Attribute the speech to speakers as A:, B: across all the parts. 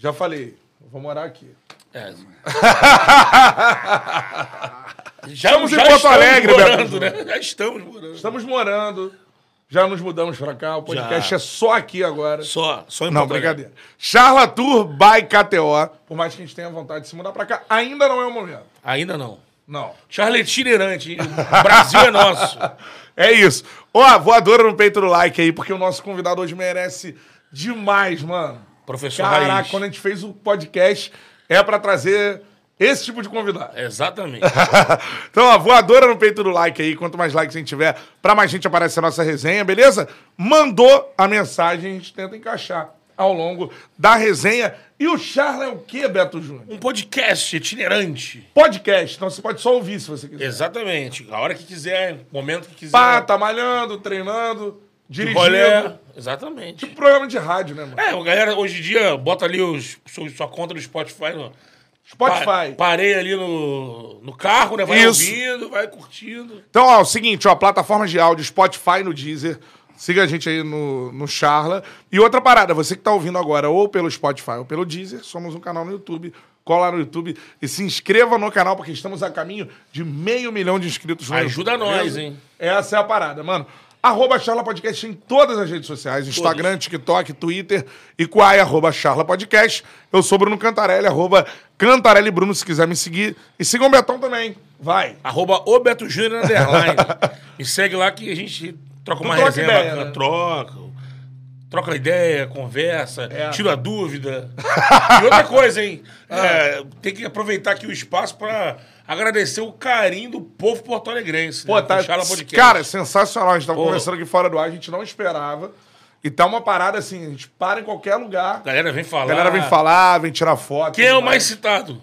A: Já falei, vou morar aqui.
B: É. Já,
A: Estamos em
B: já
A: Porto
B: estamos
A: Alegre,
B: morando, né? Já estamos morando.
A: Estamos morando, já nos mudamos pra cá. O podcast
B: Já.
A: é só aqui agora.
B: Só, só em
A: Não,
B: Porto
A: brincadeira. Charla Tour by KTO. Por mais que a gente tenha vontade de se mudar pra cá, ainda não é o momento.
B: Ainda não.
A: Não.
B: Charlie itinerante, hein? O Brasil é nosso.
A: É isso. Ó, voadora no peito do like aí, porque o nosso convidado hoje merece demais, mano.
B: Professor
A: Caraca,
B: Raiz.
A: quando a gente fez o podcast, é pra trazer esse tipo de convidado.
B: Exatamente.
A: então, ó, voadora no peito do like aí. Quanto mais likes a gente tiver, pra mais gente aparece a nossa resenha, beleza? Mandou a mensagem, a gente tenta encaixar ao longo da resenha. E o Charla é o quê, Beto Júnior?
B: Um podcast itinerante.
A: Podcast, então você pode só ouvir se você quiser.
B: Exatamente. A hora que quiser, o momento que quiser.
A: Pá, tá malhando, treinando, dirigindo.
B: rolê. Exatamente.
A: Tipo programa de rádio, né, mano?
B: É, a galera hoje em dia bota ali os, sua, conta do Spotify. No,
A: Spotify.
B: Pa- parei ali no, no carro, né? Vai
A: Isso.
B: ouvindo, vai curtindo.
A: Então, ó, o seguinte, ó, plataformas de áudio, Spotify no Deezer. Siga a gente aí no, no Charla. E outra parada, você que tá ouvindo agora, ou pelo Spotify ou pelo Deezer, somos um canal no YouTube. Cola lá no YouTube e se inscreva no canal, porque estamos a caminho de meio milhão de inscritos no
B: Ajuda
A: YouTube,
B: nós,
A: beleza?
B: hein?
A: Essa é a parada, mano. Arroba Charla Podcast em todas as redes sociais: Instagram, TikTok, Twitter e Quai, arroba Charla Podcast. Eu sou Bruno Cantarelli, arroba Cantarelli Bruno, se quiser me seguir. E sigam o Betão também. Vai.
B: Arroba o Beto Júnior Underline. Me segue lá que a gente troca uma
A: troca
B: resenha
A: ideia,
B: bacana.
A: né?
B: Troca. Troca ideia, conversa,
A: É.
B: tira dúvida. e outra coisa, hein? É, tem que aproveitar aqui o espaço para agradecer o carinho do povo porto-alegrense.
A: Pô,
B: né?
A: tá. Cara, sensacional. A gente tava
B: Pô.
A: conversando aqui fora do ar, a gente não esperava. E tá uma parada assim, a gente para em qualquer lugar.
B: a galera vem falar.
A: A galera vem falar, vem tirar foto.
B: Quem é o mais citado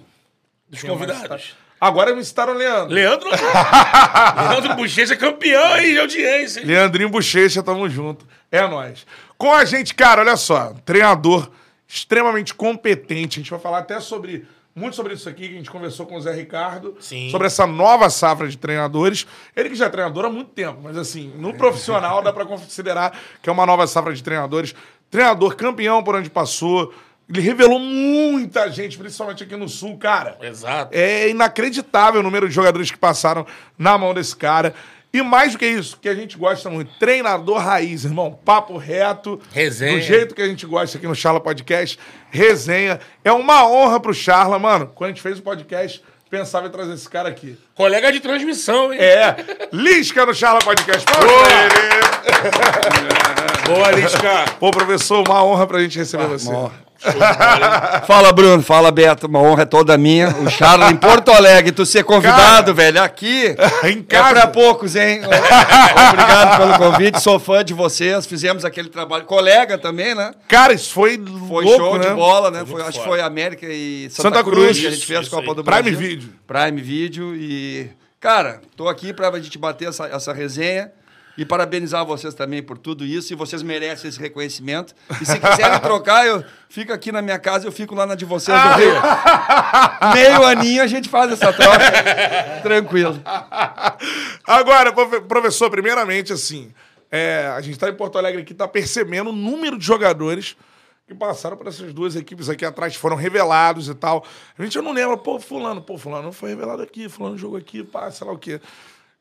B: dos
A: Quem é
B: convidados?
A: citado? Agora me citaram o Leandro.
B: Leandro. Leandro Bochecha é campeão aí de audiência. hein?
A: Leandrinho Bochecha, tamo junto. É nóis. Com a gente, cara, olha só, treinador extremamente competente. A gente vai falar até sobre. Muito sobre isso aqui, que a gente conversou com o Zé Ricardo.
B: Sim.
A: Sobre essa nova safra de treinadores. Ele que já é treinador há muito tempo, mas assim, no profissional dá pra considerar que é uma nova safra de treinadores. Treinador campeão por onde passou. Ele revelou muita gente, principalmente aqui no Sul, cara.
B: Exato.
A: É inacreditável o número de jogadores que passaram na mão desse cara. E mais do que isso, que a gente gosta muito, treinador raiz, irmão. Papo reto.
B: Resenha.
A: Do jeito que a gente gosta aqui no Charla Podcast. Resenha. É uma honra pro Charla, mano. Quando a gente fez o podcast, pensava em trazer esse cara aqui.
B: Colega de transmissão, hein?
A: É, Lisca no Charla Podcast.
B: Boa. Boa, Lisca.
A: Pô, professor, uma honra pra gente receber você.
C: Fala, Bruno. Fala, Beto. Uma honra é toda minha. O Charla em Porto Alegre, tu ser convidado,
A: Cara.
C: velho, aqui.
A: Em
C: É
A: casa.
C: pra poucos, hein? Obrigado pelo convite. Sou fã de vocês. Fizemos aquele trabalho. Colega também, né?
A: Cara, isso foi,
C: Foi
A: louco,
C: show
A: né?
C: de bola, né? Foi, acho que foi América e Santa,
A: Santa
C: Cruz,
A: Cruz.
C: que a gente fez
B: Isso
C: Copa
B: aí.
C: do
A: Prime
C: Brasil.
A: Video.
C: Prime Video e... Cara, tô aqui pra gente bater essa, essa resenha e parabenizar vocês também por tudo isso e vocês merecem esse reconhecimento. E se quiserem trocar, eu fico aqui na minha casa, eu fico lá na de vocês
A: Ah.
C: do Rio. Meio aninho a gente faz essa troca. Tranquilo.
A: Agora, profe- professor, primeiramente, assim, é, a gente está em Porto Alegre aqui, está percebendo o número de jogadores que passaram por essas duas equipes aqui atrás, foram revelados e tal. A gente não lembra, pô, fulano, pô, fulano não foi revelado aqui, fulano jogou aqui, pá, sei lá o quê.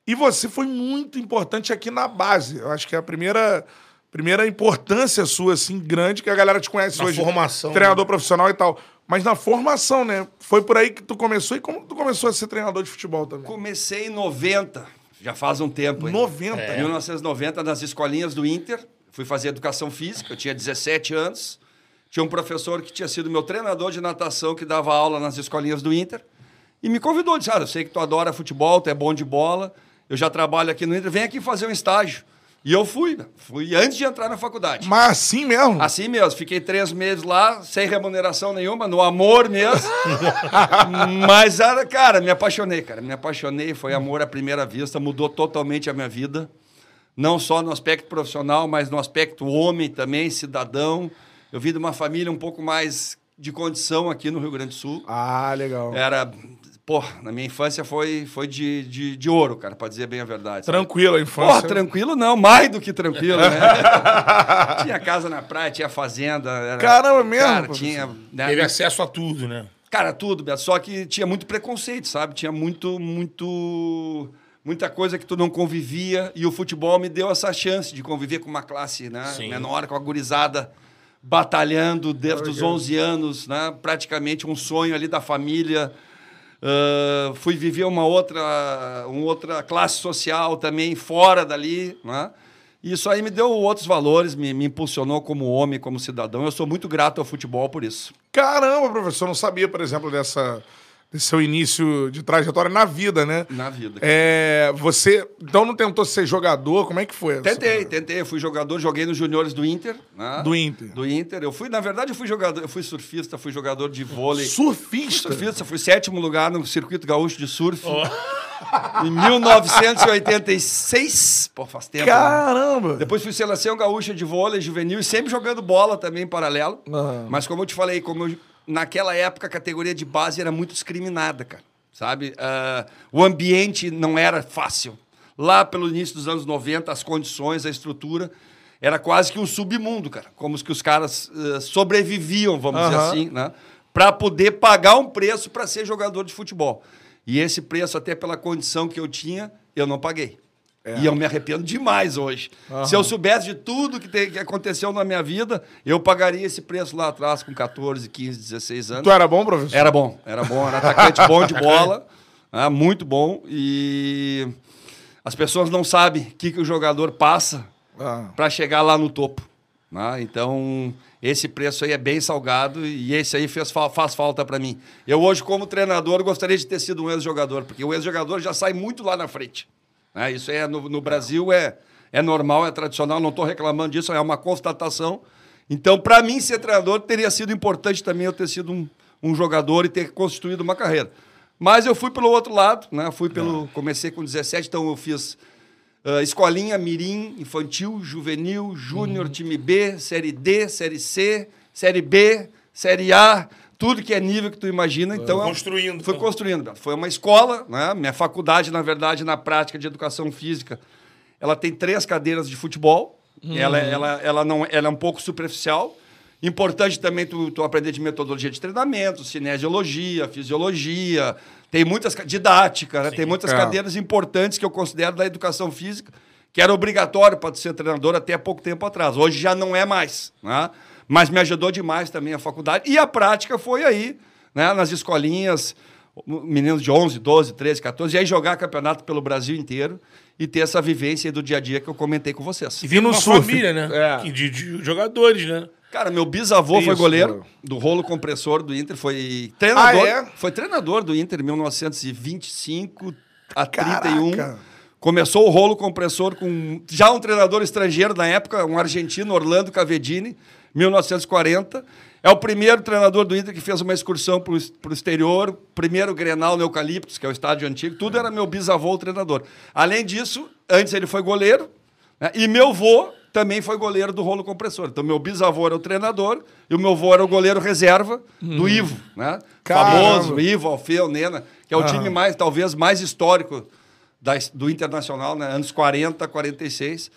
A: E você foi muito importante aqui na base. Eu acho que é a primeira primeira importância sua, assim, grande, que a galera te conhece
B: Na
A: hoje.
B: formação,
A: Treinador
B: né?
A: profissional e tal. Mas na formação, né? Foi por aí que tu começou. E como tu começou a ser treinador de futebol também?
C: Comecei em 90, já faz um tempo. hein?
A: 90.
C: Em 1990, nas escolinhas do Inter. Fui fazer educação física, eu tinha 17 anos. Tinha um professor que tinha sido meu treinador de natação, que dava aula nas escolinhas do Inter. E me convidou, disse, ah, eu sei que tu adora futebol, tu é bom de bola, eu já trabalho aqui no Inter, vem aqui fazer um estágio. E eu fui, né? fui antes de entrar na faculdade.
A: Mas assim mesmo?
C: Assim mesmo, fiquei três meses lá, sem remuneração nenhuma, no amor mesmo. Mas, cara, me apaixonei, cara. Me apaixonei, foi amor à primeira vista, mudou totalmente a minha vida. Não só no aspecto profissional, mas no aspecto homem também, cidadão. Eu vim de uma família um pouco mais de condição aqui no Rio Grande do Sul.
A: Ah, legal.
C: Era. Pô, na minha infância foi, foi de, de, de ouro, cara, pra dizer bem a verdade. sabe?
A: Tranquilo a infância.
C: Pô, tranquilo não, mais do que tranquilo, né? tinha casa na praia, tinha fazenda. Era,
A: Caramba, mesmo,
C: Cara, tinha. né,
B: Teve acesso a tudo, né?
C: Cara, tudo, Beto. Só que tinha muito preconceito, sabe? Tinha muito, muito. Muita coisa que tu não convivia. E o futebol me deu essa chance de conviver com uma classe né,
B: Sim.
C: menor, com a gurizada batalhando desde os 11 anos, né? Praticamente um sonho ali da família. Ah, fui viver uma outra, uma outra classe social também fora dali, né? Isso aí me deu outros valores, me, me impulsionou como homem, como cidadão. Eu sou muito grato ao futebol por isso.
A: Caramba, professor, não sabia, por exemplo, dessa, seu início de trajetória na vida, né?
C: Na vida.
A: É, você, então não tentou ser jogador? Como é que foi? essa-
C: Tentei, tentei. Eu fui jogador, joguei nos juniores do Inter. né?
A: Do Inter.
C: Do Inter. Eu fui, na verdade, eu fui jogador, eu fui surfista, fui jogador de vôlei.
A: Surfista?
C: Surfista, fui sétimo lugar no circuito gaúcho de surf. Em 1986. Pô, faz tempo. né?
A: Caramba!
C: Depois fui seleção gaúcha de vôlei juvenil e sempre jogando bola também em paralelo.
A: Aham.
C: Mas como eu te falei, como eu- naquela época a categoria de base era muito discriminada, cara. Sabe? Ah, o ambiente não era fácil. Lá pelo início dos anos 90, as condições, a estrutura era quase que um submundo, cara. Como que os caras ah, sobreviviam, vamos dizer
A: Aham.
C: assim, né? Para poder pagar um preço para ser jogador de futebol. E esse preço, até pela condição que eu tinha, eu não paguei. E eu me arrependo demais hoje. Se eu soubesse de tudo que, te- que aconteceu na minha vida, eu pagaria esse preço lá atrás, com 14, 15, 16 anos.
A: Tu era bom, professor?
C: Era bom, era bom, era atacante bom de bola, né, muito bom. E as pessoas não sabem o que, que o jogador passa
A: Ah.
C: para chegar lá no topo. né? Então, esse preço aí é bem salgado e esse aí fez, fa- faz falta para mim. Eu hoje, como treinador, gostaria de ter sido um ex-jogador, porque o ex-jogador já sai muito lá na frente. Né? Isso é, no, no Brasil é, é normal, é tradicional, não estou reclamando disso, é uma constatação. Então, para mim, ser treinador teria sido importante também eu ter sido um, um jogador e ter constituído uma carreira. Mas eu fui pelo outro lado, né? Fui pelo. Comecei com 17, então eu fiz ah, escolinha, mirim, infantil, juvenil, júnior, time B, série D, série C, série B, série A, tudo que é nível que tu imagina. Então, eu-
B: Construindo,
C: Fui
B: então.
C: construindo. Foi uma escola, né? Minha faculdade, na verdade, na prática de educação física, ela tem três cadeiras de futebol. Ela, ela, ela, não, ela é um pouco superficial. Importante também tu, tu aprender de metodologia de treinamento, cinesiologia, fisiologia. Tem muitas... ca- Didática, né? Tem muitas
A: É.
C: cadeiras importantes que eu considero da educação física, que era obrigatório para ser treinador até pouco tempo atrás. Hoje já não é mais, né? Mas me ajudou demais também a faculdade. E a prática foi aí, né? Nas escolinhas, meninos de 11, 12, 13, 14, e aí jogar campeonato pelo Brasil inteiro e ter essa vivência aí do dia a dia que eu comentei com vocês.
B: E vindo
A: no
B: uma
A: surf.
B: família, né?
A: É.
B: De, de jogadores, né?
C: Cara, meu bisavô foi
A: Isso,
C: goleiro
A: mano.
C: do rolo compressor do Inter, foi treinador,
A: Ah, é?
C: foi treinador do Inter em 1925 a 31.
A: Caraca.
C: Começou o rolo compressor com já um treinador estrangeiro na época, um argentino, Orlando Cavedini, 1940. É o primeiro treinador do Inter que fez uma excursão para o exterior, primeiro Grenal no que é o estádio antigo. Tudo era meu bisavô o treinador. Além disso, antes ele foi goleiro, né? e meu vô também foi goleiro do rolo compressor. Então, meu bisavô era o treinador e o meu avô era o goleiro reserva do Ivo, né?
A: Caramba.
C: Famoso, Ivo, Alfeu, Nena, que é o time mais, talvez, mais histórico da do Internacional, né? Anos 40, 46.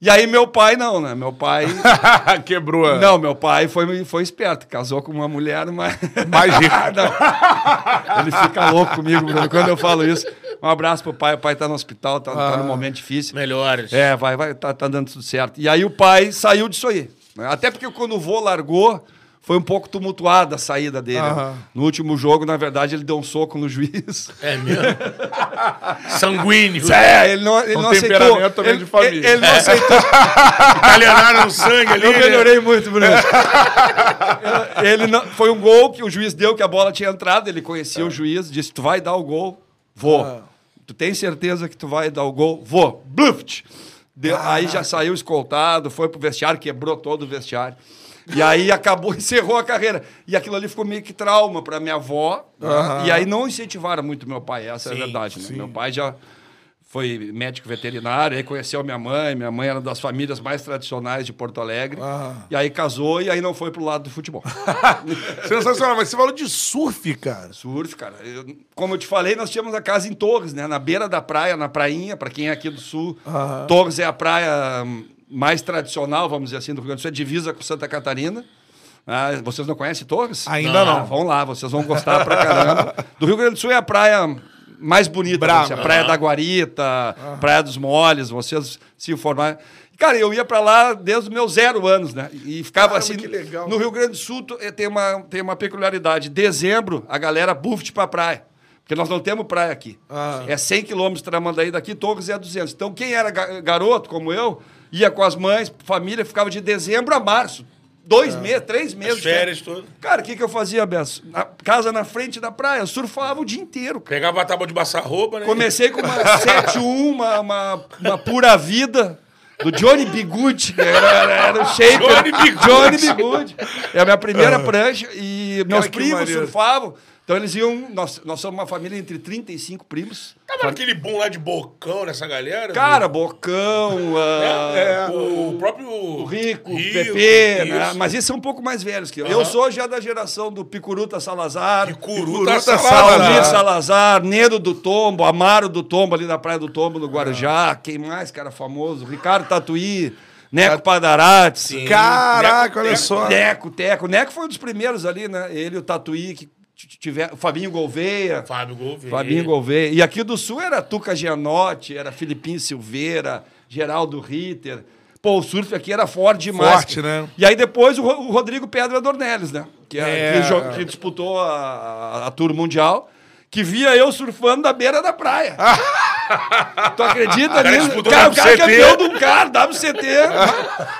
C: E aí, meu pai não, né? Meu pai.
A: Quebrou. a-
C: não, meu pai foi, foi esperto, casou com uma mulher, mas.
A: Mais rica.
C: Não. Ele fica louco comigo, Bruno, quando eu falo isso. Um abraço pro pai. O pai tá no hospital, tá, tá num momento difícil.
B: Melhores.
C: É, vai, vai, tá, tá dando tudo certo. E aí o pai saiu disso aí. né? Até porque quando o vô largou, foi um pouco tumultuada a saída dele. No último jogo, na verdade, ele deu um soco no juiz.
B: É mesmo? Sanguíneo.
C: É, ele não, ele
A: Um
C: não aceitou.
A: temperamento também
C: ele,
A: de família.
C: Ele, ele não aceitou.
B: Italianaram no sangue ali.
C: Eu melhorei muito, Bruno. ele não, foi um gol que o juiz deu, que a bola tinha entrado, ele conhecia o juiz, disse, tu vai dar o gol? Vou. Tu tem certeza que tu vai dar o gol? Vou. Bluft! Deu- aí já saiu escoltado, foi pro vestiário, quebrou todo o vestiário. E aí acabou, encerrou a carreira. E aquilo ali ficou meio que trauma para minha avó. né? E aí não incentivaram muito meu pai, essa é a
B: Sim,
C: verdade. Né? Meu pai já foi médico veterinário, aí conheceu minha mãe. Minha mãe era das famílias mais tradicionais de Porto Alegre. E aí casou e aí não foi pro lado do futebol.
A: Sensacional. Mas você falou de surf, cara.
C: Surf, cara. Eu- como eu te falei, nós tínhamos a casa em Torres, né? Na beira da praia, na prainha, para quem é aqui do sul. Torres é a praia hum, mais tradicional, vamos dizer assim, do Rio Grande do Sul, é divisa com Santa Catarina. Ah, vocês não conhecem Torres?
A: Ainda não.
C: Ah, vão lá, vocês vão gostar pra caramba. Do Rio Grande do Sul é a praia mais bonita,
A: Brava.
C: a Praia da Guarita, Praia dos Moles, vocês se informaram. Cara, eu ia pra lá desde os meus zero anos, né? E ficava
A: Caramba,
C: assim.
A: que legal.
C: No Rio Grande do Sul eh, tem uma, tem uma peculiaridade. Dezembro, a galera buft pra praia. Porque nós não temos praia aqui.
A: Ah.
C: É 100 quilômetros Tramandaí daqui, Torres é 200. Então, quem era ga- garoto, como eu, ia com as mães, família, ficava de dezembro a março. Dois meses, três meses.
B: Férias todas.
C: Cara, o que, que eu fazia, Besso? Na casa na frente da praia, eu surfava o dia inteiro. cara.
B: Pegava a tábua de passar roupa, né?
C: Comecei com uma 7-1, uma, uma, uma pura vida. Do Johnny que era, era, era o shaper.
B: Johnny Bigude.
C: Johnny Bigude. É a minha primeira prancha. E meus primos surfavam. Então eles iam. Nós, nós somos uma família entre 35 primos.
B: Tava aquele boom lá de bocão nessa galera.
C: Cara, Bocão, ah,
B: o próprio.
C: o Rico, o
B: Rico,
C: Pepe, né? mas esses são um pouco mais velhos que eu. Eu sou já da geração do Picuruta Salazar.
B: Picuruta
A: Salazar.
B: Salazar.
C: Almir Salazar, Nedo do Tombo, Amaro do Tombo, ali na Praia do Tombo, no Guarujá. Quem mais, cara, famoso? Ricardo Tatuí, Neco Padarati.
B: Sim.
A: Caraca, olha
B: Neco,
A: só.
C: Neco, Teco. Neco foi um dos primeiros ali, né? Ele o Tatuí, que tiver, Fabinho Gouveia.
B: Fábio Gouveia.
C: Fabinho Gouveia. E aqui do Sul era Tuca Gianotti, era Filipinho Silveira, Geraldo Ritter. Pô, o surf aqui era forte demais.
A: Forte, né?
C: E aí depois o, o Rodrigo Pedra Dornelles, né? Que, é- que que disputou a, a, Tour Mundial. Que via eu surfando da beira da praia. tu acredita nisso? Cara, o cara é campeão um cara, WCT.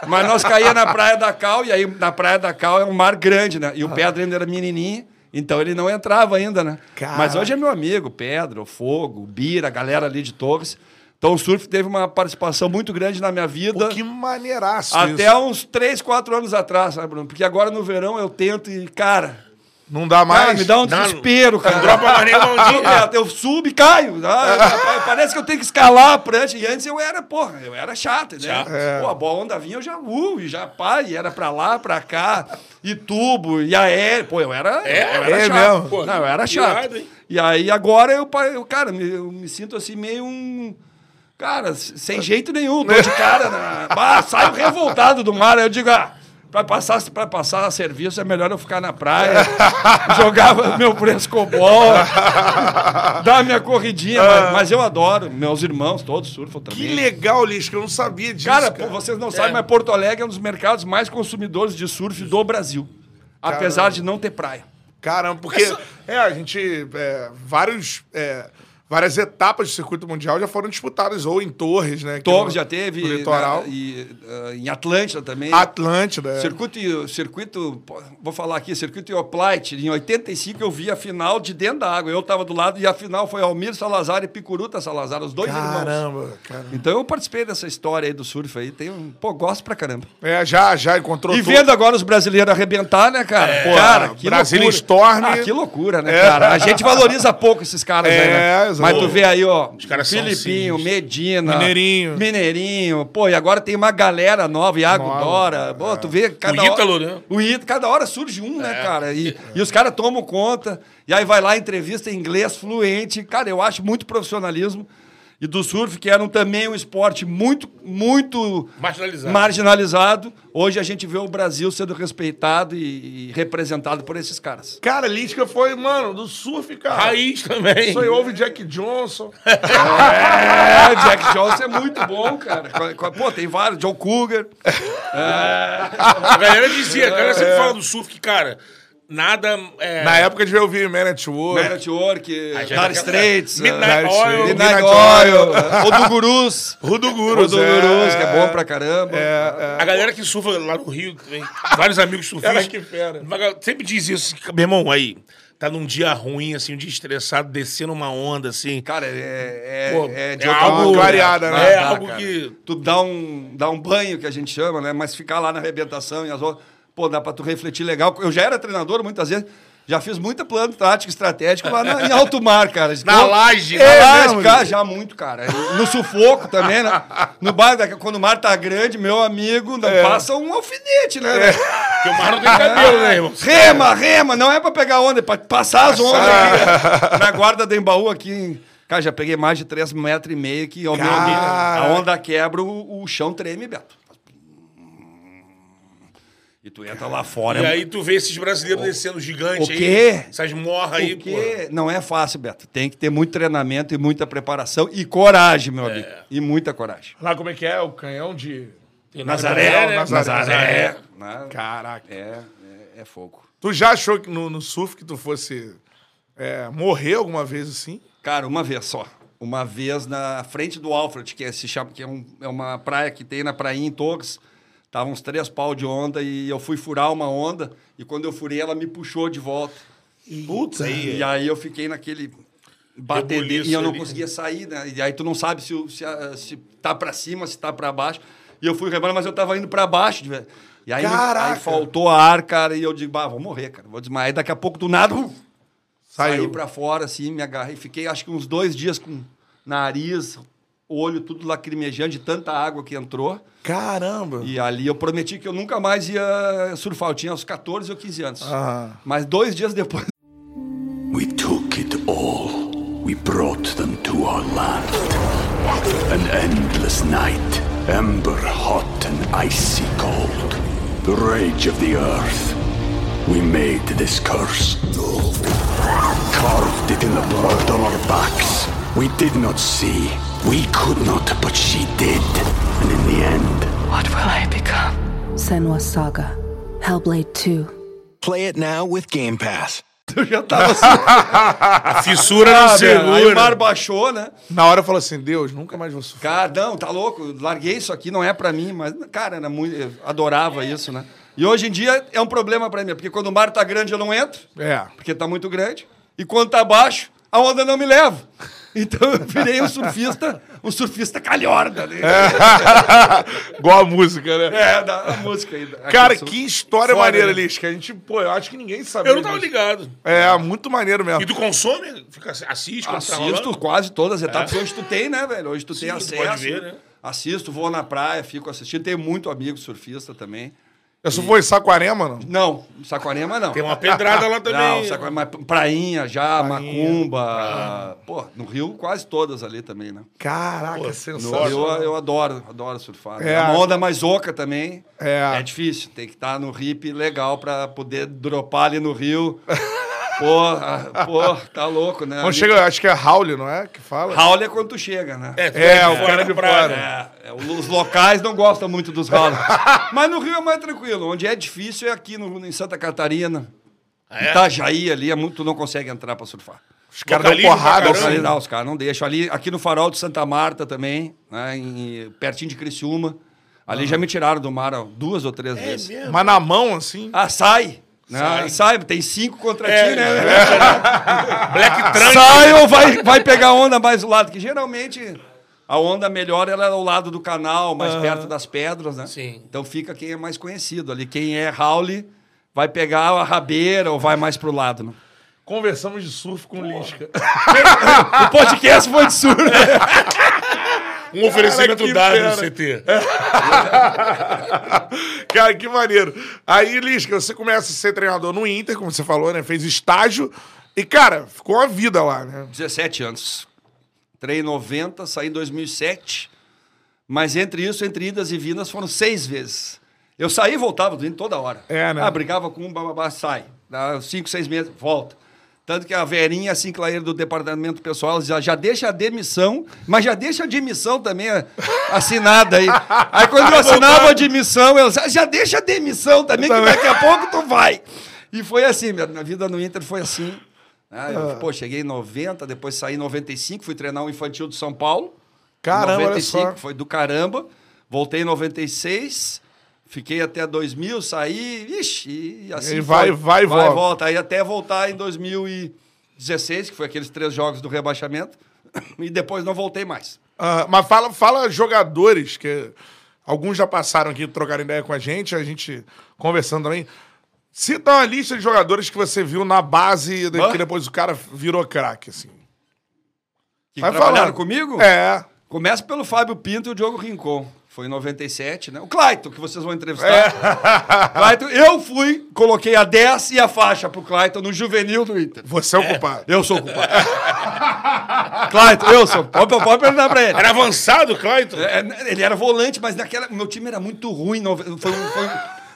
C: Mas nós caía na Praia da Cal, e aí na Praia da Cal é um mar grande, né? E o Pedro ainda era menininho, então ele não entrava ainda, né? Mas hoje é meu amigo, Pedro, Fogo, Bira, a galera ali de Torres. Então o surf teve uma participação muito grande na minha vida.
A: Pô, que maneiraço
C: Até
A: isso.
C: uns 3, 4 anos atrás, sabe, Bruno? Porque agora no verão eu tento e, cara,
A: Não dá
C: cara
A: mais.
C: me dá um desespero, cara.
B: dropa mais nem a mãozinha.
C: Não, Eu subo e caio. Ah, Parece que eu tenho que escalar a prancha. E antes eu era, porra, eu era chato, né?
B: Chato.
C: Pô, a boa onda vinha, eu já, uh, e já pá, e era pra lá, pra cá, e tubo, e aéreo. Pô, eu era,
B: É?
C: eu era
A: É
C: chato.
A: mesmo?
B: Pô,
C: Não, eu era chato.
B: irado?
C: E aí agora eu, eu cara, me- eu me sinto assim meio um. Cara, sem jeito nenhum, tô de cara. Na... Ah, saio revoltado do mar. Aí eu digo, ah, pra passar, pra passar serviço é melhor eu ficar na praia, jogar meu frescobol, dar minha corridinha. Mas, mas eu adoro, meus irmãos todos surfam também.
A: Que legal, Liz, que eu não sabia disso.
C: Cara,
A: Cara,
C: pô, vocês não sabem, mas Porto Alegre é um dos mercados mais consumidores de surf do Brasil. Apesar de não ter praia.
A: Caramba, porque é, a gente. é, vários. é, várias etapas do circuito mundial já foram disputadas, ou em Torres, né?
C: Torres
A: no-
C: já teve,
A: no litoral.
C: na- e, ah, em Atlântida também.
A: Atlântida. é.
C: Circuito, circuito, pô, vou falar aqui, circuito Ioplite, em 85 eu vi a final de dentro da água. Eu estava do lado e a final foi Almir Salazar e Picuruta Salazar, os dois irmãos.
A: Caramba, cara.
C: Então eu participei dessa história aí do surf aí, tenho, pô, gosto pra caramba.
A: É, já, já encontrou
C: E
A: tudo.
C: vendo agora os brasileiros arrebentar, né, cara?
A: É,
C: cara, que
A: Brasília
C: loucura.
A: Storm.
C: Ah, que loucura, né,
A: É.
C: cara? A gente valoriza pouco esses caras
A: É,
C: aí, né? Mas tu vê aí, ó,
B: caras são
C: Filipinho,
B: sinistros.
C: Medina,
A: Mineirinho.
C: Mineirinho, pô, e agora tem uma galera nova, Iago
A: Nova,
C: Dora, pô, tu vê cada hora-
B: Ítalo, né?
C: O Ítalo, cada hora surge um, né, cara? E, e os caras tomam conta, e aí vai lá, entrevista em inglês fluente, cara, eu acho muito profissionalismo. E do surf, que eram também um esporte muito, muito
B: Marginalizado.
C: marginalizado. Hoje a gente vê o Brasil sendo respeitado e, e representado por esses caras.
A: Cara, Lisca foi, mano, do surf, cara.
B: Raiz também.
A: Isso aí houve Jack Johnson.
C: É, Jack Johnson é muito bom, cara. Pô, tem vários, John Cougar.
B: A galera dizia, a galera sempre fala do surf que, cara, nada. É,
A: Na época de eu vi Man at War.
C: Man at Work,
B: já-
C: Straits,
B: Midnight
C: uh,
B: Oil.
C: Midnight Oil,
A: Oil.
C: o do Gurus.
A: Rudo Gurus.
C: O do Gurus, que é bom pra caramba.
A: É,
B: A galera que surfa lá no Rio, tem vários amigos surfistas.
A: Que fera.
B: Sempre diz isso, meu irmão, aí, tá num dia ruim, assim, um dia estressado, descendo uma onda, assim.
C: Cara, é, é,
B: Pô,
C: é de
B: é algo-
A: clareada, né?
B: É
C: Dá,
B: algo
C: cara.
B: que.
C: Tu dá um, dá um banho, que a gente chama, né? Mas ficar lá na arrebentação e as outras... Pô, dá pra tu refletir legal. Eu já era treinador muitas vezes. Já fiz muita plano tático, estratégico lá na- em alto mar, cara.
B: Na laje,
C: Na
B: né?
C: laje,
A: mesmo,
C: cara, já muito, cara. No sufoco também, né? No bar, da- quando o mar tá grande, meu amigo, não passa um alfinete, né?
B: Porque o mar não tem cabelo, né, irmão?
C: Rema, rema, não é pra pegar onda, é pra passar as ondas aqui. Na guarda do Embaú aqui. em- Cara, já peguei mais de 3 metros e meio que, ó, meu amigo, a onda quebra, o, o chão treme, Beto. E tu entra lá fora.
B: E
C: é-
B: aí tu vê esses brasileiros descendo gigante
C: O
B: aí.
C: quê?
B: Essas morras aí, pô.
C: Porque não é fácil, Beto. Tem que ter muito treinamento e muita preparação e coragem, meu amigo. E muita coragem.
A: Lá como é que é? O canhão de...
B: Tem
C: Nazaré,
B: né?
A: Nazaré.
C: Né?
A: Caraca.
C: É, é, é fogo.
A: Tu já achou que no, no surf que tu fosse é, morrer alguma vez assim?
C: Cara, uma vez só. Uma vez na frente do Alfred, que é, se chama, que é, um- é uma praia que tem na prainha em Torres. Tava uns três pau de onda e eu fui furar uma onda. E quando eu furei, ela me puxou de volta.
B: Putz, aí.
C: E aí eu fiquei naquele bater e eu não
B: ali.
C: conseguia sair, né? E aí tu não sabe se, se, se tá pra cima, se tá pra baixo. E eu fui rebolando, mas eu tava indo pra baixo. de ver- E aí, aí faltou ar, cara, e eu digo, bah, vou morrer, cara, vou desmaiar. E daqui a pouco, do nada,
A: Saiu.
C: saí pra fora, assim, me agarrei. Fiquei, acho que uns dois dias com nariz, olho tudo lacrimejando de tanta água que entrou.
A: Caramba.
C: E ali eu prometi que eu nunca mais ia surfar. Eu tinha uns 14 ou 15 anos.
A: Aham.
C: Mas dois dias depois...
D: We took it all. We brought them to our land. An endless night, ember hot and icy cold. The rage of the earth. We made this curse. Carved it in the blood on our backs. We did not see. We could not, but she did. And in the end,
E: What will I become? Senwa Saga. Hellblade 2.
F: Play it now with Game Pass.
C: Eu já tava assim.
B: A fissura não
C: Ah, velho, Aí o mar
B: segura.
C: baixou, né?
A: Na hora eu falo assim, Deus, nunca mais vou surfar.
C: Cara, não, tá louco. Larguei isso aqui, não é pra mim, mas, cara, era muito, eu adorava isso, né? E hoje em dia é um problema pra mim, porque quando o mar tá grande eu não entro,
A: É.
C: porque tá muito grande. E quando tá baixo, a onda não me leva. Então eu virei um surfista, um surfista calhorda. Né?
A: Igual a música, né?
C: É, da a música aí.
A: Cara, que história
B: Foda,
A: maneira,
B: né?
A: Liz, que a gente, pô, eu acho que ninguém sabia.
B: Eu não tava
A: disso.
B: ligado.
A: É, muito maneiro mesmo.
B: E tu consome? Fica, assiste tá
C: Assisto
B: rolando?
C: quase todas as etapas. Hoje tu tem, né, velho? Hoje tu tem
B: tu
C: acesso.
B: pode ver, né?
C: Assisto, vou na praia, fico assistindo. Tenho muito amigo surfista também.
A: Eu só foi em Saquarema, não?
C: Não, Saquarema não.
B: Tem uma pedrada lá também.
C: Não, Saquarema, mas prainha já, Macumba. Pô, no Rio quase todas ali também, né?
A: Caraca,
C: No
A: sensacional.
C: Rio eu adoro, adoro surfar.
A: É.
C: É. Uma onda mais oca também.
A: É.
C: É difícil. Tem que estar no hip legal pra poder dropar ali no Rio. Porra, pô, tá louco, né?
A: Quando
C: Ali-
A: chega, acho que é Raul, não é? Que fala?
C: Raul é quando tu chega, né?
B: É,
A: É,
B: vai
A: o cara de fora.
C: É, é, os locais não gostam muito dos ralos. Mas no Rio é mais tranquilo. Onde é difícil é aqui no, em Santa Catarina.
B: É?
C: Itajaí ali, é muito, tu não consegue entrar pra surfar.
A: Os caras dão porrada. assim.
C: Não, os caras não deixam. Ali, aqui no farol de Santa Marta também, né, em- pertinho de Criciúma. Ali já me tiraram do mar ó, duas ou três vezes.
B: mesmo?
A: Mas na mão, assim.
C: Ah, sai! Né?
B: Sai.
C: Sai. tem cinco contra
B: É,
C: ti, né?
B: Black Trunk.
C: Sai ou vai, vai pegar onda mais do lado, que geralmente a onda melhor ela é ao lado do canal, mais perto das pedras, né?
B: Sim.
C: Então fica quem é mais conhecido ali. Quem é Rauli vai pegar a rabeira ou vai mais pro lado, né?
A: Conversamos de surf com o Lisca.
C: O podcast foi de surdo.
B: Um oferecimento dado no CT.
A: Cara, que maneiro. Aí, Lisca, você começa a ser treinador no Inter, como você falou, né? Fez estágio. E, cara, ficou uma vida lá, né?
C: 17 anos. Entrei em 90, saí em 2007. Mas entre isso, entre idas e vindas, foram seis vezes. Eu saí e voltava do Inter toda hora.
A: É, né?
C: Ah, brigava com um, bababá, sai. Dá cinco, seis meses, volta. Tanto que a Verinha, assim, Clair, do departamento pessoal, já, já deixa a demissão, mas já deixa a demissão também eh, assinada aí. Aí quando eu assinava a demissão, eu já deixa a demissão também, que daqui a pouco tu vai. E foi assim, minha, vida no Inter foi assim. Ah, eu, Pô, cheguei em 90, depois saí em 95, fui treinar o infantil de São Paulo.
A: Caramba,
C: Em
A: olha só.
C: foi do caramba. Voltei em 96, fiquei até 2000, saí, ixi, e assim
A: E vai-
C: foi.
A: vai e volta.
C: Aí até voltar em 2016, que foi aqueles três jogos do rebaixamento, e depois não voltei mais.
A: Ah, mas fala, fala jogadores, que alguns já passaram aqui, trocaram ideia com a gente, a gente conversando também. Cita uma lista de jogadores que você viu na base,
C: Hã?
A: que depois o cara virou craque, assim.
C: Que
A: Vai
C: trabalharam
A: falando.
C: comigo?
A: É.
C: Começa pelo Fábio Pinto e o Diogo Rincon. Foi em 97, né? O Clayton, que vocês vão entrevistar.
A: É.
C: Clayton, eu fui, coloquei a 10 e a faixa pro Clayton no juvenil do Inter.
A: Você é o culpado.
C: Eu sou o culpado. Clayton, eu sou. Pode, pode perguntar pra ele.
B: Era avançado, Clayton?
C: É, ele era volante, mas naquela. Meu time era muito ruim. Foi, foi,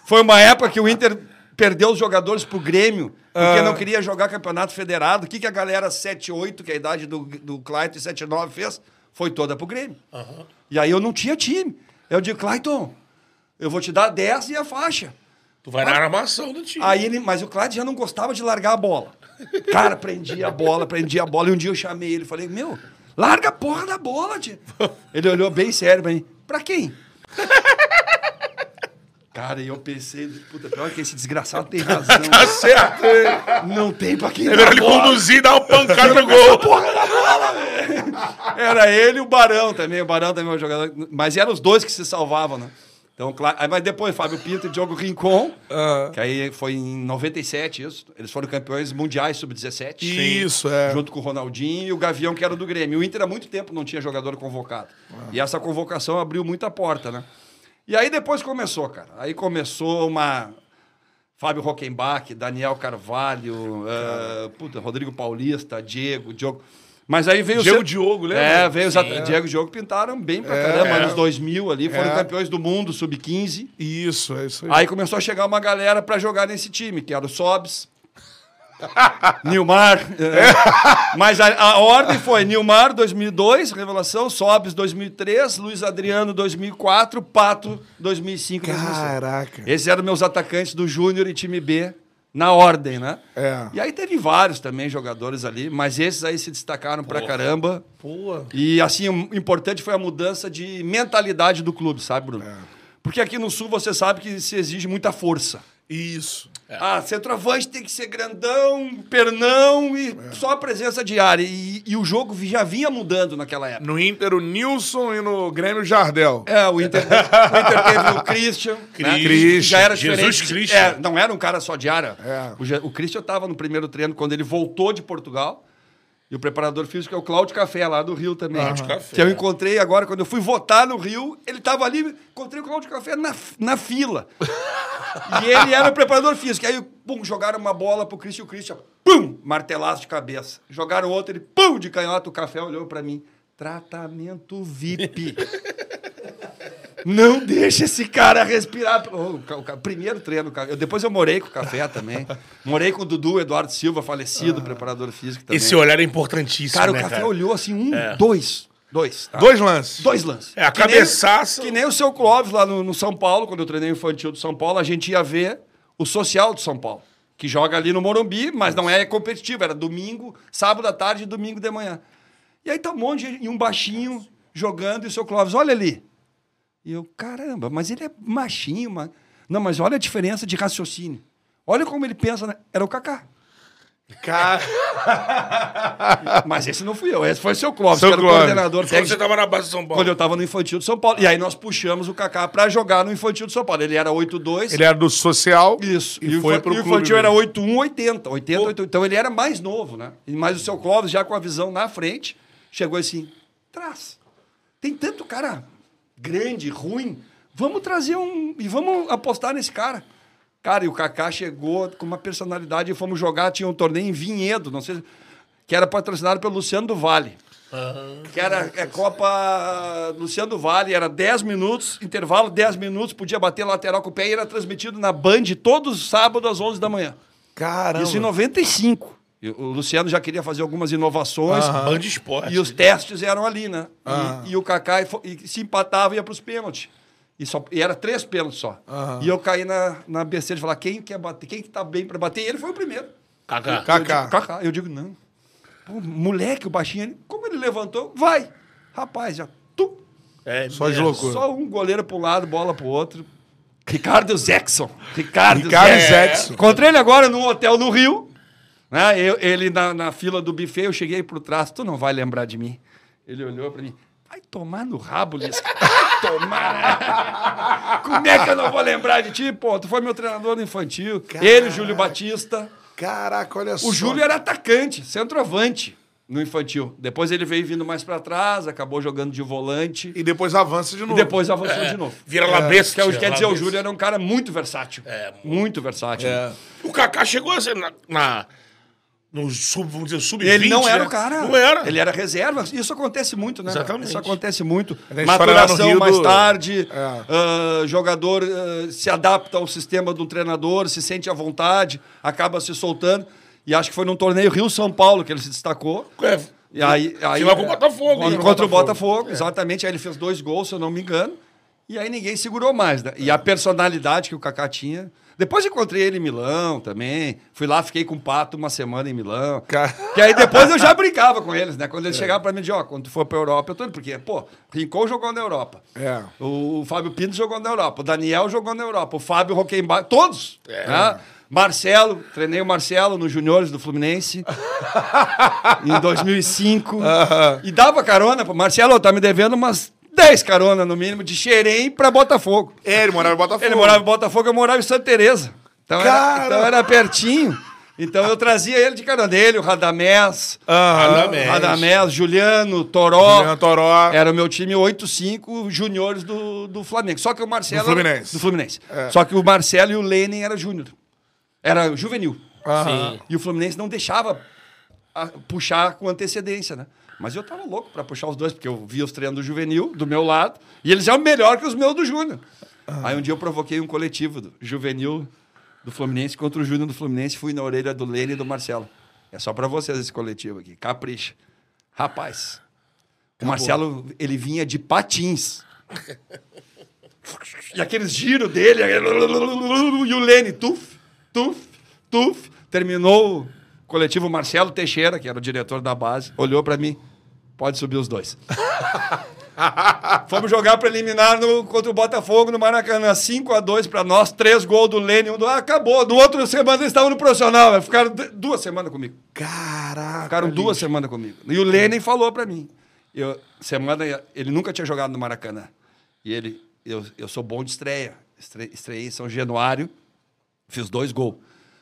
C: foi uma época que o Inter perdeu os jogadores pro Grêmio, porque não queria jogar campeonato federado. O que, que a galera 7-8, que é a idade do, do Clayton, e 7-9 fez? Foi toda pro Grêmio. E aí eu não tinha time. Eu digo, Clayton, eu vou te dar 10 e a faixa.
B: Tu vai na armação do time.
C: Aí ele, mas o Clyde já não gostava de largar a bola. Cara, prendia a bola, prendia a bola. E um dia eu chamei ele, falei, meu, larga a porra da bola, tio. Ele olhou bem sério pra mim. Pra quem? Cara, e eu pensei, puta, pior que esse desgraçado tem razão.
B: Tá certo.
C: Não tem pra quem
B: É melhor ele
C: bola.
B: conduzir e dar uma pancada no gol.
C: Porra da bola, velho. Era ele e o Barão também. O Barão também é um jogador. Mas eram os dois que se salvavam, né? Então, claro. Aí, mas depois, Fábio Pinto e Diogo Rincon, que aí foi em 97 isso. Eles foram campeões mundiais sub-17.
A: Isso, é.
C: Junto com o Ronaldinho e o Gavião, que era do Grêmio. O Inter há muito tempo não tinha jogador convocado. E essa convocação abriu muita porta, né? E aí depois começou, cara. Aí começou uma. Fábio Rockenbach, Daniel Carvalho, eh, puta, Rodrigo Paulista, Diego, Diogo. Mas aí veio
A: Diego
C: o.
A: Diogo, lembra?
C: É, veio os at- Diego e Diogo pintaram bem pra caramba,
A: é.
C: anos 2000 ali, foram
A: É.
C: campeões do mundo, sub-15.
A: Isso, é isso aí.
C: Aí começou a chegar uma galera pra jogar nesse time, que era o Sobs, Nilmar. é. Mas a, a ordem foi Nilmar 2002, revelação, Sobs 2003, Luiz Adriano 2004, Pato 2005, 2006.
A: Caraca.
C: Esses eram meus atacantes do Júnior e time B, na ordem, né?
A: É.
C: E aí teve vários também jogadores ali, mas esses aí se destacaram pra caramba.
A: Pô.
C: E assim, o importante foi a mudança de mentalidade do clube, sabe, Bruno? Porque aqui no Sul você sabe que se exige muita força.
A: Isso.
C: Ah, centroavante tem que ser grandão, pernão e só a presença diária. E, e o jogo já vinha mudando naquela época.
A: No Inter, o Nilson e no Grêmio, o Jardel.
C: É, o Inter, o Inter teve o Christian. né, que
A: Christian.
C: Já era
B: Jesus
C: diferente.
B: Christian.
C: É, não era um cara só de área.
A: É.
C: O, o Christian estava no primeiro treino quando ele voltou de Portugal. E o preparador físico é o Cláudio Café, lá do Rio também.
B: Cláudio Café.
C: Que eu encontrei agora, quando eu fui votar no Rio, ele estava ali, encontrei o Cláudio Café na, na fila. e ele era o preparador físico. Aí, pum, jogaram uma bola pro Christian, o Christian, pum, martelaço de cabeça. Jogaram outro, ele, pum, de canhota, o Café olhou para mim. Tratamento VIP. Não deixa esse cara respirar. O o ca- primeiro treino. Eu, depois eu morei com o Café também. Morei com o Dudu Eduardo Silva, falecido, preparador físico também.
B: Esse olhar é importantíssimo,
C: Cara, o
B: né,
C: Café
B: cara?
C: olhou assim, um, dois. Dois. tá?
A: Dois lances.
C: Dois lances.
B: É, a
C: Que nem-
B: cabeçaça-
C: Que nem o seu Clóvis lá no, no São Paulo, quando eu treinei o infantil do São Paulo, a gente ia ver o social do São Paulo, que joga ali no Morumbi, mas não é competitivo, era domingo, sábado à tarde e domingo de manhã. E aí tá um monte de, e um baixinho jogando e o seu Clóvis, olha ali. E eu, caramba, mas ele é machinho, mano. Não, mas olha a diferença de raciocínio. Olha como ele pensa, né? Era o Kaká.
A: Cara.
C: Mas esse não fui eu, esse foi o seu Clóvis,
A: Seu
C: que era o
A: Clóvis.
C: coordenador
B: Quando você
C: técnico.
B: tava na base de São Paulo.
C: Quando eu tava no Infantil de São Paulo. E aí nós puxamos o Kaká pra jogar no Infantil de São Paulo. Ele era 8-2.
A: Ele era do social.
C: Isso.
A: E,
C: o
A: foi pro
C: e o
A: clube.
C: Infantil era
A: mesmo.
C: 8-1, 80. 80, 80. Então ele era mais novo, né? E mais o seu Clóvis, já com a visão na frente, chegou assim: traz. Tem tanto cara grande, ruim. Vamos trazer um. E vamos apostar nesse cara. Cara, e o Kaká chegou com uma personalidade e fomos jogar. Tinha um torneio em Vinhedo, não sei. Que era patrocinado pelo Luciano do Vale. Que era é, Copa Luciano do Vale, era 10 minutos, intervalo 10 minutos, podia bater lateral com o pé e era transmitido na Band todos os sábados às 11 da manhã.
A: Caramba.
C: Isso em 95. E o Luciano já queria fazer algumas inovações.
B: Band Esporte.
C: E os testes eram ali, né? E, e o Kaká e e se empatava ia para os pênaltis. E, só, e era três pênaltis só. E eu caí na, na besteira de falar: quem quer bater? Quem que tá bem para bater? E ele foi o primeiro.
B: Kaká.
A: Kaká.
C: Kaká. Eu digo: não. Pô, moleque, o baixinho, ele, como ele levantou? Vai. Rapaz, já. Tu,
B: É,
A: Só
B: mesmo.
A: deslocou.
C: só um goleiro para um lado, bola para o outro. Ricardo Zexon. Ricardo,
A: Ricardo
C: Zexon.
A: Zexon.
C: Encontrei ele agora num hotel no Rio. Né? Eu- ele na, na fila do buffet, eu cheguei por trás. Tu não vai lembrar de mim. Ele olhou pra mim. Vai tomar no rabo, Lisca. Vai tomar. Como é que eu não vou lembrar de ti? Pô, tu foi meu treinador no infantil. Ele, o Júlio Batista.
A: Caraca, olha só.
C: O Júlio era atacante, centroavante no infantil. Depois ele veio vindo mais pra trás, acabou jogando de volante.
A: E depois avança de
C: E
A: novo.
C: depois avançou de novo.
B: Vira la bestia.
C: Que é quer dizer, o. Júlio era um cara muito versátil.
B: É,
C: muito versátil.
A: É.
B: O Kaká chegou a ser na, na- no sub, vamos dizer, sub-20.
C: Ele não era
B: né?
C: o cara.
B: Não era.
C: Ele era reserva. Isso acontece muito, né?
B: Exatamente.
C: Isso acontece muito.
A: Lá
C: Maturação mais
A: do-
C: tarde.
A: É.
C: ah, jogador ah, se adapta ao sistema do treinador, se sente à vontade, acaba se soltando. E acho que foi num torneio Rio-São Paulo que ele se destacou.
B: É,
C: E aí, aí,
B: Final com o Botafogo,
C: Contra,
B: hein?
C: contra o
B: Botafogo.
C: Botafogo, exatamente. Aí ele fez dois gols, se eu não me engano. E aí ninguém segurou mais. Né? E a personalidade que o Kaká tinha. Depois encontrei ele em Milão também. Fui lá, fiquei com o Pato uma semana em Milão.
A: Ca-
C: Que aí depois eu já brincava com eles, né? Quando eles chegavam pra mim, de, ó, quando tu for pra Europa, eu tô indo. Porque, pô, Rincon jogou na Europa.
A: É.
C: O Fábio Pinto jogou na Europa. O Daniel jogou na Europa. O Fábio Roquembar, todos. né? Marcelo, treinei o Marcelo nos juniores do Fluminense em 2005. E dava carona Marcelo, tá me devendo umas 10 caronas no mínimo de Xerém pra Botafogo.
A: É, ele morava em Botafogo.
C: Ele morava em Botafogo, eu morava em Santa Teresa. Então, era, então era pertinho. Então eu trazia ele de carona dele, o Radamés.
B: Radamés.
C: Radamés, Juliano, Toró.
A: Juliano Toró.
C: Era o meu time 8-5 juniores do, do Flamengo. Só que o Marcelo.
A: Do Fluminense.
C: Do Fluminense. Só que o Marcelo e o Lenin era júnior. Era juvenil.
A: Aham.
C: E o Fluminense não deixava a- puxar com antecedência, né? Mas eu tava louco pra puxar os dois, porque eu via os treinos do juvenil do meu lado, e eles eram melhor que os meus do júnior. Aí um dia eu provoquei um coletivo do juvenil do Fluminense contra o júnior do Fluminense, fui na orelha do Lene e do Marcelo. É só pra vocês esse coletivo aqui, capricha. Rapaz, o Marcelo, ele vinha de patins. E aqueles giros dele, e o Lene, tuf, tuf, tuf. Terminou o coletivo Marcelo Teixeira, que era o diretor da base, olhou pra mim, pode subir os dois. Fomos jogar preliminar no, contra o Botafogo no Maracanã, 5 a 2 pra nós, três gols do Lene, um do... Ah, acabou. No outro semana eles estavam no profissional, ficaram duas semanas comigo.
A: Caraca.
C: Ficaram duas semanas comigo. E o Lenin falou pra mim. Eu, semana, ele nunca tinha jogado no Maracanã. E ele, eu, eu sou bom de estreia. Estre, estreiei em São Januário, fiz dois gols.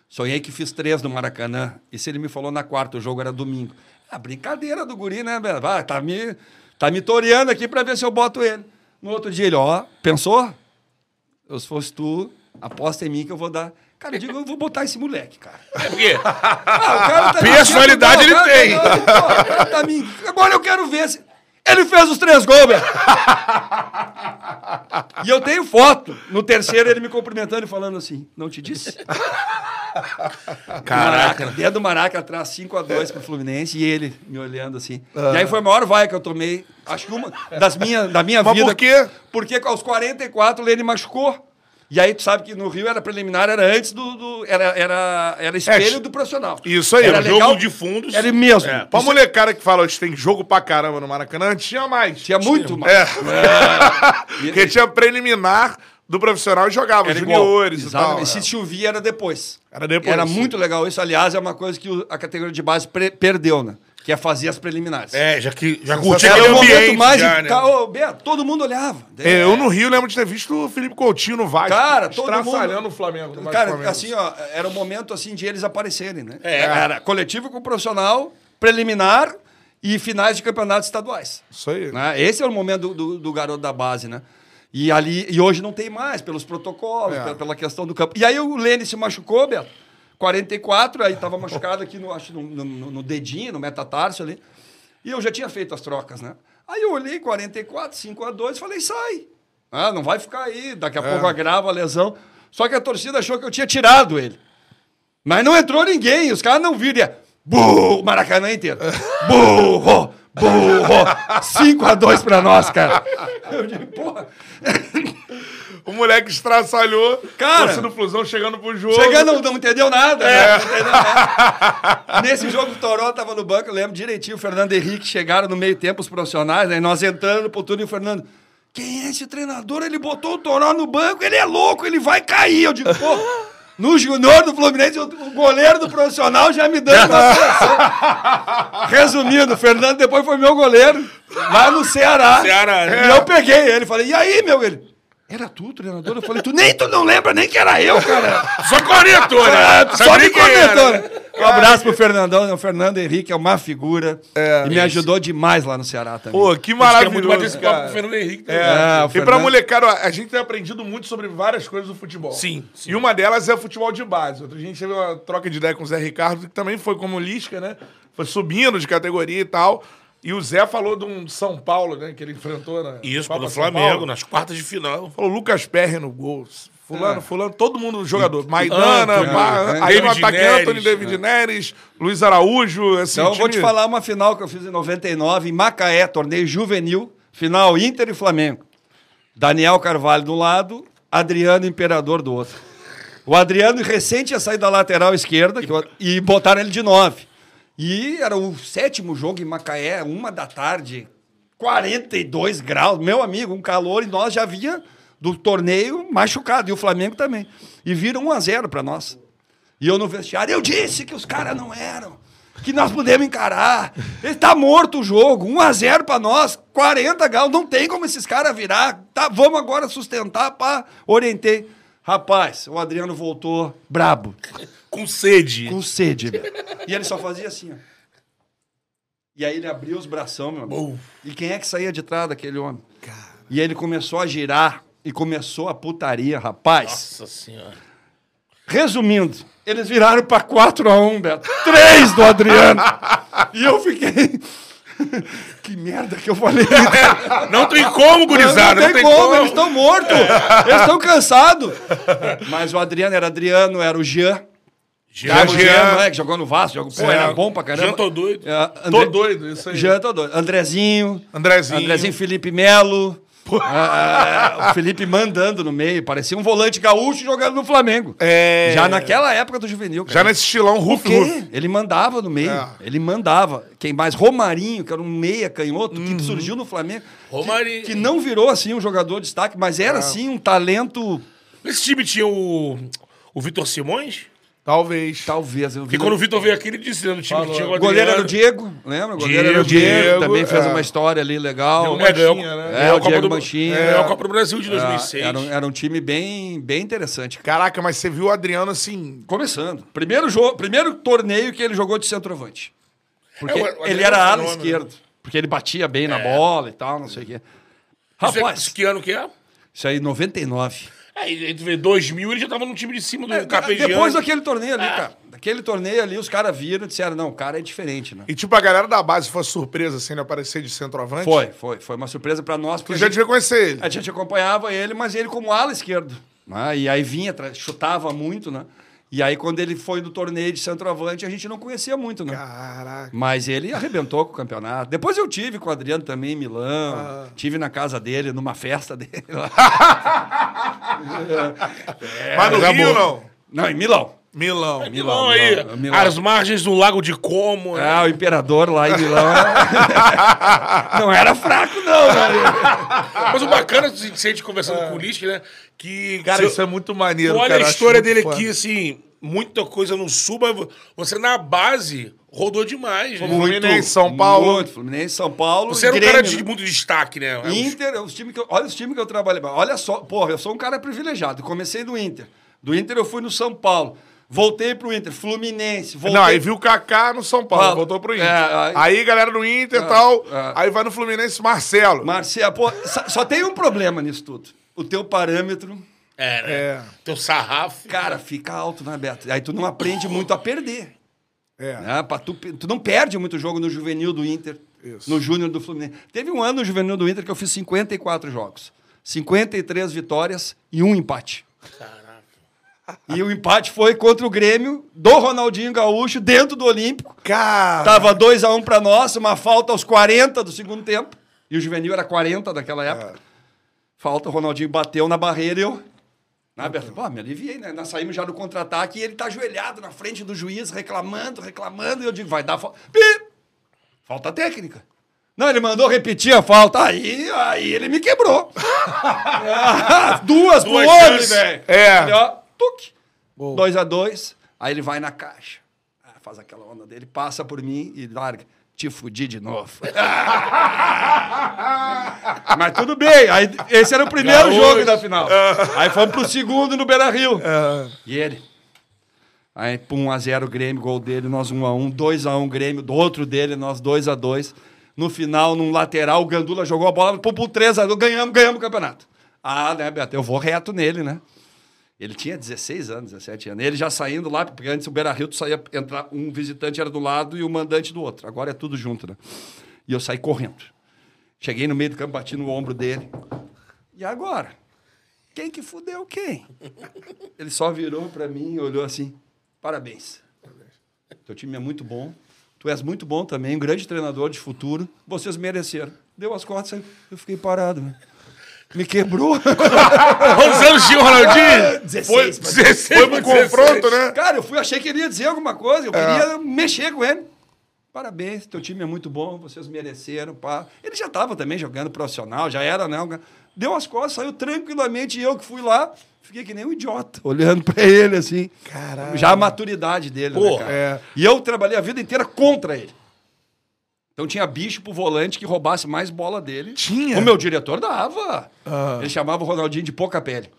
C: Sonhei que fiz três no Maracanã. Isso ele me falou na quarta, o jogo era domingo. Ah, brincadeira do guri, né? Vai, tá me, tá me toreando aqui pra ver se eu boto ele. No outro dia ele, ó, pensou? Eu, se fosse tu, aposta em mim que eu vou dar. Cara, eu digo, eu vou botar esse moleque, cara.
B: É porque
C: Ah, o cara tá
B: Personalidade ele tem.
C: tá me- Agora eu quero ver se. Ele fez os três gols, velho. E eu tenho foto. No terceiro, ele me cumprimentando e falando assim: Não te disse? Caraca. Dedo do Maraca atrás, 5x2 pro Fluminense e ele me olhando assim. E aí foi a maior vaia que eu tomei. Acho que uma das minha, da minha
A: Mas
C: vida.
A: por quê?
C: Porque aos 44 o Lene machucou. E aí tu sabe que no Rio era preliminar, era antes do. do- era, era, era espelho
A: É,
C: do profissional.
A: Isso aí,
C: Era
A: o
B: jogo
C: legal.
B: de fundos.
C: Era mesmo.
B: É.
A: Pra molecada que fala que tem jogo pra caramba no Maracanã, tinha mais.
C: Tinha muito mais.
A: É. Porque tinha preliminar do profissional e jogava,
C: Era igual.
A: juniores e
C: Exatamente.
A: tal.
C: E se chovia era depois.
A: Era depois,
C: Era
A: sim.
C: muito legal isso. Aliás, é uma coisa que a categoria de base perdeu, né? Que é fazer as preliminares.
B: É, já que já
C: Era
B: aquele
C: o momento
B: ambiente
C: mais.
B: já, né?
C: Ô, Beto, todo mundo olhava.
A: É, eu no Rio lembro de ter visto o Felipe Coutinho no Vasco.
C: Cara, todo mundo-
A: o Flamengo. no
C: Cara,
A: Flamengo.
C: assim, ó, era o momento assim de eles aparecerem, né?
B: É.
C: Era coletivo com profissional, preliminar e finais de campeonatos estaduais.
A: Isso aí.
C: né? Esse é o momento do, do- do garoto da base, né? E ali e hoje não tem mais pelos protocolos,
A: É.
C: pela, pela questão do campo. E aí o Lene se machucou, Beto. 44, aí tava machucado aqui no, acho, no, no- no dedinho, no metatarso ali. E eu já tinha feito as trocas, né? Aí eu olhei 44, 5 a 2 falei, sai. Ah, não vai ficar aí, daqui a pouco agrava a lesão. Só que a torcida achou que eu tinha tirado ele. Mas não entrou ninguém, os caras não viram. e é, Burro! Maracanã inteiro. Burro! Burro! 5 a 2 pra nós, cara. Eu digo, porra.
A: O moleque estraçalhou.
C: Cara.
A: torcendo flusão, chegando pro jogo.
C: Chegando, não entendeu nada. né? Não entendeu nada. Nesse jogo, o Toró tava no banco, eu lembro direitinho. O Fernando Henrique chegaram no meio tempo, os profissionais, né? Nós entrando pro túnel e o Fernando. Quem é esse treinador? Ele botou o Toró no banco, ele é louco, ele vai cair. Eu digo, pô. No junior do Fluminense, o goleiro do profissional já me dando uma seleção. Resumindo, o Fernando depois foi meu goleiro lá no Ceará.
B: Ceará, né?
C: E eu peguei ele, falei, e aí, meu? Ele, era tu, treinador? Eu falei, tu nem tu não lembra nem que era eu, cara.
B: Só cornetou, né?
C: É, só
B: né?
C: né? Um abraço pro Fernandão, né? o Fernando Henrique é uma figura.
A: É.
C: e me ajudou demais lá no Ceará também.
A: Pô, que
B: A gente quer muito bater
A: maravilhoso,
B: esse papo com o Fernando Henrique.
A: É.
B: também.
C: É, o
A: e pra
C: Fernando-
A: molecada, ó, a gente tem aprendido muito sobre várias coisas do futebol.
B: Sim, sim.
A: E uma delas é o futebol de base. Outra gente teve uma troca de ideia com o Zé Ricardo, que também foi como Lisca, né? Foi subindo de categoria e tal. E o Zé falou de um São Paulo, né? Que ele enfrentou na
B: Isso,
A: Copa
B: pelo Flamengo, nas quartas de final.
A: Falou Lucas Perry no gol. Fulano,
C: É.
A: fulano, todo mundo jogador. Maidana,
B: Anthony,
A: Bar-
C: Anthony,
A: aí no
B: David
A: ataque
B: Neres,
A: Anthony, David Neres, Luiz Araújo, assim,
C: Então, eu vou
A: time-
C: te falar uma final que eu fiz em 99, em Macaé, torneio juvenil, final Inter e Flamengo. Daniel Carvalho do lado, Adriano Imperador do outro. O Adriano recente ia sair da lateral esquerda que e botaram ele de nove. E era o sétimo jogo em Macaé, uma da tarde, 42 graus. Meu amigo, um calor, e nós já vinha do torneio machucado, e o Flamengo também. E viram 1 a 0 para nós. E eu no vestiário, eu disse que os caras não eram. Que nós podemos encarar. Ele tá morto o jogo. 1 a 0 para nós. 40 graus. Não tem como esses caras virar. Tá, vamos agora sustentar. Pá, orientei. Rapaz, o Adriano voltou brabo.
B: Com sede.
C: Com sede. meu. E ele só fazia assim, ó. E aí ele abriu os bração, meu amigo. E quem é que saía de trás daquele homem? E ele começou a girar e começou a putaria, rapaz.
B: Nossa senhora.
C: Resumindo, eles viraram para 4 a 1 Beto. 3 do Adriano. e eu fiquei. que merda que eu falei.
B: Não tem como, gurizada.
C: não tem como, eles estão mortos. Eles estão cansados. Mas o Adriano era Adriano, era o Jean.
B: Já,
C: o
A: Jean.
C: Jean, né, que jogou no Vasco, jogou, pô,
A: É.
C: era bom pra caramba.
B: Já tô doido.
C: É,
A: Tô
C: André-
A: doido, isso aí.
C: Jean, tô doido. Andrezinho.
A: Andrezinho.
C: Andrezinho Felipe Melo. Ah, o Felipe mandando no meio. Parecia um volante gaúcho jogando no Flamengo.
A: É.
C: Já naquela época do juvenil. cara.
A: Já nesse estilão Ruf.
C: Ele mandava no meio.
A: É.
C: Ele mandava. Quem mais? Romarinho, que era um meia canhoto, que surgiu no Flamengo. que-
B: Romarinho.
C: Que, não virou assim um jogador de destaque, mas era assim um talento.
B: Esse time tinha o, o Vitor Simões?
A: Talvez.
C: Talvez. Eu vi
B: Porque quando o Vitor veio aqui, ele disse né, no time que tinha
C: O goleiro era o Diego, lembra? O goleiro era o Diego,
A: Diego,
C: também fez
A: é.
C: uma história ali legal.
B: É, ganhou,
A: Manchinha, né?
C: É,
B: ganhou
C: o Diego
B: do,
C: Manchinha.
B: ganhou a Copa do Brasil de
C: Ah,
B: 2006.
C: Era, um- era um time bem, bem interessante.
A: Caraca, mas você viu o Adriano assim.
C: Começando. Primeiro, jogo, primeiro torneio que ele jogou de centroavante. Porque
B: É, o- o
C: ele
B: Adriano
C: era
B: é
C: ala esquerdo. Porque ele batia bem na bola e tal, não sei o quê.
B: Isso é-
C: Rapaz,
B: que ano que é?
C: isso aí, 99.
B: É, e tu vê 2000, ele já tava no time de cima do Carpegiani.
C: É, Depois daquele torneio ali, cara. Daquele torneio ali, os caras viram e disseram, não, o cara é diferente, né?
A: E tipo, a galera da base foi surpresa assim ele aparecer de centroavante.
C: Foi, foi. Foi uma surpresa pra nós. Porque a gente-
A: devia conhecer ele.
C: A gente acompanhava ele, mas ele como ala esquerdo. né? E aí vinha, chutava muito, né? E aí, quando ele foi no torneio de centroavante, a gente não conhecia muito, né?
A: Caraca.
C: Mas ele arrebentou com o campeonato. Depois eu tive com o Adriano também em Milão.
A: Ah.
C: Tive na casa dele, numa festa dele lá.
A: Mas no
B: já
A: Rio, não.
C: Não, em Milão.
A: Milão.
B: Milão,
C: Milão,
B: aí,
C: Milão, Milão.
B: as margens do Lago de Como. né?
C: Ah, o imperador lá em Milão. não era fraco, não, né?
B: Mas o bacana, se se a gente conversando com o Lisca, né? Que.
A: Cara, isso é muito maneiro.
B: Olha
A: cara,
B: a história
A: muito
B: dele
A: foda.
B: aqui, assim, muita coisa no sul, mas você na base rodou demais. Né?
A: Fluminense, São Paulo.
C: Muito. Fluminense, São Paulo.
B: Você era um
C: Grêmio,
B: cara de
C: né?
B: muito destaque, né?
C: Inter, os times que eu, olha os times que eu trabalhei. Olha só, porra, eu sou um cara privilegiado. Comecei no Inter. Do Inter eu fui no São Paulo. Voltei pro Inter, Fluminense. Voltei...
A: Não, aí viu o Kaká no São Paulo,
C: Paulo.
A: voltou pro Inter.
C: É, aí-
A: aí... galera do Inter e
C: Ah,
A: tal.
C: ah.
A: Aí vai no Fluminense Marcelo.
C: Marcelo, pô, só, só tem um problema nisso tudo. O teu parâmetro,
B: É, né?
A: É.
B: Teu sarrafo.
C: cara, fica alto, né, Beto? Aí tu não aprende muito a perder.
A: É.
C: Né? Pra tu, tu não perde muito jogo no juvenil do Inter. No Júnior do Fluminense. Teve um ano no Juvenil do Inter que eu fiz 54 jogos. 53 vitórias e um empate. E o empate foi contra o Grêmio do Ronaldinho Gaúcho, dentro do Olímpico.
A: Cara.
C: Tava 2x1 um pra nós, uma falta aos 40 do segundo tempo. E o Juvenil era 40 daquela época. Falta, o Ronaldinho bateu na barreira e eu. Na aberta, pô, me aliviei, né? Nós saímos já do contra-ataque e ele tá ajoelhado na frente do juiz, reclamando, reclamando. E eu digo, vai dar falta. Falta técnica. Não, ele mandou repetir a falta. Aí, aí ele me quebrou. Duas
B: Duas
C: velho.
A: É.
C: Ele, ó, tuque. 2 a 2 Aí ele vai na caixa. Ah, faz aquela onda dele, passa por mim e larga. Te fudi de novo. Mas tudo bem. Aí, esse era o primeiro
A: Gaúcho.
C: jogo da final. Aí fomos pro segundo no Beira Rio. E ele. Aí, pum, 1x0 Grêmio, gol dele, nós 1x1, 2x1 Grêmio, do outro dele, nós 2x2. No final, num lateral, o Gandula jogou a bola, pum, pum, 3x2, ganhamos, ganhamos o campeonato. Ah, né, Beto? Eu vou reto nele, né? Ele tinha 16 anos, 17 anos. Ele já saindo lá, porque antes o Beira Rio, tu saía, entrar, um visitante era do lado e o mandante do outro. Agora é tudo junto, né? E eu saí correndo. Cheguei no meio do campo, bati no ombro dele. E agora? Quem que fudeu quem? Ele só virou pra mim e olhou assim: parabéns. Teu time é muito bom. Tu és muito bom também, um grande treinador de futuro. Vocês mereceram. Deu as saiu. eu fiquei parado. né? Me quebrou.
B: Quantos anos tinha o Ronaldinho?
C: 16,
B: 16
A: Foi pro confronto, né?
C: Cara, eu fui, achei que ele ia dizer alguma coisa, eu queria mexer com ele. Parabéns, teu time é muito bom, vocês mereceram, pá. Ele já estava também jogando profissional, já era, né? Deu as costas, saiu tranquilamente, e eu que fui lá, fiquei que nem um idiota, olhando pra ele, assim.
A: Caralho.
C: Já a maturidade dele, né,
B: Porra,
C: cara?
A: é.
C: E eu trabalhei a vida inteira contra ele. Então tinha bicho pro volante que roubasse mais bola dele.
A: Tinha?
C: O meu diretor dava. Ele chamava o Ronaldinho de pouca pele.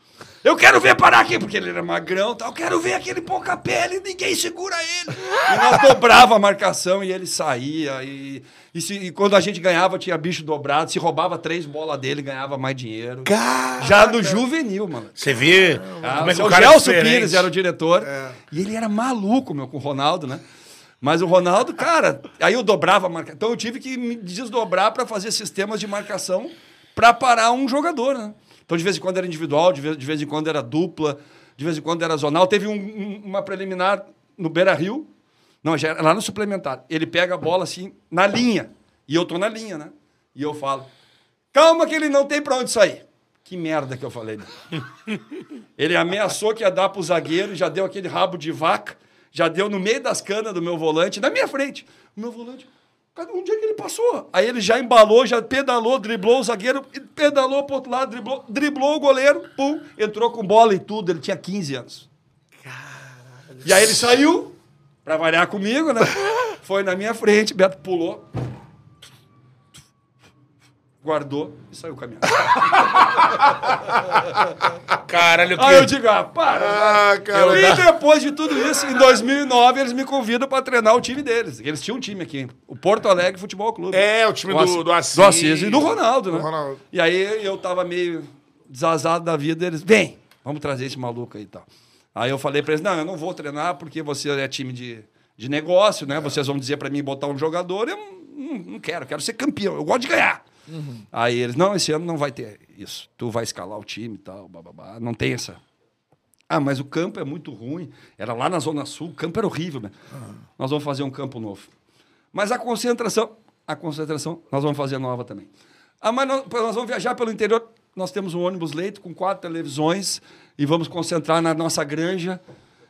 C: Eu quero ver parar aqui, porque ele era magrão e tal. Eu quero ver aquele pouca pele, ninguém segura ele. E nós dobrava a marcação e ele saía. E, e, se- e quando a gente ganhava, tinha bicho dobrado. Se roubava três bolas dele, ganhava mais dinheiro.
A: Cara.
C: Já no juvenil, mano.
B: Você vê
C: Ah,
B: como é que
C: o
B: o é
C: Gelson
B: diferente.
C: Pires era o diretor. E ele era maluco, meu, com o Ronaldo, né? Mas o Ronaldo, cara, aí eu dobrava a marcação. Então eu tive que me desdobrar para fazer sistemas de marcação para parar um jogador, né? Então de vez em quando era individual, de vez, de vez em quando era dupla, de vez em quando era zonal. Teve um- um- uma preliminar no Beira Rio, não, já era lá no suplementar. Ele pega a bola assim, na linha. E eu tô na linha, né? E eu falo, calma que ele não tem para onde sair. Que merda que eu falei. né? Ele ameaçou que ia dar pro zagueiro, já deu aquele rabo de vaca, já deu no meio das canas do meu volante, na minha frente. O meu volante, cadê onde é que ele passou? Aí ele já embalou, já pedalou, driblou o zagueiro, pedalou pro outro lado, driblou, driblou o goleiro, pum, entrou com bola e tudo. Ele tinha 15 anos. E aí ele saiu, pra variar comigo, né? Foi na minha frente, Beto pulou, guardou e saiu caminhando.
B: Caralho, que...
C: Aí eu digo, ah, para.
A: Ah, cara.
C: E depois de tudo isso, em 2009, eles me convidam para treinar o time deles. Eles tinham um time aqui, o Porto Alegre Futebol Clube.
A: É, o time do-
C: Assis-
A: do Assis.
C: Do Assis e do Ronaldo, né?
A: Do Ronaldo.
C: E aí eu tava meio desazado da vida, eles, vem, vamos trazer esse maluco aí e tal. Aí eu falei para eles, não, eu não vou treinar porque você é time de, de negócio, né? Vocês vão dizer para mim botar um jogador, eu não, não quero, eu quero ser campeão, eu gosto de ganhar. Aí eles, não, esse ano não vai ter isso. Tu vai escalar o time e tal, bababá. Não tem essa. Ah, mas o campo é muito ruim. Era lá na Zona Sul, o campo era horrível. Né? Nós vamos fazer um campo novo. Mas a concentração, a concentração, nós vamos fazer nova também. Ah, mas nós, nós vamos viajar pelo interior. Nós temos um ônibus leito com quatro televisões e vamos concentrar na nossa granja.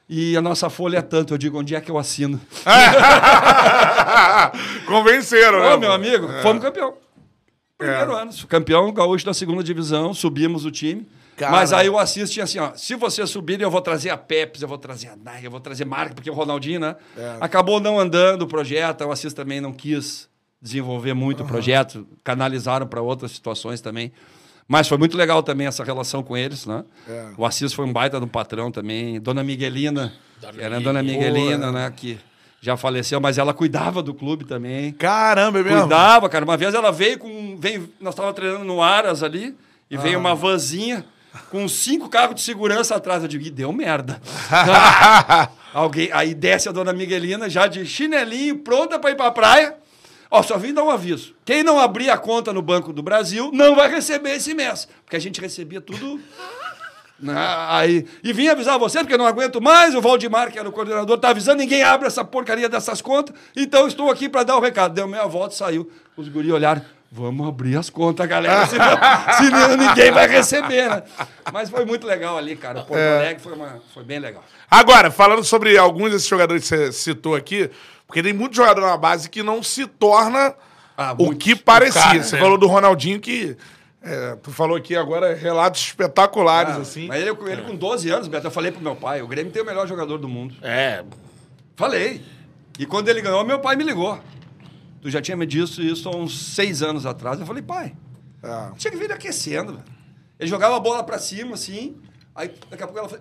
C: E a nossa folha é tanto. Eu digo, onde é que eu assino?
A: Convenceram, né?
C: Ô, meu amigo, fomos campeão. Primeiro ano. Campeão gaúcho da segunda divisão, subimos o time.
A: Cara.
C: Mas aí o Assis tinha assim, ó, se vocês subirem, eu vou trazer a Pepsi, eu vou trazer a Nike, eu vou trazer marca, porque o Ronaldinho, né? Acabou não andando o projeto, o Assis também não quis desenvolver muito o projeto, canalizaram para outras situações também. Mas foi muito legal também essa relação com eles, né? O Assis foi um baita do patrão também. Dona Miguelina, que era a Dona Miguelina, né? Que já faleceu, mas ela cuidava do clube também.
A: Caramba, é mesmo?
C: Cuidava, cara. Uma vez ela veio com. Veio, nós estávamos treinando no Aras ali, e veio
A: Ah.
C: uma vanzinha com cinco carros de segurança atrás. Eu digo, "Ih, deu merda. Alguém, aí desce a dona Miguelina, já de chinelinho, pronta para ir para a praia. Ó, só vim dar um aviso. Quem não abrir a conta no Banco do Brasil não vai receber esse mês. Porque a gente recebia tudo. Né, Aí, e vim avisar você, porque eu não aguento mais. O Valdemar, que era o coordenador, tá avisando, ninguém abre essa porcaria dessas contas. Então estou aqui para dar o recado. Deu meia volta, saiu. Os guri olharam. Vamos abrir as contas, galera. Senão, senão ninguém vai receber, né? Mas foi muito legal ali, cara. O Porto
A: É.
C: Alegre foi, uma, foi bem legal.
A: Agora, falando sobre alguns desses jogadores que você citou aqui, porque tem muito jogador na base que não se torna
C: Ah,
A: o que parecia.
B: cara,
A: você
B: né?
A: falou do Ronaldinho que. É, tu falou aqui agora relatos espetaculares,
C: Ah,
A: assim.
C: Mas ele, ele com 12 anos, Beto, eu falei pro meu pai, o Grêmio tem o melhor jogador do mundo.
B: É.
C: Falei. E quando ele ganhou, meu pai me ligou. Tu já tinha me dito isso há uns seis anos atrás. Eu falei, pai,
A: É.
C: tinha que vir aquecendo. velho. Ele jogava a bola pra cima, assim. Aí daqui a pouco ela foi.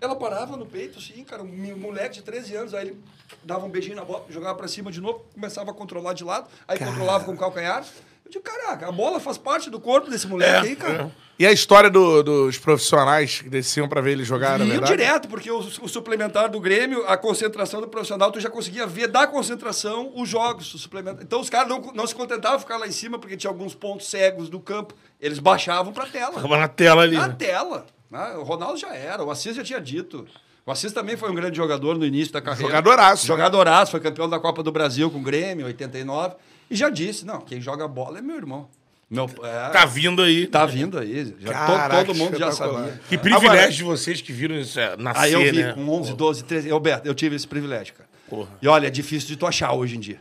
C: Ela parava no peito, assim, cara, um moleque de 13 anos. Aí ele dava um beijinho na bola, jogava pra cima de novo, começava a controlar de lado, aí controlava com o calcanhar. Eu digo, caraca, a bola faz parte do corpo desse moleque aí, cara.
A: E a história do- dos profissionais que desciam pra ver ele jogar, na verdade?
C: direto, porque o, o suplementar do Grêmio, a concentração do profissional, tu já conseguia ver da concentração os jogos, o suplementar. Então os caras não, não se contentavam de ficar lá em cima, porque tinha alguns pontos cegos do campo. Eles baixavam pra tela.
B: Tava na tela ali.
C: Na
B: né?
C: tela. Ah, o Ronaldo já era, o Assis já tinha dito. O Assis também foi um grande jogador no início da carreira.
A: Jogadoraço.
C: Jogadoraço, foi campeão da Copa do Brasil com o Grêmio, em 89. E já disse, não, quem joga bola é meu irmão. Meu, é,
B: Tá vindo aí.
C: tá vindo aí. Já,
A: Caraca,
C: todo, mundo já sabia.
B: Que privilégio
A: Agora-
B: de vocês que viram isso é, nascer,
C: Aí eu vi
B: né?
C: com 11, 12, 13. Eu, Beto, eu tive esse privilégio, cara.
B: Porra.
C: E olha, é difícil de tu achar hoje em dia.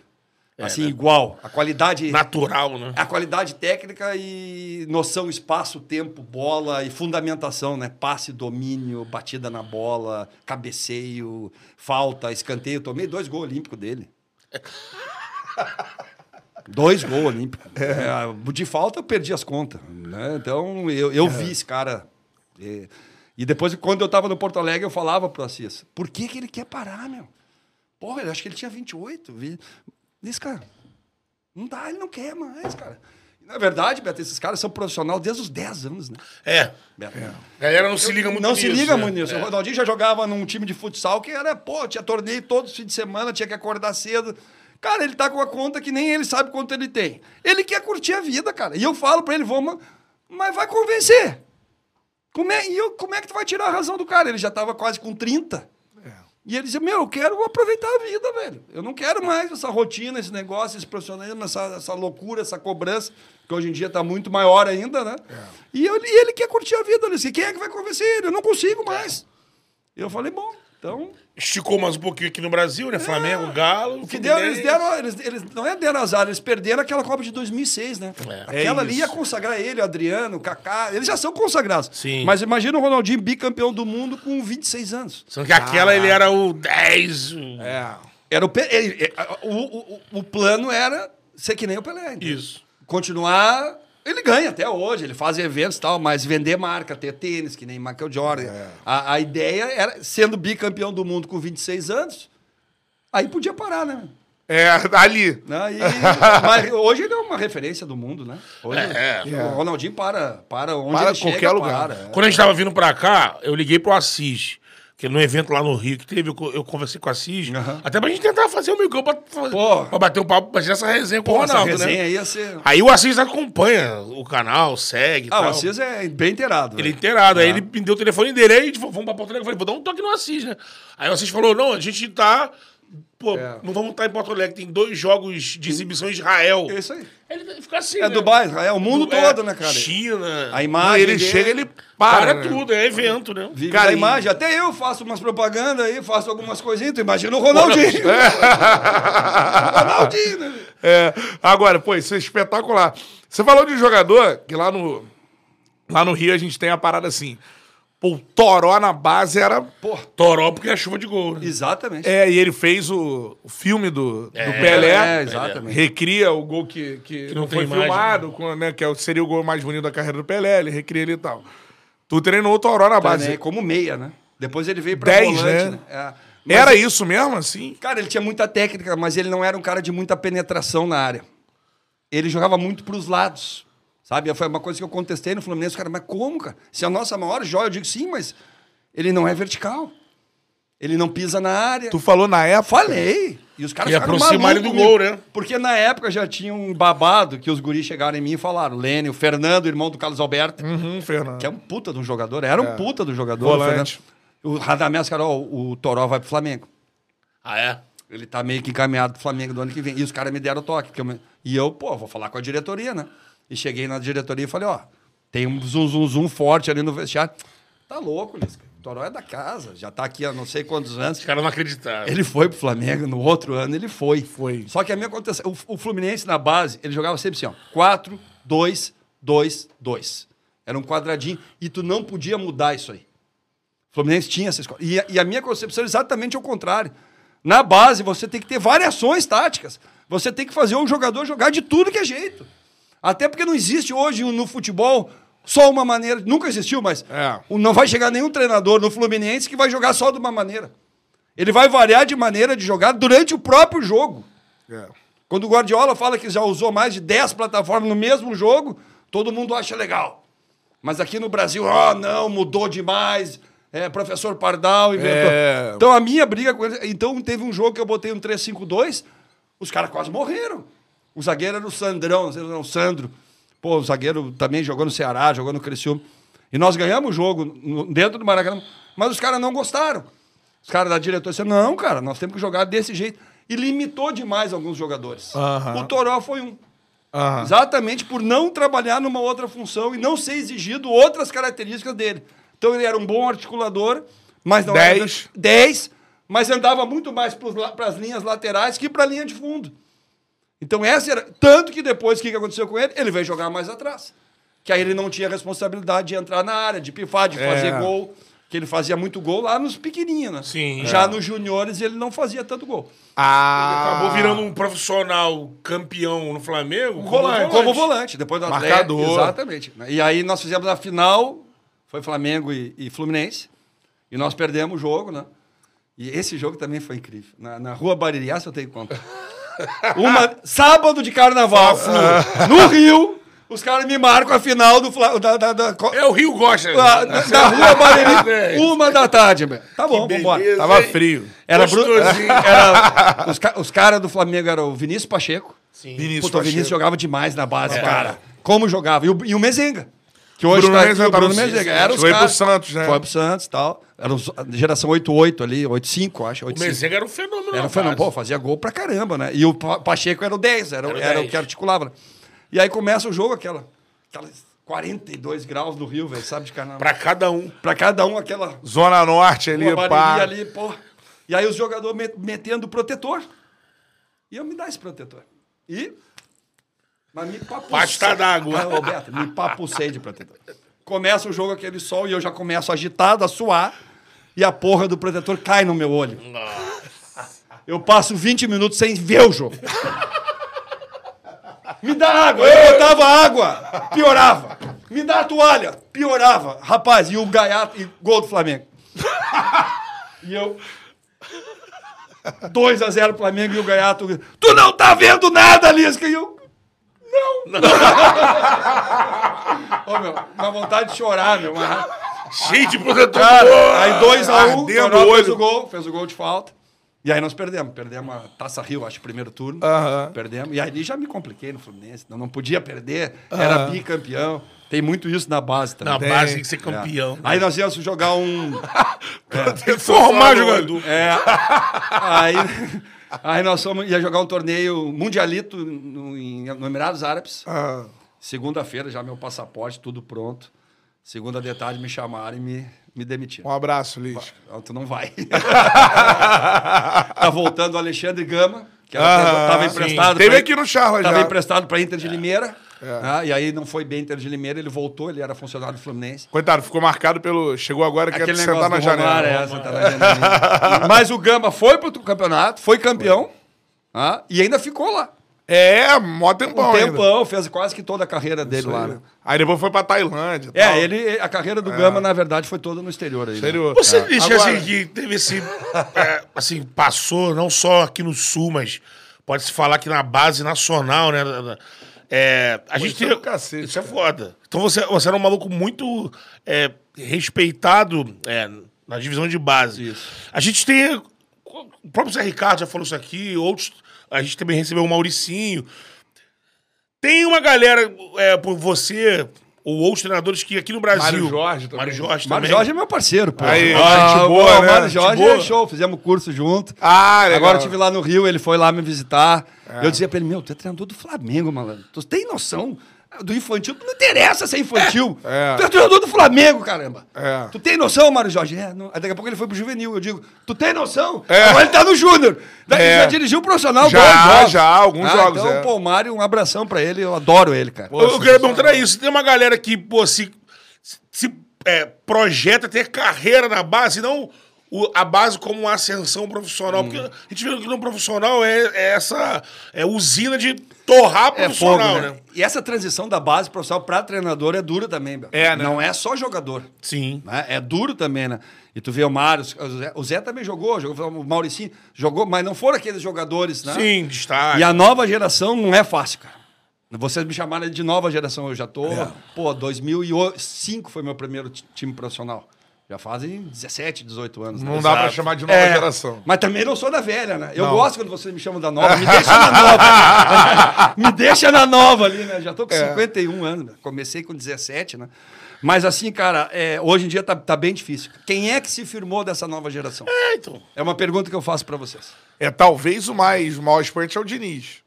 C: assim,
B: né?
C: igual. A qualidade.
B: Natural, né?
C: A qualidade técnica e noção, espaço, tempo, bola e fundamentação, né? Passe, domínio, batida na bola, cabeceio, falta, escanteio. Tomei dois gols olímpicos dele. Dois gols olímpicos. É, de falta eu perdi as contas. Né? Então eu, eu vi esse cara. E, e depois, quando eu tava no Porto Alegre, eu falava pro Assis: por que, que ele quer parar, meu? Porra, eu acho que ele tinha 28. Vi. Disse, cara, não dá, ele não quer mais, cara. Na verdade, Beto, esses caras são profissionais desde os 10 anos, né?
B: É.
C: Beto?
B: A galera não se liga muito
C: Não
B: nisso.
C: se liga
B: né?
C: muito nisso. O Ronaldinho já jogava num time de futsal que era, pô, tinha torneio todos os fins de semana, tinha que acordar cedo. Cara, ele tá com a conta que nem ele sabe quanto ele tem. Ele quer curtir a vida, cara. E eu falo pra ele, vamos, mas vai convencer. Como é, e eu, como é que tu vai tirar a razão do cara? Ele já tava quase com 30. E ele dizia, meu, eu quero aproveitar a vida, velho. Eu não quero mais essa rotina, esse negócio, esse profissionalismo, essa, essa loucura, essa cobrança, que hoje em dia está muito maior ainda, né? E, eu- e ele quer curtir a vida. Ele disse, quem é que vai convencer ele? Eu não consigo mais. Eu falei, bom, então...
B: Esticou mais um pouquinho aqui no Brasil, né? Flamengo, Galo.
C: O que deu, eles deram, eles, eles não é deram azar, eles perderam aquela Copa de 2006, né? Aquela
A: É
C: ali ia consagrar ele, o Adriano, o Kaká, eles já são consagrados.
B: Sim.
C: Mas imagina o Ronaldinho bicampeão do mundo com 26 anos.
B: Sendo que aquela ele era o 10. o-
A: É.
C: Era o, ele- ele- o, o, o- plano era ser que nem o Pelé. entendeu?
B: Isso.
C: Continuar. Ele ganha até hoje, ele faz eventos e tal, mas vender marca, ter tênis, que nem Michael Jordan. A, a ideia era, sendo bicampeão do mundo com 26 anos, aí podia parar, né?
A: É, ali.
C: E- mas hoje ele é uma referência do mundo, né? Hoje,
B: É,
C: o Ronaldinho para, para onde
A: Para
C: ele chega,
A: qualquer lugar.
C: para, é.
B: Quando a gente tava vindo pra cá, eu liguei pro Assis. Que no evento lá no Rio que teve, eu, eu conversei com o Assis. Até pra gente tentar fazer o meio pra, pra, pra bater um papo, pra tirar essa resenha com
C: Pô,
B: o
C: essa
B: Ronaldo,
C: resenha
B: né?
C: aí ia ser...
B: Aí o Assis acompanha o canal, segue e
C: Ah, o
B: tal.
C: Assis é bem inteirado.
B: Ele é
C: velho.
B: inteirado. Aí ele me deu o telefone dele, aí a vamos pra Porto Alegre. Eu falei, vou dar um toque no Assis, né? Aí o Assis falou, não, a gente tá... Pô,
C: É.
B: não vamos estar em Porto Alegre, tem dois jogos de exibição em Israel.
C: É isso aí.
B: Ele fica assim,
C: É
B: né?
C: Dubai, Israel, o mundo
B: Du- é,
C: todo, né, cara?
B: China.
C: A
A: Não,
C: imagem
A: ele
C: dele
A: chega, ele
B: Para,
A: para. né?
B: tudo, é evento, né?
C: Vive
A: Cara, e-
C: imagem. Até eu faço umas propagandas aí, faço algumas coisinhas. Tu imagina o Ronaldinho. Ronaldinho, né?
A: É, agora, pô, isso é espetacular. Você falou de jogador que lá no, lá no Rio a gente tem a parada assim. Pô, o Toró na base era.
C: Pô,
B: Toró porque é chuva de gol, né?
C: exatamente.
A: É, e ele fez o, o filme do, do
B: É,
A: Pelé.
C: é, exatamente.
A: Recria o gol que, que,
B: não
A: não
B: tem
A: foi
B: imagem.
A: filmado, com, né, que é seria o gol mais bonito da carreira do Pelé. Ele recria ele e tal. Tu treinou o Toró na base.
C: Né, Como meia, né? Depois ele veio pra
A: 10,
C: volante,
A: né?
C: né? É. Mas,
A: Era isso mesmo, assim?
C: Cara, ele tinha muita técnica, mas ele não era um cara de muita penetração na área. Ele jogava muito pros lados. Sabe? Foi uma coisa que eu contestei no Fluminense. Cara, mas como, cara? Se é a nossa maior joia, eu digo sim, mas ele não é vertical. Ele não pisa na área.
A: Tu falou na época.
C: Falei. E os caras
B: E
C: ficaram
B: aproximar ele do gol, né?
C: Porque na época já tinha um babado que os guris chegaram em mim e falaram. Lênin, o Fernando, irmão do Carlos Alberto,
A: Uhum, Fernando.
C: que é um puta de um jogador. Era um puta do jogador.
A: Volante.
C: O, Fernando. o Radamés, cara, ó, o Toró vai pro Flamengo.
B: Ah, é?
C: Ele tá meio que encaminhado pro Flamengo do ano que vem. E os caras me deram toque. porque eu me- E eu, pô, vou falar com a diretoria, né? E cheguei na diretoria e falei, ó, tem um zum, zum, zum forte ali no vestiário. Tá louco, Lisca. O Toró é da casa, já tá aqui há não sei quantos anos.
B: Os caras não acreditaram.
C: Ele foi pro Flamengo, no outro ano ele foi.
A: Foi.
C: Só que a minha aconteceu. O, o Fluminense na base, ele jogava sempre assim, ó. 4, 2, 2, 2. Era um quadradinho. E tu não podia mudar isso aí. O Fluminense tinha essa escola. E, a- e a minha concepção é exatamente ao contrário. Na base, você tem que ter variações táticas. Você tem que fazer o jogador jogar de tudo que é jeito. Até porque não existe hoje no futebol só uma maneira. Nunca existiu, mas
A: É.
C: não vai chegar nenhum treinador no Fluminense que vai jogar só de uma maneira. Ele vai variar de maneira de jogar durante o próprio jogo.
A: É.
C: Quando o Guardiola fala que já usou mais de 10 plataformas no mesmo jogo, todo mundo acha legal. Mas aqui no Brasil, ó, não, mudou demais. É, professor Pardal inventou.
A: É.
C: Então a minha briga com ele. Então teve um jogo que eu botei um 3-5-2, os caras quase morreram. O zagueiro era o Sandrão, não era o Sandro. Pô, o zagueiro também jogou no Ceará, jogou no Criciúma. E nós ganhamos o jogo dentro do Maracanã, mas os caras não gostaram. Os caras da diretoria disseram, não, cara, nós temos que jogar desse jeito. E limitou demais alguns jogadores.
A: Aham.
C: O Toró foi um.
A: Aham.
C: Exatamente por não trabalhar numa outra função e não ser exigido outras características dele. Então ele era um bom articulador, mas não era...
A: Dez.
C: 10, mas andava muito mais para as linhas laterais que para a linha de fundo. Então essa era... Tanto que depois, o que que aconteceu com ele? Ele veio jogar mais atrás. Que aí ele não tinha responsabilidade de entrar na área, de pifar, de
A: É.
C: fazer gol. Que ele fazia muito gol lá nos pequenininhos, né?
B: Sim.
C: Já nos juniores ele não fazia tanto gol.
A: Ah,
B: Acabou virando um profissional campeão no Flamengo. como
A: Volante.
C: Como volante, depois do
A: Marcador.
C: É, exatamente. E aí nós fizemos a final, foi Flamengo e, e Fluminense, e nós perdemos o jogo, né? E esse jogo também foi incrível. Na, na rua Bariri, essa eu tenho conta. Uma, sábado de carnaval, no Rio, os caras me marcam a final do, da, da, da,
B: É, o Rio gosta.
C: da- da- da rua Bariri, uma da tarde. meu. Tá bom, vambora.
A: Tava frio.
C: Era, era os, os caras do Flamengo eram o Vinícius Pacheco,
A: Vinícius
C: Puta, o Vinícius
A: Pacheco.
C: jogava demais na base, cara. Como jogava. E o, e o Mezenga. Que hoje
A: Bruno
C: tá aqui, o Bruno
A: no-
C: Mezenga. Era os
A: Foi pro
C: caras-
A: Santos, né?
C: Foi pro Santos e tal. Era os- geração 88 ali, 85, acho.
B: O
C: 85.
B: Mezenga era um fenômeno.
C: Era um fenômeno. Pô, fazia gol pra caramba, né? E o Pa- Pacheco era o 10, era,
B: Era o
C: era o
B: 10.
C: que articulava. né? E aí começa o jogo, aquela, aquelas 42 graus do Rio, velho, sabe, de carnaval.
B: Pra cada um.
C: Pra cada um, aquela
A: Zona Norte ali, pá.
C: ali, pô. E aí os jogadores met- metendo protetor. E eu me dá esse protetor. E. Mas me papucei.
B: Pasta d'água.
C: Roberto, me papucei de protetor. Começa o jogo aquele sol e eu já começo agitado, a suar. E a porra do protetor cai no meu olho. Eu passo 20 minutos sem ver o jogo. Me dá água. Eu botava água, piorava. Me dá a toalha, piorava. Rapaz, e o Gaiato, e gol do Flamengo. E eu. 2 a 0 Flamengo e o Gaiato. Tu não tá vendo nada, Lisca! E eu. Não! Ô, meu, uma vontade de chorar, meu. Uma...
B: Cheio de protetor.
C: Cara, aí 2 a 1 um,
A: o
C: fez o gol, fez o gol de falta. E aí nós perdemos. Perdemos a Taça Rio, acho, primeiro turno.
A: Aham.
C: Perdemos. E aí já me compliquei no Fluminense. Não, não podia perder. Era bicampeão. Tem muito isso na base também.
B: Na
A: Tem.
B: base tem que ser campeão.
C: É. Aí nós íamos jogar um.
B: Que formar jogador.
C: É. Aí, aí nós fomos, ia jogar um torneio mundialito no, em, no Emirados Árabes.
A: Ah,
C: Segunda-feira, já meu passaporte, tudo pronto. Segunda de tarde me chamaram e me, me demitiram.
A: um abraço, Liz.
C: Ah, Tu não vai. tá voltando o Alexandre Gama, que
A: Ah,
C: estava
A: sim.
C: emprestado.
A: Teve
C: pra-
A: aqui no Charla
C: Tava
A: já.
C: emprestado para Inter de Limeira. Ah, e aí não foi bem Inter de Limeira, ele voltou, ele era funcionário do Fluminense.
A: Coitado, ficou marcado pelo. Chegou agora, quer
C: Aquele
A: sentar
C: negócio
A: na janela.
C: Romário, é, sentar na janela. Mas o Gama foi pro campeonato, foi campeão ah, e ainda ficou lá.
A: É, mó tempão.
C: Um
A: ainda.
C: tempão, fez quase que toda a carreira dele
A: Isso
C: lá.
A: aí.
C: Né?
A: Aí depois foi pra Tailândia.
C: É,
A: tal.
C: ele, a carreira do Gama, na verdade, foi toda no exterior. Aí, né?
A: Exterior.
B: Você
A: É.
B: diz que,
A: Agora-
B: assim, que teve esse. é, assim, passou não só aqui no Sul, mas pode-se falar que na base nacional, né? É, a gente
A: isso é cacete,
B: isso é foda. Então você, você era um maluco muito é, respeitado é, na divisão de base.
C: Isso.
B: A gente tem. o próprio Zé Ricardo já falou isso aqui, outros. A gente também recebeu o Mauricinho. Tem uma galera, é, por você, ou outros treinadores que aqui no Brasil.
A: Mário Jorge também.
B: Mário Jorge
C: Mário
B: também.
C: Jorge é meu parceiro, pô.
A: Aí,
C: ah,
A: gente boa,
C: o
A: né?
C: Mário Jorge
A: boa.
C: é show, fizemos curso junto.
A: Ah, legal.
C: Agora eu estive lá no Rio, ele foi lá me visitar.
A: É.
C: Eu dizia pra ele, meu, tu é treinador do Flamengo, malandro. Tu tem noção do infantil? Não interessa ser infantil.
A: É.
C: Tu é treinador do Flamengo, caramba.
A: É.
C: Tu tem noção, Mário Jorge? É, não. Aí daqui a pouco ele foi pro juvenil. Eu digo, tu tem noção?
A: É.
C: Agora ele tá no júnior. Daí
A: É.
C: ele já dirigiu o profissional
A: Já, já, alguns
C: Ah,
A: jogos,
C: Então,
A: é.
C: pô, o Mário, um abração pra ele. Eu adoro ele, cara.
B: Eu, eu queria perguntar isso. Tem uma galera que, pô, se, se é, projeta ter carreira na base, não o- a base como uma ascensão profissional. Porque a gente vê que no profissional é, é essa é usina de torrar
C: É fogo,
B: profissional,
C: né?
B: né?
C: E essa transição da base profissional pra treinador é dura também, Bel.
A: É, né?
C: Não é só jogador.
B: Sim.
C: né? É duro também, né? E tu vê o Mário, o Zé, o Zé também jogou, jogou, o Mauricinho jogou, mas não foram aqueles jogadores, né?
B: Sim, destaque.
C: E a nova geração não é fácil, cara. Vocês me chamaram de nova geração, eu já tô.
A: É.
C: Pô, 2005 foi meu primeiro ti- time profissional. Já fazem 17, 18 anos. né?
A: Não dá pra
B: Exato.
A: chamar de nova
C: É,
A: geração.
C: Mas também não sou da velha, né? Eu
A: Não.
C: gosto quando vocês me chamam da nova. Me deixa na nova. me deixa na nova ali, né? Já tô com
A: É.
C: 51 anos. né? Comecei com 17, né? Mas assim, cara, é, hoje em dia tá, tá bem difícil. Quem é que se firmou dessa nova geração?
B: É, então.
C: É uma pergunta que eu faço pra vocês.
A: É talvez o mais o maior expoente é o Diniz.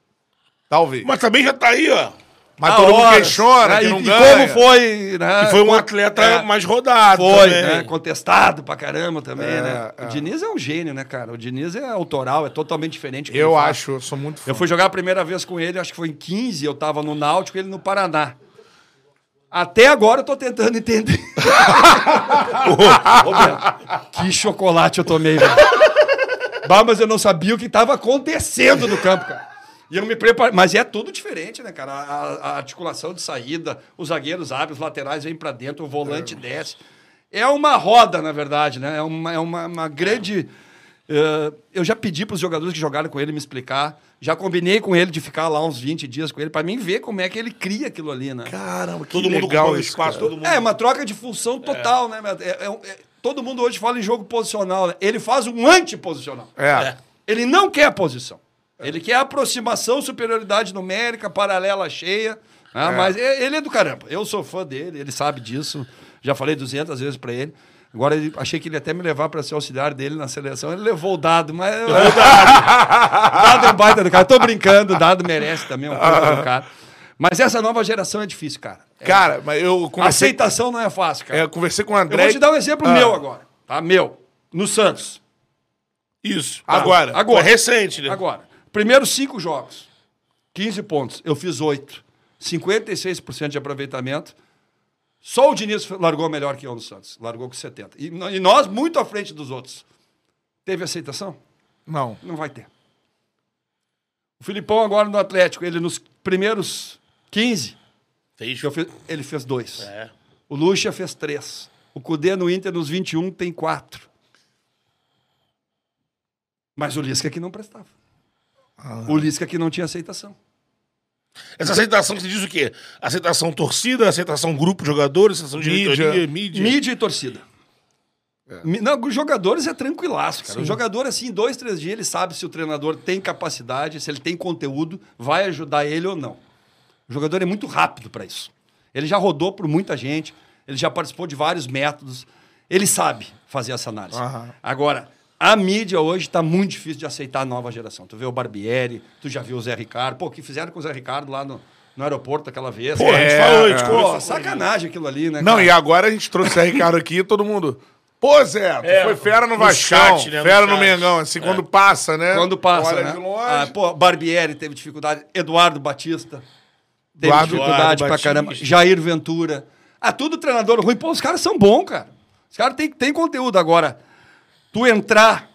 A: Talvez. Mas
B: também já tá aí, ó.
A: Todo mundo
C: horas,
A: questiona,
C: né?
A: que
C: E-
A: não
C: e,
A: ganha.
C: como foi, né?
B: E foi um atleta
C: é,
B: mais rodado.
C: Foi,
B: também.
C: né? Contestado pra caramba também,
A: É,
C: né?
A: é.
C: O Diniz é um gênio, né, cara? O Diniz é autoral, é totalmente diferente. que
A: Eu acho, eu sou muito fã.
C: Eu fui jogar a primeira vez com ele, acho que foi em 15, eu tava no Náutico, ele no Paraná. Até agora eu tô tentando entender. Ô, Beto, que chocolate eu tomei, velho. Bah, mas eu não sabia o que tava acontecendo no campo, cara. E eu me preparei. Mas é tudo diferente, né, cara? A, a- articulação de saída, os zagueiros abrem, os laterais vêm pra dentro, o volante desce. É uma roda, na verdade, né? É uma, é uma, uma grande. eh, eu já pedi para os jogadores que jogaram com ele me explicar. Já combinei com ele de ficar lá uns 20 dias com ele, para mim ver como é que ele cria aquilo ali, né?
A: Caramba, que
B: Todo mundo
A: legal
B: ocupando
A: isso,
B: espaço,
A: cara.
B: todo mundo.
C: É, uma troca de função total, né? É- é um- é- todo mundo hoje fala em jogo posicional. Né? Ele faz um antiposicional.
A: É.
C: Ele não quer a posição. Ele quer aproximação, superioridade numérica, paralela cheia. né? Mas é- ele é do caramba. Eu sou fã dele, ele sabe disso. Já falei 200 vezes pra ele. Agora, ele, achei que ele ia até me levar para ser auxiliar dele na seleção. Ele levou o dado, mas. O dado é um baita do cara. Tô brincando, o dado merece também um pouco do cara. Mas essa nova geração é difícil, cara.
A: Cara, mas eu conversei,
C: Aceitação não é fácil, cara.
A: é, eu conversei com o
C: Eu
A: André.
C: vou te dar um exemplo
A: Ah.
C: meu agora. Tá? Meu. No Santos.
B: Isso.
A: Agora.
C: Agora.
B: Foi recente, né?
C: Agora. Primeiros cinco jogos. 15 pontos. Eu fiz oito. 56% de aproveitamento. Só o Diniz largou melhor que eu no Santos. Largou com 70%. E, e nós muito à frente dos outros. Teve aceitação?
A: Não.
C: Não vai ter. O Filipão agora no Atlético, ele nos primeiros 15,
B: Fez.
C: eu fiz- ele fez dois.
B: É.
C: O Lucha fez três. O Cudê no Inter nos 21 tem quatro. Mas o Lisca que não prestava. O Lisca que não tinha aceitação.
B: Essa aceitação que você diz o quê? Aceitação torcida, aceitação grupo de jogadores, aceitação diretoria,
A: Mídia.
B: mídia.
C: Mídia e torcida. Mi- Não, os jogadores é tranquilaço, cara. O jogador, assim, em dois, três dias, ele sabe se o treinador tem capacidade, se ele tem conteúdo, vai ajudar ele ou não. O jogador é muito rápido para isso. Ele já rodou por muita gente, ele já participou de vários métodos, ele sabe fazer essa análise.
A: Aham.
C: Agora, a mídia hoje está muito difícil de aceitar a nova geração. Tu vê o Barbieri, tu já viu o Zé Ricardo. Pô, o que fizeram com o Zé Ricardo lá no, no aeroporto aquela vez?
B: Pô, a gente
A: É,
B: falou, a gente
A: é.
C: Pô, sacanagem aquilo ali, né?
A: Não,
C: cara?
A: e agora a gente trouxe o Ricardo aqui e todo mundo. Pô, Zé, tu
B: É,
A: foi fera no
B: no
A: Vascão,
B: chat, né, no
A: fera no,
B: chat.
A: Mengão, assim, quando passa, né?
C: Quando passa,
A: Olha
C: né?
A: de longe.
C: Ah, pô, Barbieri teve dificuldade. Eduardo Batista teve
A: Eduardo-
C: dificuldade
B: Eduardo
C: pra caramba.
B: Batista.
C: Jair Ventura. Ah, tudo treinador ruim. Pô, os caras são bons, cara. Os caras têm, têm conteúdo. Agora, tu entrar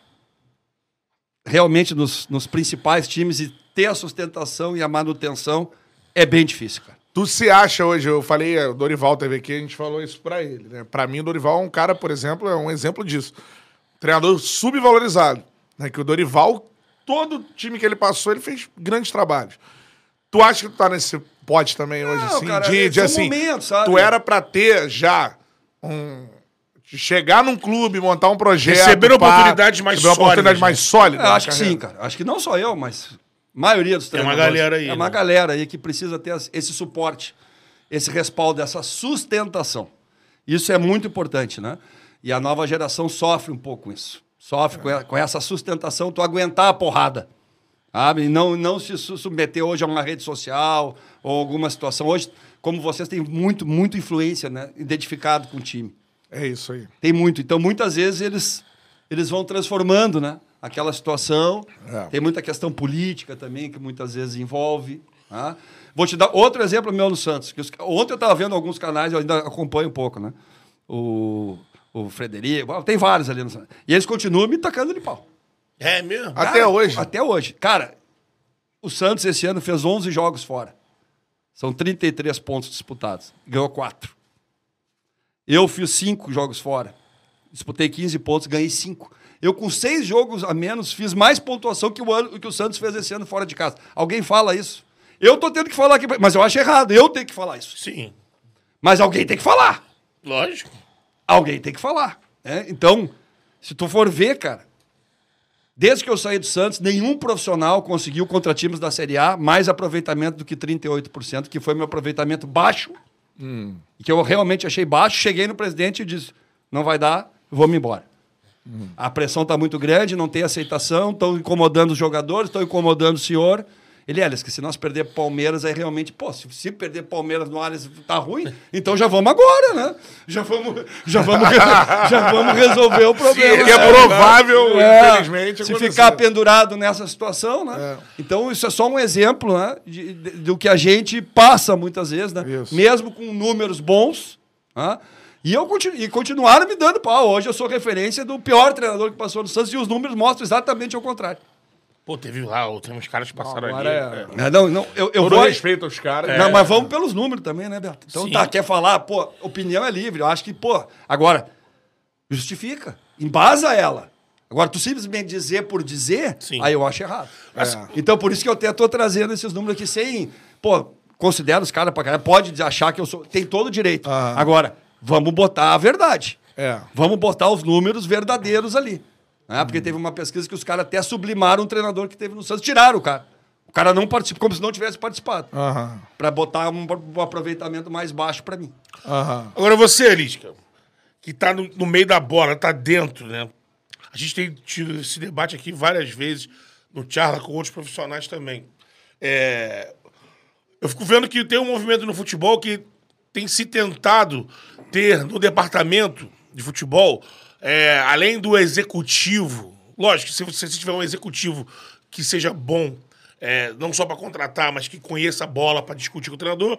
C: realmente nos, nos principais times e ter a sustentação e a manutenção é bem difícil, cara.
A: Tu se acha hoje, eu falei, o Dorival teve aqui, a gente falou isso pra ele, né? Pra mim, o Dorival é um cara, por exemplo, é um exemplo disso. Treinador subvalorizado. Né? Que o Dorival, todo time que ele passou, ele fez grandes trabalhos. Tu acha que tu tá nesse pote também hoje,
C: Não,
A: assim?
C: cara,
A: de, de assim,
C: momentos, sabe?
A: tu era pra ter já um. De chegar num clube, montar um projeto.
B: Receber oportunidades mais
A: receber uma oportunidade
B: sólidas,
A: mais
B: né?
A: sólida.
C: Eu
A: na
C: acho que
A: carreira.
C: sim, cara. Acho que não só eu, mas a maioria dos
B: Tem uma
C: treinadores.
B: galera aí,
C: É uma
B: né?
C: galera aí que precisa ter esse suporte, esse respaldo, essa sustentação. Isso é muito importante, né? E a nova geração sofre um pouco com isso. Sofre com, e- com essa sustentação, tu aguentar a porrada. Sabe? E não, não se su- submeter hoje a uma rede social ou alguma situação. Hoje, como vocês têm muito, muito influência, né? Identificado com o time.
A: É isso aí.
C: Tem muito. Então, muitas vezes, eles, eles vão transformando né? aquela situação.
A: É.
C: Tem muita questão política também, que muitas vezes envolve. tá? Vou te dar outro exemplo meu no Santos. Que os- ontem eu estava vendo alguns canais, eu ainda acompanho um pouco, né? O, o Frederico, bom, tem vários ali no Santos. E eles continuam me tacando de pau.
B: É mesmo?
A: Até
C: Cara,
A: hoje.
C: Até hoje. Cara, o Santos esse ano fez 11 jogos fora. São 33 pontos disputados. Ganhou 4. Eu fiz 5 jogos fora. Disputei 15 pontos, ganhei 5. Eu, com seis jogos a menos, fiz mais pontuação que o, ano, que o Santos fez esse ano fora de casa. Alguém fala isso? Eu tô tendo que falar aqui, mas eu acho errado. Eu tenho que falar isso.
B: Sim.
C: Mas alguém tem que falar.
B: Lógico.
C: Alguém tem que falar. né? Então, se tu for ver, cara, desde que eu saí do Santos, nenhum profissional conseguiu contra times da Série A mais aproveitamento do que 38%, que foi meu aproveitamento baixo, e que eu realmente achei baixo. Cheguei no presidente e disse: não vai dar, vou me embora. A pressão está muito grande, não tem aceitação, estão incomodando os jogadores, estão incomodando o senhor. Ele, Elias, que se nós perder Palmeiras, aí realmente, pô, se, se perder Palmeiras no Allianz tá ruim, então já vamos agora, né? Já vamos, já vamos, já vamos resolver o problema.
A: É
C: né?
A: provável,
C: É,
A: infelizmente,
C: Se
A: acontecer.
C: ficar pendurado nessa situação, né? Então, isso é só um exemplo né, de- de- do que a gente passa muitas vezes, né?
A: Isso.
C: Mesmo com números bons. né? E, eu continu e continuaram me dando pau. Hoje eu sou referência do pior treinador que passou no Santos e os números mostram exatamente o contrário.
B: Pô, teve lá, tem uns caras que passaram
A: Agora
B: ali.
A: é-
B: é.
C: Não, não, não, eu, eu
A: Todo
C: vou.
A: respeito aos caras.
C: Não, mas vamos pelos números também, né, Beto? Então
B: Sim.
C: tá, quer falar, pô, opinião é livre. Eu acho que, pô, agora, justifica, embasa ela. Agora, tu simplesmente dizer por dizer,
B: Sim.
C: aí eu acho errado. Então, por isso que eu até tô trazendo esses números aqui sem. Pô, considero os caras pra caralho. Pode achar que eu sou. Tem todo o direito.
A: Aham.
C: Agora, vamos botar a verdade.
A: É.
C: Vamos botar os números verdadeiros ali. Né? Porque teve uma pesquisa que os caras até sublimaram um treinador que teve no Santos. Tiraram o cara. O cara não participou, como se não tivesse participado.
A: Aham.
C: Pra botar um, um aproveitamento mais baixo pra mim.
A: Aham.
B: Agora você, Elisca, que tá no, no meio da bola, tá dentro, né? A gente tem tido esse debate aqui várias vezes no Charla com outros profissionais também. É, eu fico vendo que tem um movimento no futebol que tem se tentado ter no departamento de futebol, é, além do executivo, lógico, se você tiver um executivo que seja bom, é, não só para contratar, mas que conheça a bola para discutir com o treinador,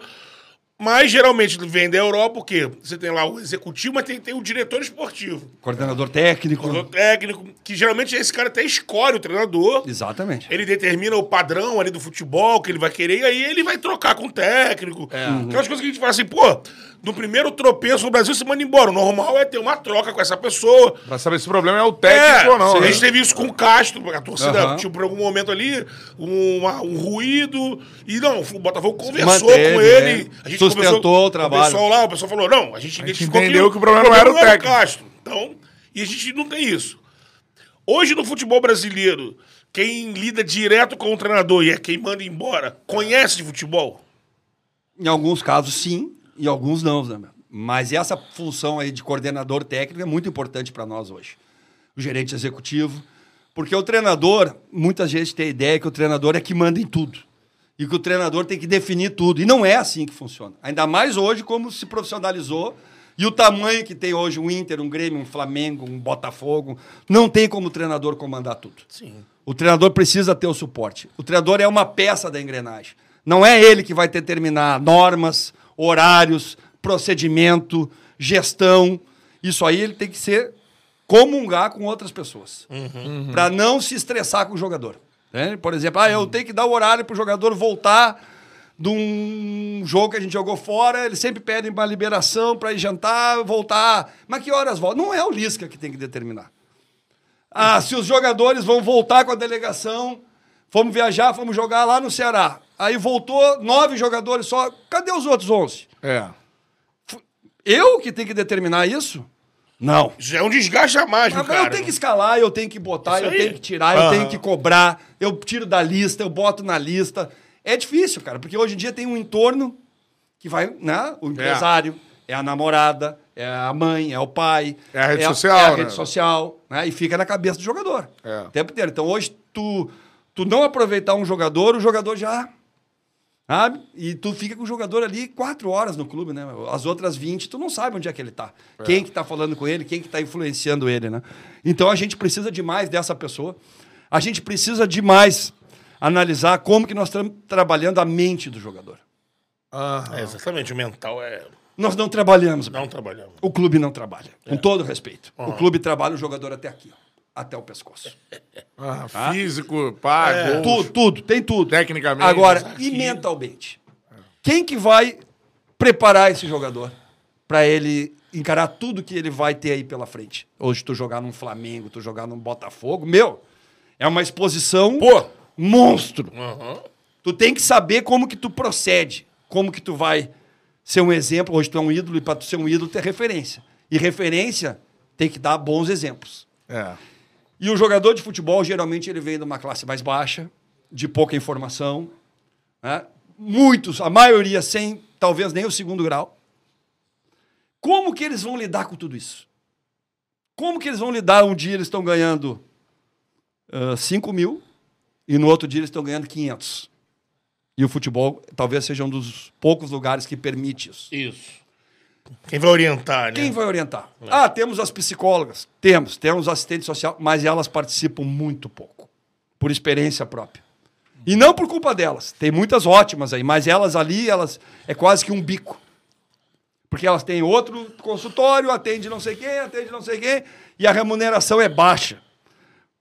B: mas geralmente vem da Europa, porque você tem lá o executivo, mas tem, tem o diretor esportivo.
C: Coordenador técnico.
B: O técnico, que geralmente esse cara até escolhe o treinador.
C: Exatamente.
B: Ele determina o padrão ali do futebol que ele vai querer, e aí ele vai trocar com o técnico. Aquelas coisas que a gente fala assim, pô, no primeiro tropeço no Brasil, você manda embora. O normal é ter uma troca com essa pessoa.
A: Pra saber se o problema é o técnico
B: É,
A: ou não.
B: A
A: né?
B: gente teve isso com o Castro, a torcida
C: Aham.
B: tinha por algum momento ali uma- um ruído. E não, o Botafogo conversou
C: Manteve,
B: com ele.
C: né?
B: A gente
C: Sustentou
B: conversou-
C: o trabalho.
B: O pessoal lá, o pessoal falou: não, a gente, identificou
A: entendeu que o problema não era o técnico.
B: Castro. Então, e a gente não tem isso. Hoje no futebol brasileiro, quem lida direto com o treinador e é quem manda embora, conhece de futebol?
C: Em alguns casos, sim, em alguns não, né? Mas essa função aí de coordenador técnico é muito importante para nós hoje. O gerente executivo. Porque o treinador, muita gente tem a ideia que o treinador é que manda em tudo. E que o treinador tem que definir tudo. E não é assim que funciona. Ainda mais hoje, como se profissionalizou. E o tamanho que tem hoje um Inter, um Grêmio, um Flamengo, um Botafogo. Não tem como o treinador comandar tudo.
B: Sim.
C: O treinador precisa ter o suporte. O treinador é uma peça da engrenagem. Não é ele que vai determinar normas, horários, procedimento, gestão. Isso aí ele tem que ser comungar com outras pessoas. Para não se estressar com o jogador. Né? Por exemplo, ah, eu tenho que dar o horário para o jogador voltar de um jogo que a gente jogou fora, eles sempre pedem uma liberação para ir jantar, voltar. Mas que horas volta? Não é o Lisca que tem que determinar. Ah, se os jogadores vão voltar com a delegação, fomos viajar, fomos jogar lá no Ceará. Aí voltou nove jogadores só. Cadê os outros onze?
A: É.
C: Eu que tenho que determinar isso? Não.
B: Já é um desgaste a mais, meu cara.
C: eu tenho que escalar, eu tenho que botar,
B: Isso
C: eu tenho que tirar, eu tenho que cobrar, eu tiro da lista, eu boto na lista. É difícil, cara, porque hoje em dia tem um entorno que vai, né? O empresário, é, a namorada, é a mãe, é o pai.
A: É a rede social,
C: É a
A: né?
C: rede social, né? E fica na cabeça do jogador.
A: É.
C: O tempo inteiro. Então hoje, tu, tu não aproveitar um jogador, o jogador já. Sabe? E tu fica com o jogador ali quatro horas no clube, né? As outras 20, tu não sabe onde é que ele tá. Quem que tá falando com ele, quem que tá influenciando ele, né? Então a gente precisa demais dessa pessoa. A gente precisa demais analisar como que nós estamos trabalhando a mente do jogador.
B: É, exatamente, o mental é.
C: Nós não trabalhamos.
B: Não trabalhamos.
C: O clube não trabalha.
A: É.
C: Com todo respeito. O clube trabalha o jogador até aqui, ó, até o pescoço.
A: Ah, físico, pá, gols,
C: Tudo, tudo, tem tudo.
A: Tecnicamente.
C: Agora, e mentalmente? Quem que vai preparar esse jogador para ele encarar tudo que ele vai ter aí pela frente? Hoje tu jogar num Flamengo, tu jogar num Botafogo, meu, é uma exposição
B: Pô.
C: monstro.
B: Aham.
C: Tu tem que saber como que tu procede, como que tu vai ser um exemplo. Hoje tu é um ídolo e para tu ser um ídolo ter referência. E referência tem que dar bons exemplos.
A: É.
C: E o jogador de futebol, geralmente, ele vem de uma classe mais baixa, de pouca informação. né? Muitos, a maioria, sem talvez nem o segundo grau. Como que eles vão lidar com tudo isso? Como que eles vão lidar? Um dia eles estão ganhando 5 mil e no outro dia eles estão ganhando 500. E o futebol talvez seja um dos poucos lugares que permite isso.
B: Isso. Quem vai orientar, né?
C: Quem vai orientar? Ah, temos as psicólogas. Temos, temos assistente social, mas elas participam muito pouco, por experiência própria. E não por culpa delas. Tem muitas ótimas aí, mas elas ali, elas é quase que um bico. Porque elas têm outro consultório, atende não sei quem, atende não sei quem, e a remuneração é baixa.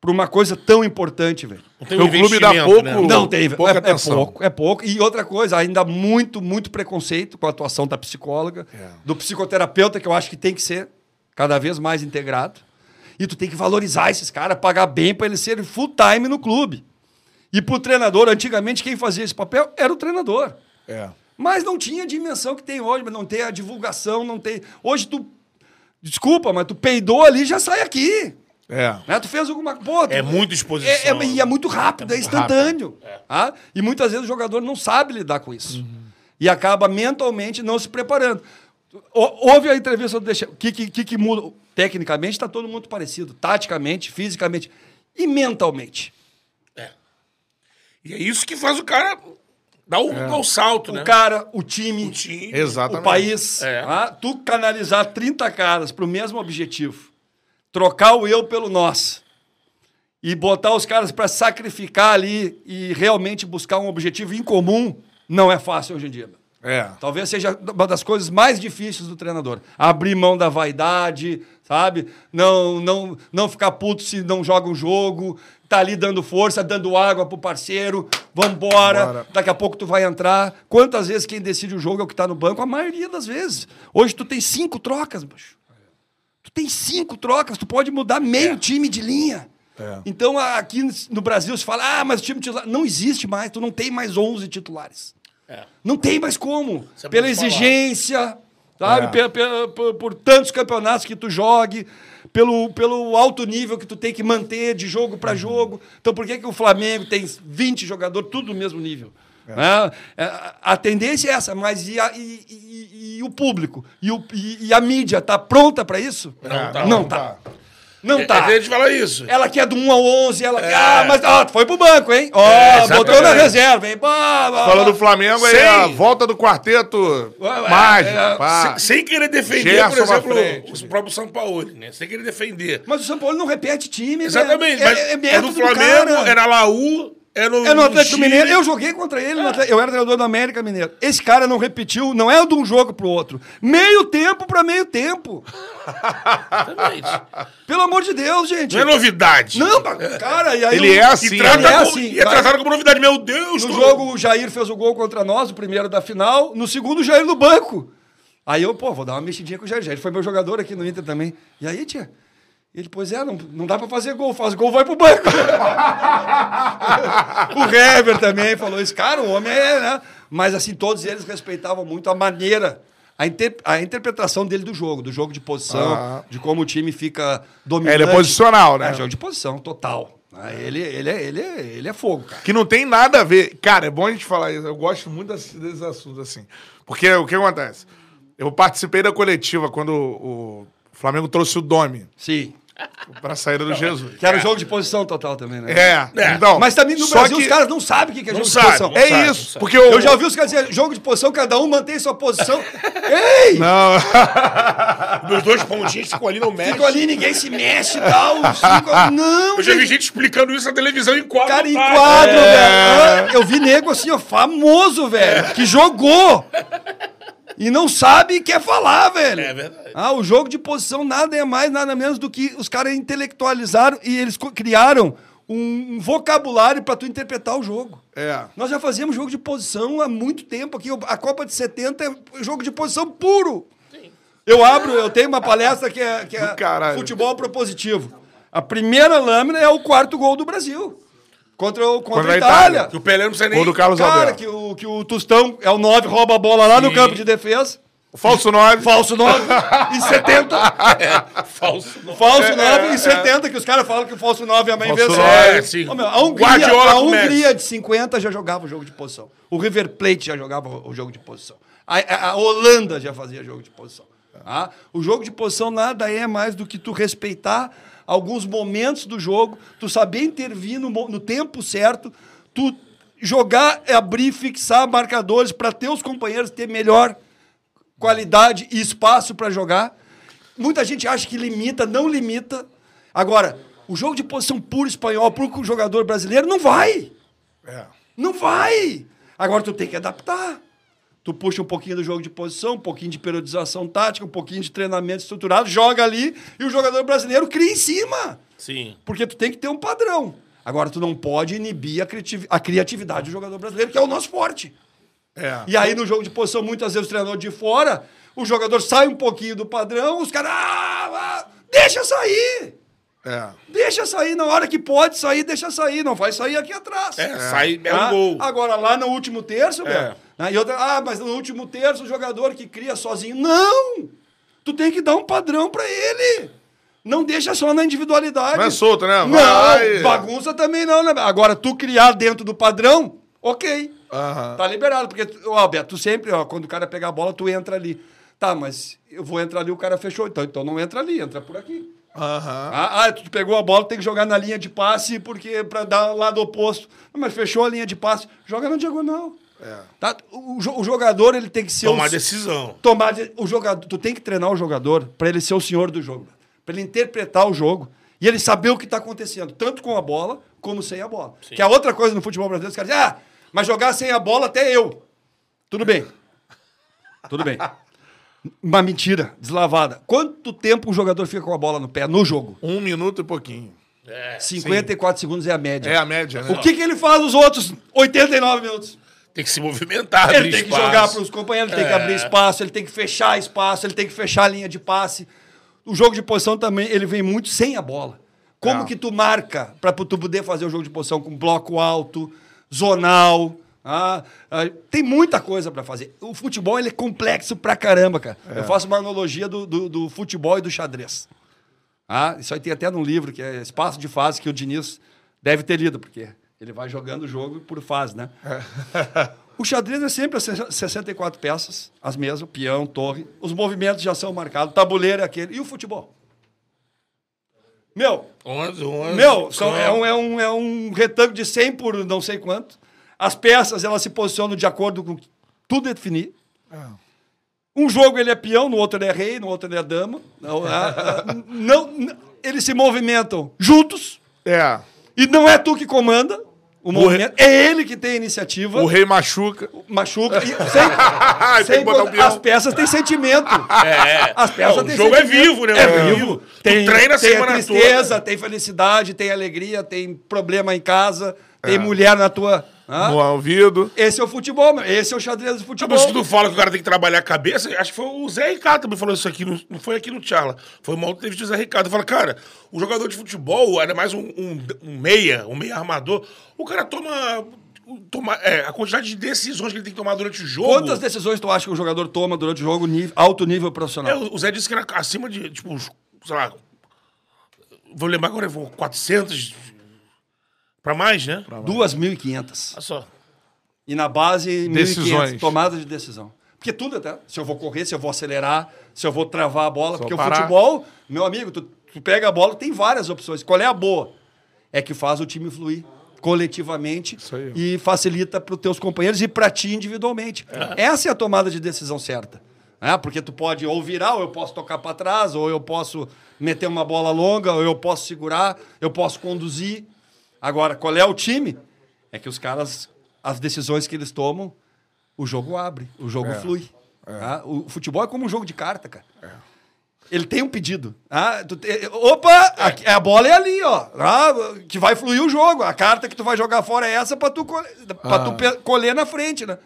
C: Por uma coisa tão importante, velho.
B: Não tem
A: O clube dá
B: investimento,
A: pouco-
B: né?
C: Não tem,
A: pouca
C: é, é
A: atenção.
C: pouco, é pouco. E outra coisa, ainda muito, muito preconceito com a atuação da psicóloga,
A: É.
C: do psicoterapeuta, que eu acho que tem que ser cada vez mais integrado. E tu tem que valorizar esses caras, pagar bem para eles serem full time no clube. E pro treinador, antigamente quem fazia esse papel era o treinador.
A: É.
C: Mas não tinha a dimensão que tem hoje, não tem a divulgação, não tem. Hoje tu. Desculpa, mas tu peidou ali já sai aqui.
A: É.
C: Né? Tu fez alguma coisa.
B: É muita exposição.
C: É, é, e é muito rápido, é,
A: muito
C: instantâneo. Ah, E muitas vezes o jogador não sabe lidar com isso. E acaba mentalmente não se preparando. Ou- Houve a entrevista do Deixa. O que, que, que, que muda? Tecnicamente está todo mundo parecido. Taticamente, fisicamente e mentalmente.
B: E é isso que faz o cara dar o, o salto, né?
C: O cara, o time,
B: O time.
C: O país.
B: É.
C: ah, tu canalizar 30 caras para o mesmo objetivo. Trocar o eu pelo nós. E botar os caras para sacrificar ali e realmente buscar um objetivo em comum não é fácil hoje em dia.
A: É.
C: Talvez seja uma das coisas mais difíceis do treinador. Abrir mão da vaidade, sabe? Não, não, não ficar puto se não joga um jogo. Tá ali dando força, dando água pro parceiro. Vambora.
A: Bora.
C: Daqui a pouco tu vai entrar. Quantas vezes quem decide o jogo é o que tá no banco? A maioria das vezes. Hoje tu tem cinco trocas, bicho. Tu tem cinco trocas, tu pode mudar meio time de linha.
A: É.
C: Então, aqui no Brasil, se fala, ah, mas o time titular. Não existe mais, tu não tem mais 11 titulares. Não tem mais como.
B: É
C: Pela
B: falar.
C: exigência, sabe?
A: É.
C: Pe- pe- por, por tantos campeonatos que tu jogue, pelo, pelo alto nível que tu tem que manter de jogo
A: Uhum.
C: para jogo. Então, por que, que o Flamengo tem 20 jogadores, tudo do mesmo nível? Né? É, a tendência é essa, mas e, a- e- e- e- o público? E, o- a mídia tá pronta para isso?
B: Não tá.
C: Não tá. Não
B: É,
C: tá.
B: é, a gente fala isso.
C: Ela quer do 1 ao 11, ela quer. Ah, mas ó, foi pro banco, hein? Ó,
B: É,
C: botou na reserva, hein?
A: Falando do Flamengo, aí
B: Sim.
A: a volta do quarteto
C: Ué,
A: mágico.
C: é,
A: pá.
B: Sem querer defender,
A: Gerson
B: por exemplo,
A: frente.
B: o próprio São Paulo, né? Sem querer defender.
C: Mas o São Paulo não repete time. né?
B: Exatamente,
C: é,
B: mas
C: é, é
B: é, do Flamengo, era Laú, era no,
C: É no Atlético
B: Chile.
C: Mineiro. Eu joguei contra ele, no Atlético- eu era treinador do América Mineiro. Esse cara não repetiu, não é de um jogo pro outro. Meio tempo pra meio tempo.
B: Exatamente.
C: Pelo amor de Deus, gente.
B: Não é novidade.
C: Não, mas, cara, e aí
A: Ele
C: o-
A: é assim,
B: E, trata
C: Ele é
B: como,
C: assim,
B: e é tratado como novidade. Meu Deus,
C: No
B: tô-
C: jogo, o Jair fez o gol contra nós, o primeiro da final. No segundo, o Jair no banco. Aí eu, pô, vou dar uma mexidinha com o Jair. Jair foi meu jogador aqui no Inter também. E aí, tia? Ele, pois é, não, não dá pra fazer gol. Faz gol, vai pro banco. o Hever também falou isso. Cara, o homem é, né? Mas assim, todos eles respeitavam muito a maneira, a, inter- a interpretação dele do jogo, do jogo de posição,
A: Ah.
C: de como o time fica dominante.
A: Ele é posicional, né?
C: É, jogo de posição, total. Ah, Ele, ele, é, ele, é, ele é fogo, cara.
A: Que não tem nada a ver. Cara, é bom a gente falar isso. Eu gosto muito desse- desses assuntos, assim. Porque o que acontece? Eu participei da coletiva quando o Flamengo trouxe o Domi
C: Sim.
A: Pra saída do Jesus.
C: Que era o jogo de posição total também, né?
A: É,
B: É.
A: então.
C: Mas também no Brasil
A: que-
C: os caras não sabem o que é
B: Não
C: jogo
B: sabe,
C: de posição.
B: não
A: É
B: sabe,
A: isso. Porque eu,
C: Eu já ouvi os caras dizer, jogo de posição, cada um mantém sua posição. Ei!
A: Não,
B: Meus dois pontinhos ficam ali no mexe.
C: Ficam ali, ninguém se mexe e tal. Ficam... Não,
B: Eu já vi
C: gente.
B: gente explicando isso na televisão em quadro.
C: Cara em quadro,
A: É.
C: velho. Eu vi nego assim, ó, famoso, velho, que jogou. E não sabe e quer falar, velho.
B: É verdade.
C: Ah, o jogo de posição nada é mais, nada menos do que os caras intelectualizaram e eles criaram um, um vocabulário pra tu interpretar o jogo.
A: é.
C: Nós já fazíamos jogo de posição há muito tempo aqui. A Copa de 70 é jogo de posição puro. Eu abro, eu tenho uma palestra que é, que é futebol propositivo. A primeira lâmina é o quarto gol do Brasil. Contra, o, contra,
A: Contra
C: a Itália.
A: Itália.
B: Que o Pelé não precisa nem...
A: Gol do Carlos
C: Cara,
A: Alberto.
C: que o, que o Tostão é o 9, rouba a bola lá no
B: Sim.
C: campo de defesa.
A: Falso 9.
C: Falso 9 em 70.
B: Falso. não.
C: Falso
A: É,
C: 9
A: é,
C: em 70, que os caras falam que o falso 9 é a mãe
A: Falso
C: invenção.
A: nove.
B: É, sim.
C: Ô, meu, a Hungria, a. Hungria de 50 já jogava o jogo de posição. O River Plate já jogava o jogo de posição. A, a- a Holanda já fazia jogo de posição. tá? O jogo de posição nada é mais do que tu respeitar alguns momentos do jogo, tu saber intervir no, no tempo certo, tu jogar, abrir, fixar marcadores para teus companheiros ter melhor qualidade e espaço para jogar. Muita gente acha que limita, não limita. Agora, o jogo de posição puro espanhol para o jogador brasileiro não vai.
A: É.
C: Não vai. Agora tu tem que adaptar. Tu puxa um pouquinho do jogo de posição, um pouquinho de periodização tática, um pouquinho de treinamento estruturado, joga ali e o jogador brasileiro cria em cima.
B: Sim.
C: Porque tu tem que ter um padrão. Agora, tu não pode inibir a, criativ- a criatividade do jogador brasileiro, que é o nosso forte.
A: É.
C: E aí, no jogo de posição, muitas vezes o treinador de fora, o jogador sai um pouquinho do padrão, os caras. Ah, ah, deixa sair!
A: É.
C: Deixa sair na hora que pode sair, deixa sair. Não vai sair aqui atrás.
B: É, sai, é
C: Ah,
B: um gol.
C: Agora, lá no último terço, velho. Né, E outra, ah, mas no último terço o jogador que cria sozinho. Não! Tu tem que dar um padrão pra ele. Não deixa só na individualidade.
A: Não é solto, né?
C: Não,
A: Vai.
C: bagunça também não, né? Agora, tu criar dentro do padrão, ok.
A: Aham.
C: Tá liberado. Porque, ó, Beto, tu sempre, ó, quando o cara pegar a bola, tu entra ali. Tá, mas eu vou entrar ali, o cara fechou. Então, então não entra ali, entra por aqui.
A: Aham.
C: Ah, ah, tu pegou a bola, tem que jogar na linha de passe porque para dar lado oposto. Não, mas fechou a linha de passe, joga na diagonal. Tá? O, o jogador ele tem que ser
B: Tomar
C: o,
B: decisão.
C: tomar de- o jogador. Tu tem que treinar o jogador para ele ser o senhor do jogo, para ele interpretar o jogo e ele saber o que está acontecendo, tanto com a bola como sem a bola. Que é outra coisa no futebol brasileiro, os caras dizem, ah, mas jogar sem a bola até eu. Tudo bem. Tudo bem. Uma mentira deslavada. Quanto tempo um jogador fica com a bola no pé no jogo?
A: Um minuto e pouquinho.
C: 54 segundos é a média.
A: É a média, né?
C: O que, que ele faz os outros 89 minutos?
B: Tem que se movimentar,
C: Ele
B: abrir
C: tem que
B: espaço.
C: jogar para os companheiros, ele tem que
B: É.
C: abrir espaço, ele tem que fechar espaço, ele tem que fechar a linha de passe. O jogo de posição também, ele vem muito sem a bola. Como
A: É.
C: que tu marca para tu poder fazer o jogo de posição com bloco alto, zonal? ah, ah, tem muita coisa para fazer. O futebol ele é complexo pra caramba, cara. Eu faço uma analogia do, do, do futebol e do xadrez. Ah, isso aí tem até num livro que é Espaço de Fase, que o Diniz deve ter lido, porque ele vai jogando o jogo por fase, né? o xadrez é sempre as 64 peças, as mesmas, peão, torre, os movimentos já são marcados, o tabuleiro é aquele, e o futebol? Meu,
B: 11, 11.
C: meu, são- é, um, é, um, é um retângulo de 100 por não sei quanto. As peças, elas se posicionam de acordo com tudo é definir. Um jogo ele é peão, no outro ele é rei, no outro ele é dama. Não, ah, ah, não, eles se movimentam juntos
A: É.
C: e não é tu que comanda o movimento, é ele que tem a iniciativa.
A: O rei machuca.
C: Machuca. E sem,
A: Tem
C: sem
A: o peão.
C: as peças têm sentimento.
B: É.
C: As peças
B: Não, o
C: têm
B: jogo é vivo, né?
C: É
B: É
C: vivo.
B: vivo. Tu
C: Tem,
B: treina a
C: tem
B: semana
C: tristeza,
B: toda.
C: tem felicidade, tem alegria, tem problema em casa,
B: É.
C: tem mulher na tua. Hã?
A: No ouvido.
C: Esse é o futebol, meu. esse é o xadrez do
B: Tipo,
C: futebol.
B: isso que tu fala que o cara tem que trabalhar a cabeça, acho que foi o Zé Ricardo também falou isso aqui, no- não foi aqui no Charla, foi uma outra entrevista do Zé Ricardo. Fala, cara, o jogador de futebol, ainda mais um, um, um meia, um meia armador, o cara toma tomar, é, a quantidade de decisões que ele tem que tomar durante o jogo.
C: Quantas decisões tu acha que o jogador toma durante o jogo, nível- alto nível
B: É,
C: profissional?
B: o Zé disse que era acima de, tipo, sei lá. Vou lembrar agora, vou 400 pra mais, né?
C: 2.500.
B: Olha só.
C: E na base, 1.500.
A: Decisões.
C: Tomada de decisão. Porque tudo até. Se eu vou correr, se eu vou acelerar, se eu vou travar a bola. porque
A: parar.
C: o futebol, meu amigo, tu, tu pega a bola, tem várias opções. Qual é a boa? É que faz o time fluir coletivamente e facilita para os teus companheiros e para ti individualmente. Essa é a tomada de decisão certa. né? Porque tu pode ou virar, ou eu posso tocar para trás, ou eu posso meter uma bola longa, ou eu posso segurar, eu posso conduzir. Agora, qual é o time? É que os caras, as decisões que eles tomam, o jogo abre, o jogo flui. tá? O futebol é como um jogo de carta, cara. Ele tem um pedido. Ah, te- Opa, aqui- a bola é ali, ó. Ah, que vai fluir o jogo. A carta que tu vai jogar fora é essa pra tu, colher, pra tu pe- colher na frente, né?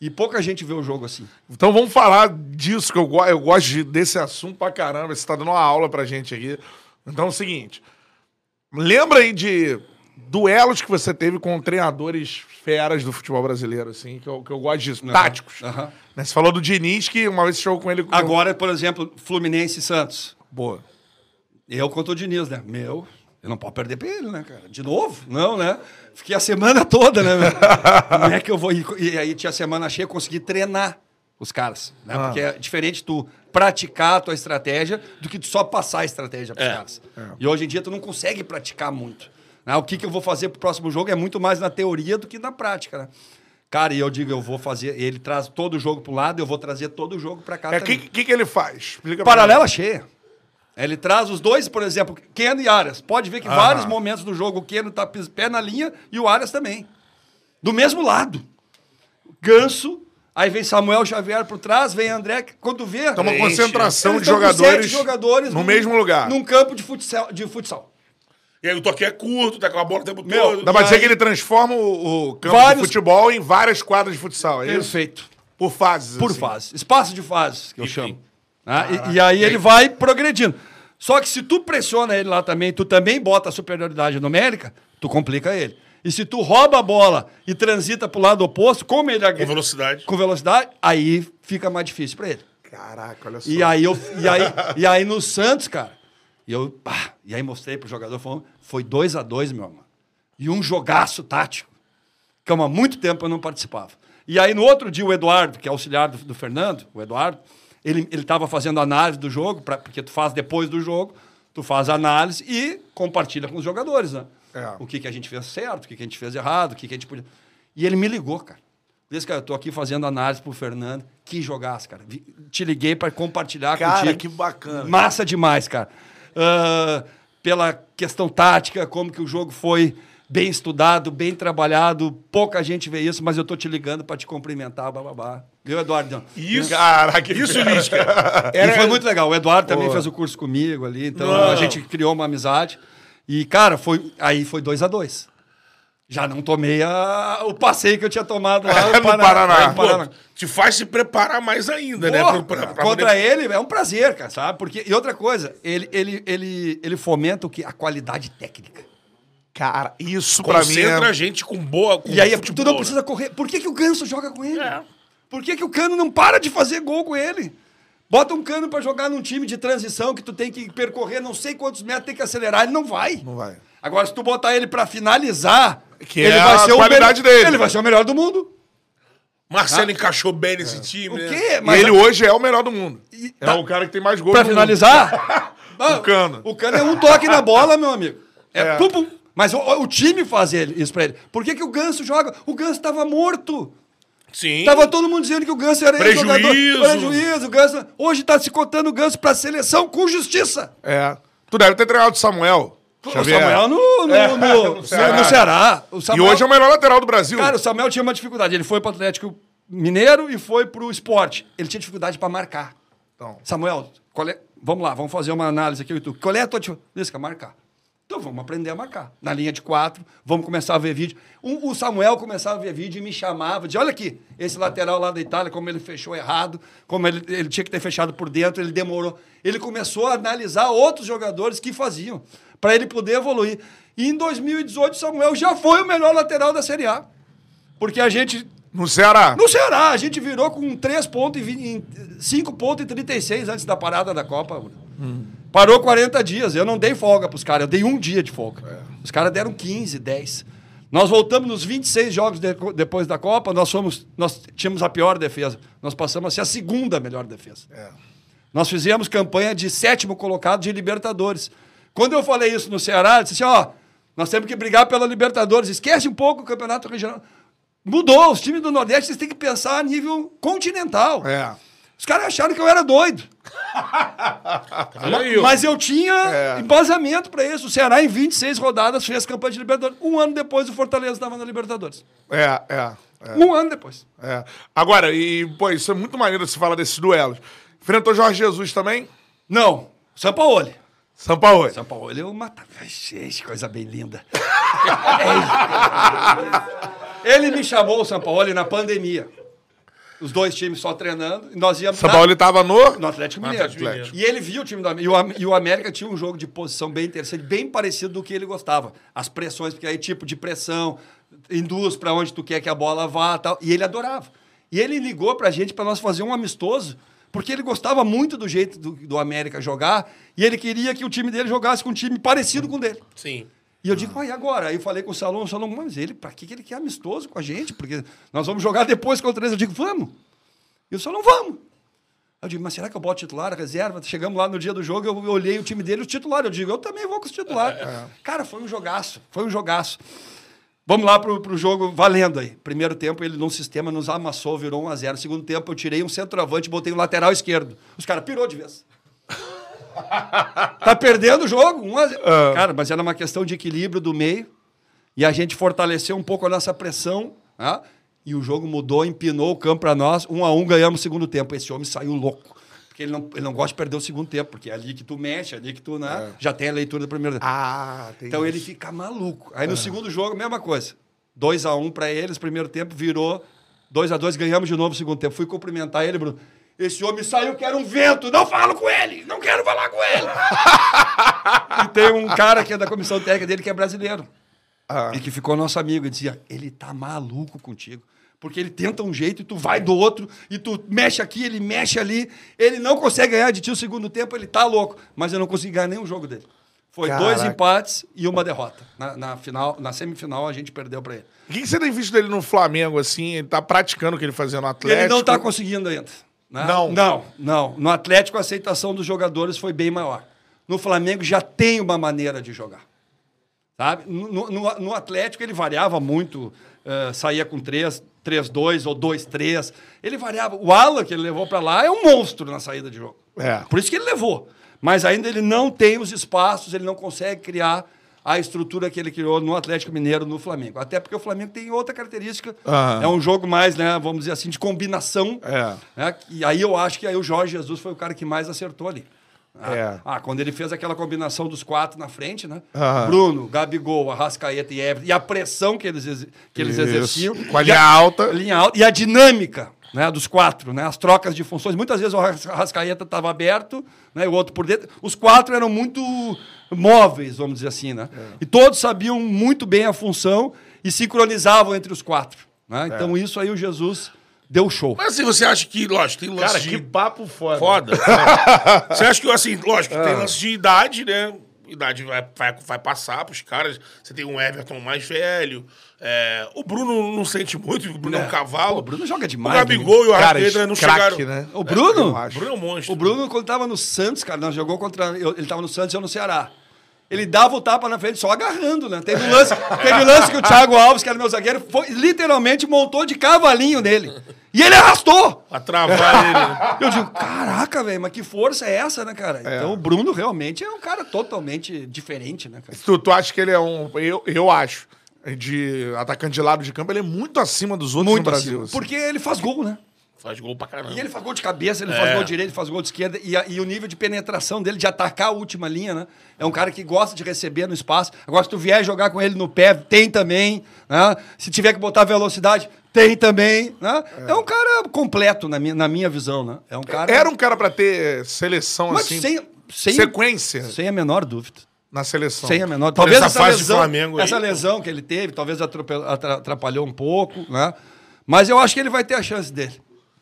C: E pouca gente vê o jogo assim.
A: Então vamos falar disso, que eu, go- eu gosto de- desse assunto pra caramba. Você tá dando uma aula pra gente aqui. Então é o seguinte: lembra aí de duelos que você teve com treinadores feras do futebol brasileiro, assim, que eu, que eu gosto disso, táticos.
C: aham.
A: Né, Você falou do Diniz, que uma vez você jogou com ele. com-
C: Agora, por exemplo, Fluminense e Santos.
A: Boa.
C: Eu contra o Diniz, né? Meu, eu não posso perder pra ele, né, cara? De novo? Não, né? Fiquei a semana toda, né? Como é que eu vou... E, e aí tinha a semana cheia, consegui treinar os caras, né? Porque é diferente tu praticar a tua estratégia do que tu só passar a estratégia pros caras. E hoje em dia tu não consegue praticar muito. Né? O que, que eu vou fazer pro próximo jogo é muito mais na teoria do que na prática, né? Cara, e eu digo, eu vou fazer... Ele traz todo o jogo pro lado, eu vou trazer todo o jogo pra cá
A: É, o
C: também.
A: que, que, que ele faz? Explica
C: Paralela cheia. Ele traz os dois, por exemplo, Keno e Arias. Pode ver que
A: Aham.
C: vários momentos do jogo o Keno tá pé na linha e o Arias também. Do mesmo lado. Ganso, aí vem Samuel Xavier por trás, vem André. Quando vê.
A: Então, uma concentração de jogadores
C: sete jogadores
A: no
C: num-
A: mesmo lugar.
C: Num campo de futsal. De futsal.
B: E aí o toque é curto, tá com a bola o tempo
C: Meu,
B: todo.
A: Dá pra dizer
C: aí-
A: que ele transforma o, o campo
C: Vários-
A: de futebol em várias quadras de futsal, é isso?
C: Perfeito.
A: Por fases.
C: Por
A: assim.
C: fase. Espaço de fases, que eu
B: Enfim.
C: chamo. Né? E, e aí ele vai progredindo. Só que se tu pressiona ele lá também, tu também bota a superioridade numérica, tu complica ele. E se tu rouba a bola e transita pro lado oposto, como ele
B: Com velocidade.
C: com velocidade, aí fica mais difícil pra ele.
A: Caraca, olha só.
C: E aí, eu, e aí, e aí no Santos, cara, e eu, pá, e aí mostrei pro jogador, falando, foi 2 a 2 meu irmão. E um jogaço tático, que há muito tempo eu não participava. E aí no outro dia o Eduardo, que é auxiliar do, do Fernando, o Eduardo, ele ele estava fazendo análise do jogo, pra, porque tu faz depois do jogo, tu faz a análise e compartilha com os jogadores, né?
A: É.
C: O que, que a gente fez certo, o que, que a gente fez errado, o que, que a gente podia... E ele me ligou, cara. Disse, cara, eu tô aqui fazendo análise pro Fernando. Que jogaço, cara. Te liguei para compartilhar
A: Cara,
C: contigo.
A: que bacana.
C: Massa demais, cara. Ah, pela questão tática, como que o jogo foi bem estudado, bem trabalhado. Pouca gente vê isso, mas eu tô te ligando para te cumprimentar, bababá. Viu, Eduardo?
B: Isso.
A: Caraca,
B: Isso, Lisca.
C: E foi muito legal. O Eduardo também fez o curso comigo ali, então
B: Não.
C: a gente criou uma amizade. E, cara, foi, aí foi 2 a 2 Já não tomei a- o passeio que eu tinha tomado lá
A: No Paraná.
C: no Paraná.
B: Pô, te faz se preparar mais ainda, né?
C: Pô,
B: Pra- pra- pra
C: contra
B: poder-
C: ele é um prazer, cara, sabe? Porque, e outra coisa, ele, ele, ele, ele fomenta o que? A qualidade técnica.
A: Cara, isso pra mim
B: Concentra
A: é...
B: a gente com boa. Com
C: E aí
B: futebol,
C: tu não
B: né?
C: precisa correr. Por que, que o Ganso joga com ele?
B: É.
C: Por que, que o Cano não para de fazer gol com ele? Bota um Cano pra jogar num time de transição que tu tem que percorrer não sei quantos metros, tem que acelerar, ele não vai.
A: Não vai.
C: Agora, se tu botar ele pra finalizar,
A: Que
C: ele
A: é
C: vai
A: a
C: ser o
A: qualidade
C: melhor-
A: dele.
C: Ele vai ser o melhor do mundo.
B: Marcelo encaixou bem nesse time,
C: O
B: né?
C: quê?
A: E ele hoje é o melhor do mundo.
C: E-
A: É
C: tá-
A: o cara que tem mais gols
C: Pra finalizar,
A: O Cano.
C: O Cano é um toque na bola, meu amigo. É,
A: É.
C: pum, pum. Mas o, o time faz ele- isso pra ele. Por que, que o Ganso joga? O Ganso tava morto.
B: Sim.
C: Tava todo mundo dizendo que o Ganso era
B: Prejuízo.
C: jogador. Prejuízo. O Ganso. Hoje tá se cotando o Ganso pra seleção com justiça.
A: É. Tu deve ter treinado o Samuel.
C: O
A: Xavier.
C: Samuel no, no,
A: É,
C: no-
A: no
C: no
A: Ceará.
C: Ceará. O
A: E hoje é o melhor lateral do Brasil.
C: Cara, o Samuel tinha uma dificuldade. Ele foi pro Atlético Mineiro e foi pro esporte. Ele tinha dificuldade pra marcar.
A: Então.
C: Samuel, é- vamos lá, vamos fazer uma análise aqui. Tu. Qual é a tua dificuldade? marcar. Então vamos aprender a marcar. Na linha de quatro, vamos começar a ver vídeo. Um- o Samuel começava a ver vídeo e me chamava, dizia, olha aqui, esse lateral lá da Itália, como ele fechou errado, como ele, ele tinha que ter fechado por dentro, ele demorou. Ele começou a analisar outros jogadores que faziam, para ele poder evoluir. E em 2018, o Samuel já foi o melhor lateral da Série A. Porque a gente
A: No Ceará.
C: no Ceará, a gente virou com 3 pontos e 20, 5 pontos e 36 antes da parada da Copa. Bruno. Parou 40 dias. Eu não dei folga pros caras, eu dei um dia de folga. Os caras deram 15, 10. Nós voltamos nos 26 jogos de- depois da Copa, nós fomos, nós tínhamos a pior defesa. Nós passamos a ser a segunda melhor defesa. Nós fizemos campanha de sétimo colocado de Libertadores. Quando eu falei isso no Ceará, eu disse assim, ó, nós temos que brigar pela Libertadores. Esquece um pouco o campeonato regional. Mudou, os times do Nordeste eles têm que pensar a nível continental.
A: É.
C: Os caras acharam que eu era doido. Mas eu tinha
A: É.
C: embasamento para isso. O Ceará, em 26 rodadas, fez campanha de Libertadores. Um ano depois, o Fortaleza estava na Libertadores.
A: É, é. é.
C: Um ano depois.
A: É. Agora, e, pô, isso é muito maneiro se falar desses duelos. Enfrentou Jorge Jesus também?
C: Não, São Paulo.
A: São Paulo.
C: São Paulo, eu matava. Gente, coisa bem linda. É. Ele me chamou, o São Paulo, na pandemia. Os dois times só treinando. E nós íamos
A: São Paulo tava no.
C: no Atlético Mineiro.
B: Atlético.
C: E ele viu o time do América. E o, e o América tinha um jogo de posição bem interessante, bem parecido do que ele gostava. As pressões, porque aí tipo de pressão, induz para onde tu quer que a bola vá tal. E ele adorava. E ele ligou pra gente para nós fazer um amistoso, porque ele gostava muito do jeito do, do América jogar. E ele queria que o time dele jogasse com um time parecido com o dele.
B: Sim.
C: E eu digo, ah, e agora? Aí eu falei com o Salom, o Salom, mas ele, pra que que ele quer amistoso com a gente? Porque nós vamos jogar depois contra eles. Eu digo, vamos. E o Salom, vamos. Eu digo, mas será que eu boto titular, reserva? Chegamos lá no dia do jogo, eu olhei o time dele, os titulares. Eu digo, eu também vou com os titulares. Cara, foi um jogaço, foi um jogaço. Vamos lá pro, pro jogo valendo aí. Primeiro tempo, ele num sistema nos amassou, virou 1 a 0 Segundo tempo, eu tirei um centroavante e botei um lateral esquerdo. Os caras pirou de vez. Tá perdendo o jogo. 1 a 0. Cara, mas era uma questão de equilíbrio do meio. E a gente fortaleceu um pouco a nossa pressão. Né? E o jogo mudou, empinou o campo para nós. 1 a 1 ganhamos o segundo tempo. Esse homem saiu louco. Porque ele não, ele não gosta de perder o segundo tempo. Porque é ali que tu mexe, é ali que tu né, já tem a leitura do primeiro tempo.
A: Ah, tem
C: Então ele
A: isso.
C: fica maluco. Aí no segundo jogo, mesma coisa. 2 a 1 para eles, primeiro tempo virou 2 a 2 ganhamos de novo o segundo tempo. Fui cumprimentar ele, Bruno. Esse homem saiu que era um vento, não falo com ele, não quero falar com ele. e tem um cara que é da comissão técnica dele que é brasileiro. E que ficou nosso amigo. E dizia: ele tá maluco contigo. Porque ele tenta um jeito e tu vai do outro, e tu mexe aqui, ele mexe ali. Ele não consegue ganhar de ti o segundo tempo, ele tá louco. Mas eu não consegui ganhar nenhum jogo dele. Foi dois
A: Caraca.
C: empates e uma derrota. Na, na final, na semifinal, a gente perdeu pra ele.
A: O que que você tem visto dele no Flamengo, assim? Ele tá praticando o que ele fazia no Atlético?
C: Ele não tá conseguindo ainda. né?
A: Não.
C: Não, não. No Atlético, a aceitação dos jogadores foi bem maior. No Flamengo, já tem uma maneira de jogar. Sabe? No, no- no Atlético, ele variava muito. eh, saía com 3, 3-2 ou 2-3. Ele variava. O Alan, que ele levou para lá, é um monstro na saída de jogo.
A: É.
C: Por isso que ele levou. Mas ainda ele não tem os espaços, ele não consegue criar a estrutura que ele criou no Atlético Mineiro, no Flamengo. Até porque o Flamengo tem outra característica.
A: Aham.
C: É um jogo mais, né, vamos dizer assim, de combinação.
A: É.
C: né? E aí eu acho que aí o Jorge Jesus foi o cara que mais acertou ali. Ah,
A: É.
C: Ah, quando ele fez aquela combinação dos quatro na frente, né?
A: Aham.
C: Bruno, Gabigol, Arrascaeta e Everton. E a pressão que eles, exer- que eles exerciam.
A: Com a linha alta.
C: linha alta. E a dinâmica né, dos quatro, né? As trocas de funções. Muitas vezes o Arras- Arrascaeta estava aberto, né, e o outro por dentro. Os quatro eram muito móveis, vamos dizer assim, né? E todos sabiam muito bem a função e sincronizavam entre os quatro. Né? Então isso aí o Jesus deu show.
B: Mas assim, você acha que, lógico, tem lance
A: Cara,
B: de...
A: que papo foda.
B: Foda. você acha que, assim, lógico, tem lance de idade, né? Idade vai, vai, vai passar pros caras. Você tem um Everton mais velho. É, o Bruno não sente muito, o Bruno é, um cavalo.
C: Pô, o Bruno joga
B: O
C: demais,
B: Gabigol e o Arrascaeta não
A: craque,
B: chegaram...
A: né?
C: O Bruno?
A: Acho.
B: O Bruno é um monstro.
C: O Bruno, quando tava no Santos, cara, nós jogou contra. ele tava no Santos e eu no Ceará. Ele dava o tapa na frente só agarrando, né? Teve um lance, teve um lance que o Thiago Alves, que era meu zagueiro, foi, literalmente montou de cavalinho nele. E ele arrastou!
B: Pra travar ele.
C: Eu digo, caraca, velho, mas que força é essa, né, cara? Então o Bruno realmente é um cara totalmente diferente, né, cara?
A: Tu, tu acha que ele é um. Eu, eu acho. De atacante de lado de campo, ele é muito acima dos outros
C: Muito
A: no Brasil.
C: acima.
A: assim.
C: Porque ele faz gol, né?
B: Faz gol pra caramba.
C: E ele faz gol de cabeça, ele faz
B: É.
C: gol direito, ele faz gol de esquerda. E, a- e o nível de penetração dele, de atacar a última linha, né? É um cara que gosta de receber no espaço. Agora, se tu vier jogar com ele no pé, tem também. Né? Se tiver que botar velocidade, tem também. Né? É. um cara completo, na minha, na minha visão, né? É um cara...
A: Era um cara pra ter seleção
C: Mas
A: assim.
C: sem, sem,
A: sequência.
C: sem a menor dúvida.
A: na seleção.
C: Sem a menor. Talvez
B: essa
C: essa,
B: fase de
C: lesão,
B: Flamengo aí.
C: essa lesão que ele teve, talvez atrapalhou um pouco, né? Mas eu acho que ele vai ter a chance dele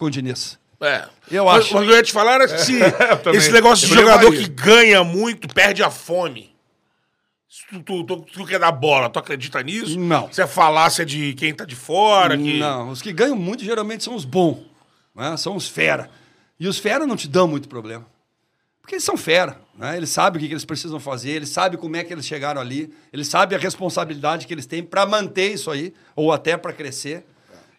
C: com o Diniz.
B: É.
C: Eu
B: Mas-
C: acho.
B: Mas o que eu ia te falar era que se esse negócio de jogador que ganha muito perde a fome. Se Tu, tu, tu, tu quer dar bola, tu acredita nisso?
C: Não.
B: Isso é falácia de quem tá de fora? Que...
C: Não, os que ganham muito geralmente são os bons, né? são os fera. E os fera não te dão muito problema. Porque eles são fera, né? eles sabem o que que eles precisam fazer, eles sabem como é que eles chegaram ali, eles sabem a responsabilidade que eles têm para manter isso aí, ou até para crescer.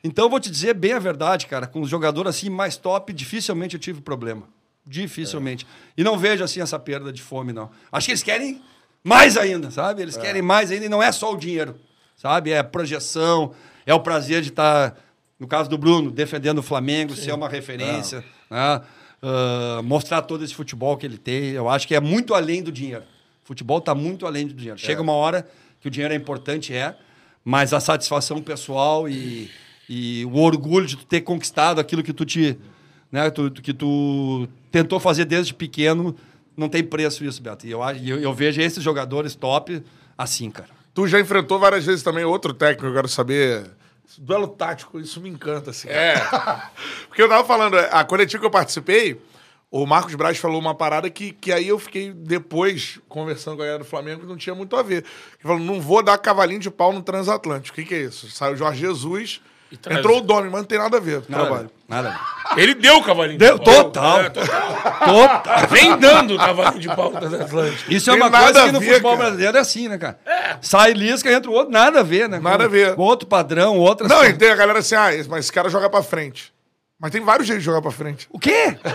C: Então, vou te dizer bem a verdade, cara, com os jogadores assim mais top, dificilmente eu tive problema. Dificilmente. E não vejo assim essa perda de fome, não. Acho que eles querem mais ainda, sabe? Eles querem mais ainda e não é só o dinheiro, sabe? É a projeção, é o prazer de estar, no caso do Bruno, defendendo o Flamengo, ser uma referência, né? Ah, mostrar todo esse futebol que ele tem. Eu acho que é muito além do dinheiro. O futebol está muito além do dinheiro. Chega uma hora que o dinheiro é importante, é, mas a satisfação pessoal e, e o orgulho de tu ter conquistado aquilo que tu te, né, tu- que tu tentou fazer desde pequeno, não tem preço isso, Beto. E eu, acho- eu, eu vejo esses jogadores top assim, cara.
A: Tu já enfrentou várias vezes também outro técnico, eu quero saber. Duelo tático, isso me encanta, assim.
B: É.
A: Porque eu tava falando, a coletiva que eu participei, o Marcos Braz falou uma parada que, que aí eu fiquei depois conversando com a galera do Flamengo que não tinha muito a ver. Ele falou: não vou dar cavalinho de pau no transatlântico. O que, que é isso? Saiu o Jorge Jesus,
B: traz-
A: entrou o Domi, mas não tem nada a ver com o
C: Nada,
A: trabalho.
C: nada. a ver.
B: Ele deu o cavalinho
C: Deu,
B: de pau.
C: total.
B: É, total.
C: Total.
B: Vem dando o cavalinho de pau das Atlânticas.
C: Isso é
A: Tem
C: uma
A: nada
C: coisa que no
A: ver,
C: futebol
A: cara.
C: brasileiro é assim, né, cara? Sai Lisca, entra o outro, nada a ver, né?
A: Nada
C: Com-
A: a ver.
C: com Outro padrão, outra.
A: Não, e tem a galera assim, ah, mas esse cara joga pra frente. Mas tem vários jeitos de jogar pra frente.
C: O quê?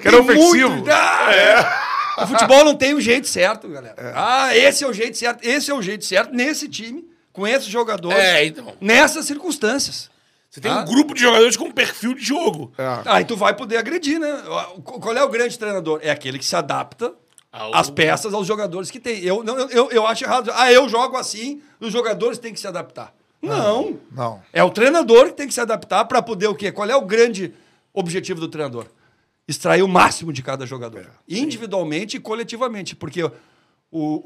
A: Que era
C: Tem
A: ofensivo.
C: muito- Ah, é. O futebol não tem o jeito certo, galera. Ah, esse é o jeito certo. Esse é o jeito certo nesse time, com esses jogadores,
B: É, então.
C: nessas circunstâncias.
B: Você tem
C: Ah.
B: um grupo de jogadores com perfil de jogo.
A: É.
C: Aí tu vai poder agredir, né? Qual é o grande treinador? É aquele que se adapta
B: Ao-
C: às peças, aos jogadores que tem. Eu, não- eu, eu acho errado. Ah, eu jogo assim, os jogadores têm que se adaptar. Não.
A: Não.
C: É o treinador que tem que se adaptar para poder o quê? Qual é o grande objetivo do treinador? Extrair o máximo de cada jogador. individualmente e coletivamente. Porque o,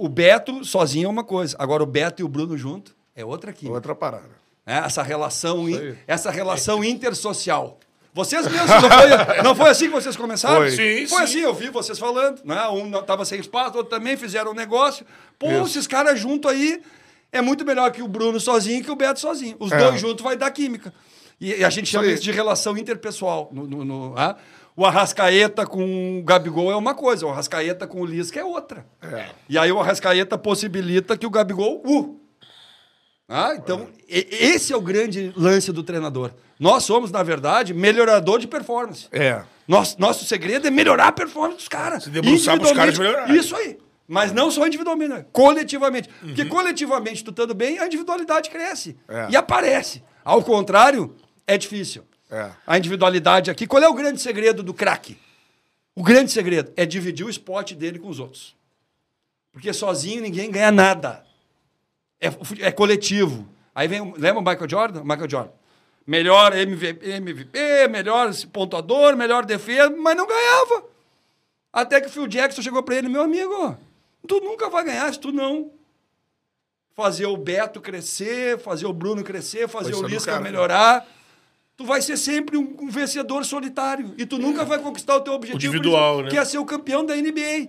C: o Beto sozinho é uma coisa. Agora o Beto e o Bruno junto é outra aqui.
A: Outra parada.
C: É, essa relação, in- essa relação intersocial. Vocês mesmos, não foi, não foi assim que vocês começaram?
A: Foi.
B: Sim,
C: Foi
B: sim.
C: assim, eu vi vocês falando. Né? Um não tava sem espaço, outro também fizeram um negócio. Pô,
A: Isso.
C: esses caras juntos aí é muito melhor que o Bruno sozinho e que o Beto sozinho. Os
A: É.
C: dois juntos vai dar química. E, e a gente chama isso de relação interpessoal. No, no- no- ah? O Arrascaeta com o Gabigol é uma coisa, o Arrascaeta com o Lisca é outra. E aí o Arrascaeta possibilita que o Gabigol. Uh, ah, então, esse é o grande lance do treinador. Nós somos, na verdade, melhorador de performance.
A: É.
C: Nosso, nosso segredo é melhorar a performance dos caras.
B: Se debruçar pros caras melhorarem.
C: Isso aí. Mas não só individualmente, né? coletivamente.
B: Uhum.
C: Porque coletivamente, tu estando bem, a individualidade cresce.
A: É.
C: E aparece. Ao contrário, é difícil.
A: É.
C: A individualidade aqui. Qual é o grande segredo do craque? O grande segredo é dividir o esporte dele com os outros. Porque sozinho ninguém ganha nada. É, é coletivo. Aí vem, lembra o Michael Jordan? Michael Jordan. Melhor MVP, MVP, melhor pontuador, melhor defesa, mas não ganhava. Até que o Phil Jackson chegou para ele, meu amigo, tu nunca vai ganhar se tu não fazer o Beto crescer, fazer o Bruno crescer, fazer o
A: é
C: Lisca
A: cara.
C: melhorar. Tu vai ser sempre um, um vencedor solitário. E tu nunca vai conquistar o teu objetivo
B: Individual, né?
C: que é ser o campeão da NBA.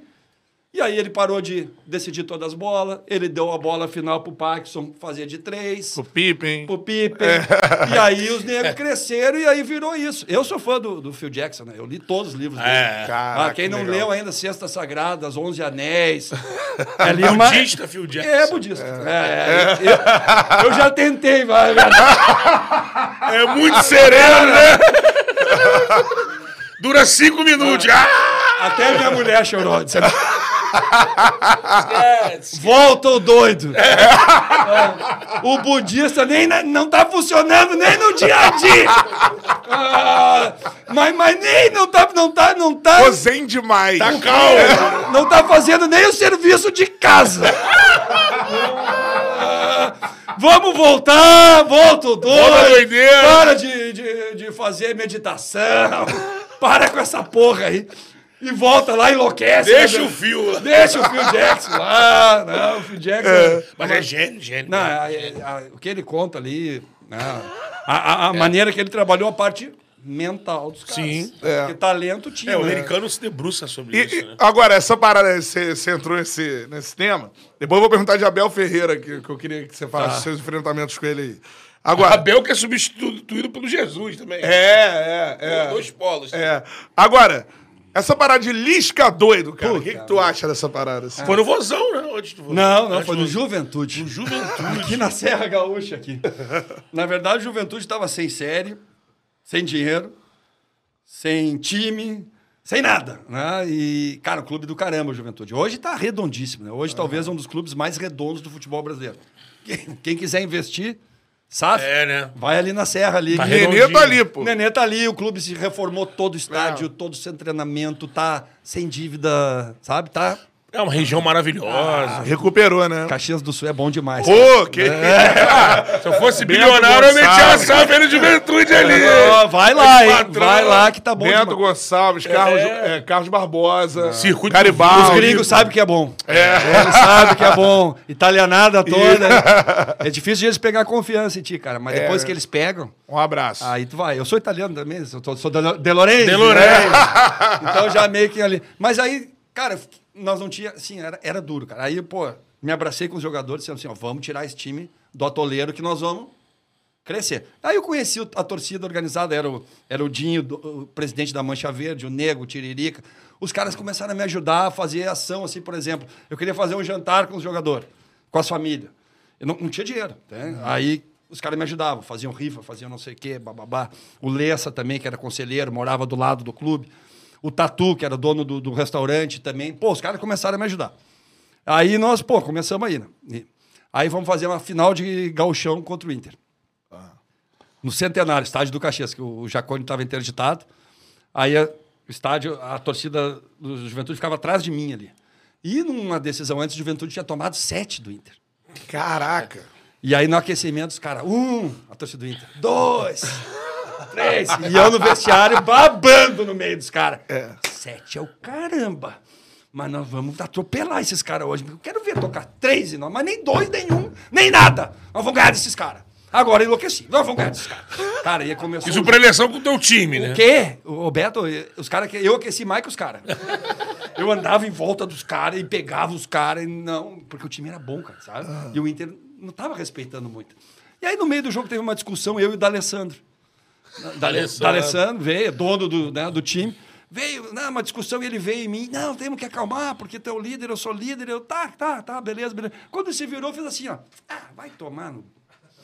C: E aí ele parou de decidir todas as bolas, ele deu a bola final pro Parkinson fazer de três
A: O Pippen.
C: pro Pippen. E aí os negros cresceram e aí virou isso. Eu sou fã do, do Phil Jackson, né? Eu li todos os livros dele.
B: É.
A: Caraca,
C: ah, quem
A: que
C: não
A: legal.
C: leu ainda Cestas Sagradas, Onze Anéis. é ali uma...
B: Budista, Phil Jackson.
C: É budista. É, eu, eu já tentei, vai.
B: É muito sereno, né? Dura cinco minutos. Ah!
C: Até minha mulher chorou. Volta o doido. É. O budista nem na- não tá funcionando nem no dia a dia. Ah, mas, mas nem não tá, não tá, não tá,
A: Tô zen demais.
B: Tá calmo.
C: não tá fazendo nem o serviço de casa. Ah, Vamos voltar, volta o doido. Para de, de, de fazer meditação. Para com essa porra aí. E volta lá, enlouquece.
B: Deixa
C: né,
B: o fio.
C: Deixa o Phil Jackson lá. Não, o Phil Jackson.
B: Mas é gênio, gênio.
C: Não, a- a- o que ele conta ali, né, a, a- a maneira que ele trabalhou a parte mental dos caras.
B: Sim.
C: Porque talento tinha.
B: É, o
C: né?
B: americano se debruça sobre
A: E-
B: isso,
A: e-
B: né?
A: agora, essa parada, você, você entrou nesse, nesse tema. Depois eu vou perguntar de Abel Ferreira, que, que eu queria que você falasse
C: Tá.
A: dos seus enfrentamentos com ele aí. Agora.
B: Abel que é substituído pelo Jesus também.
A: É, é, é.
B: Dois polos.
A: É. Agora, essa parada de Lisca doido, cara. O que, que tu acha dessa parada? assim?
B: Foi no Vozão, né? Antes do Vozão.
C: Não, não,
B: Antes
C: foi no. Juventude.
B: No Juventude.
C: Aqui na Serra Gaúcha, aqui. Na verdade, o Juventude estava sem série, sem dinheiro, sem time, sem nada. Né? E, cara, o clube do caramba, o Juventude. Hoje está redondíssimo. Né? Hoje, talvez, é um dos clubes mais redondos do futebol brasileiro. Quem, quem quiser investir, sabe?
B: É, né?
C: Vai ali na Serra ali.
B: Tá
A: Nenê tá ali, pô.
C: o Nenê tá ali, o clube se reformou todo o estádio, todo o de treinamento, tá sem dívida, sabe? Tá.
B: É uma região maravilhosa.
A: Recuperou, né?
C: Caxias do Sul é bom demais.
A: Pô, que.
B: Se eu fosse
A: Bento
B: bilionário, eu metia a de juventude ali.
C: Vai lá, hein? Vai lá que tá bom
A: Bento
C: demais.
A: Gonçalves, Carlos, é, Carlos Barbosa,
B: Circuito
A: Garibaldi.
C: Os gringos sabem que é bom. Eles sabem que é bom. Italianada toda. É difícil de eles pegar confiança em ti, cara. Mas depois que eles pegam,
A: Um abraço.
C: aí tu vai. Eu sou italiano também, eu tô- sou de De Lorenzo.
B: De Lorenzo.
C: né? Então já meio que ali. Mas aí, cara, nós não tinha. Assim, era, era duro, cara. Aí, pô, me abracei com os jogadores, dizendo assim: ó, vamos tirar esse time do atoleiro que nós vamos crescer. Aí eu conheci a torcida organizada, era o, era o Dinho, do- o presidente da Mancha Verde, o Nego, o Tiririca. Os caras começaram a me ajudar a fazer ação, assim, por exemplo. Eu queria fazer um jantar com os jogadores, com as famílias. Eu não, não tinha dinheiro. né? Aí os caras me ajudavam, faziam rifa, faziam não sei o quê, bababá. O Lessa também, que era conselheiro, morava do lado do clube. O Tatu, que era dono do, do restaurante também. Pô, os caras começaram a me ajudar. Aí nós, pô, começamos aí, né? E- Aí vamos fazer uma final de gauchão contra o Inter no Centenário, estádio do Caxias, que o Jacone estava interditado. Aí a- o estádio, a torcida do Juventude ficava atrás de mim ali. E numa decisão antes, o Juventude tinha tomado sete do Inter.
A: Caraca.
C: E aí no aquecimento, os caras, um, a torcida do Inter, dois, três. E eu no vestiário babando no meio dos caras. Sete é o caramba. Mas nós vamos atropelar esses caras hoje. Eu quero ver tocar três e não, mas nem dois, nenhum, nem nada. Nós vamos ganhar desses caras. Agora enlouqueci. Nós vamos ganhar desses caras. Cara, e começou.
B: Isso
C: o-
B: preleção com o teu time, né?
C: o quê? O Beto, os caras que eu aqueci mais que os caras. Eu andava em volta dos caras e pegava os caras e não, porque o time era bom, cara, sabe? E o Inter não tava respeitando muito. E aí no meio do jogo teve uma discussão eu e o D'Alessandro.
B: D'Alessandro.
C: D'Alessandro veio, dono do, né, do time. Veio, não, uma discussão, e ele veio em mim, não, temos que acalmar, porque tu é o líder, eu sou líder, eu, tá, tá, tá, beleza, beleza. Quando se virou, fez assim, ó, ah, vai tomar no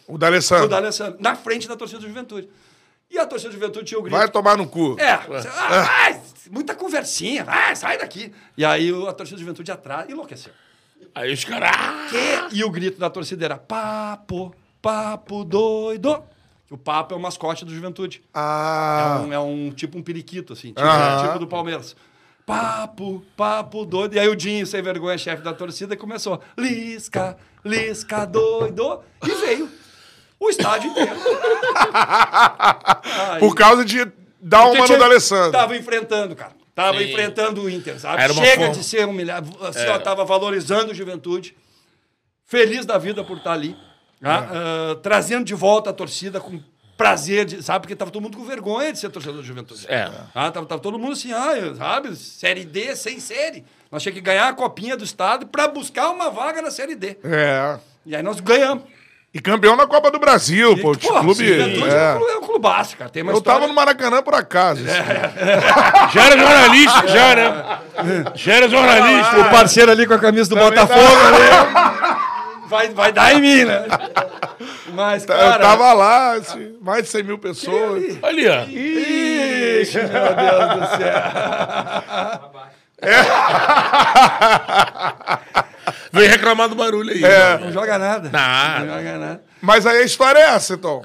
A: O
C: o
A: D'Alessandro.
C: D'Alessandro, na frente da torcida do Juventude. E a torcida do Juventude tinha o grito.
A: Vai tomar no cu.
C: É, ah, vai, muita conversinha, vai, sai daqui. E aí a torcida do Juventude atrás enlouqueceu.
B: Aí os caras. ah?
C: E o grito da torcida era papo, papo doido. O papo é o mascote do Juventude.
A: Ah.
C: É, um, é um tipo um periquito, assim, tipo,
A: Aham.
C: tipo do Palmeiras. Papo, papo doido. E aí o Dinho, sem vergonha, chefe da torcida, começou. Lisca, lisca doido. E veio o estádio inteiro.
A: Por causa de dar uma no D'Alessandro.
C: Tava enfrentando, cara. Tava
B: Sim.
C: enfrentando o Inter, sabe?
B: Era
C: Chega
B: forma-
C: de ser humilhado. Assim,
B: É.
C: ó, tava valorizando a juventude. Feliz da vida por estar ali. Tá? Ah, trazendo de volta a torcida com prazer, de- sabe? Porque tava todo mundo com vergonha de ser torcedor da juventude.
B: É.
C: Ah, tava, tava todo mundo assim, ah, sabe? Série D sem série. Nós tínhamos que ganhar a copinha do Estado para buscar uma vaga na Série D.
A: É.
C: E aí nós ganhamos.
A: E campeão na Copa do Brasil, pô.
C: E,
A: O
C: pô,
A: clube.
C: Juventude é.
A: é.
C: um é um clubaço, cara. Tem uma
A: Eu
C: história...
A: tava no Maracanã por acaso.
C: É.
A: assim.
B: Já era jornalista, já, né? Já era jornalista.
C: O parceiro ali com a camisa do Botafogo ali. Vai, vai dar em mim, né? Mas, cara...
A: Eu tava lá, assim, mais de 100 mil pessoas.
B: Ali, ó.
C: Ixi, meu Deus do céu.
B: Veio reclamar do barulho aí.
A: É.
C: Não joga nada.
B: Nada.
C: Não joga nada.
A: Mas aí a história é essa, então.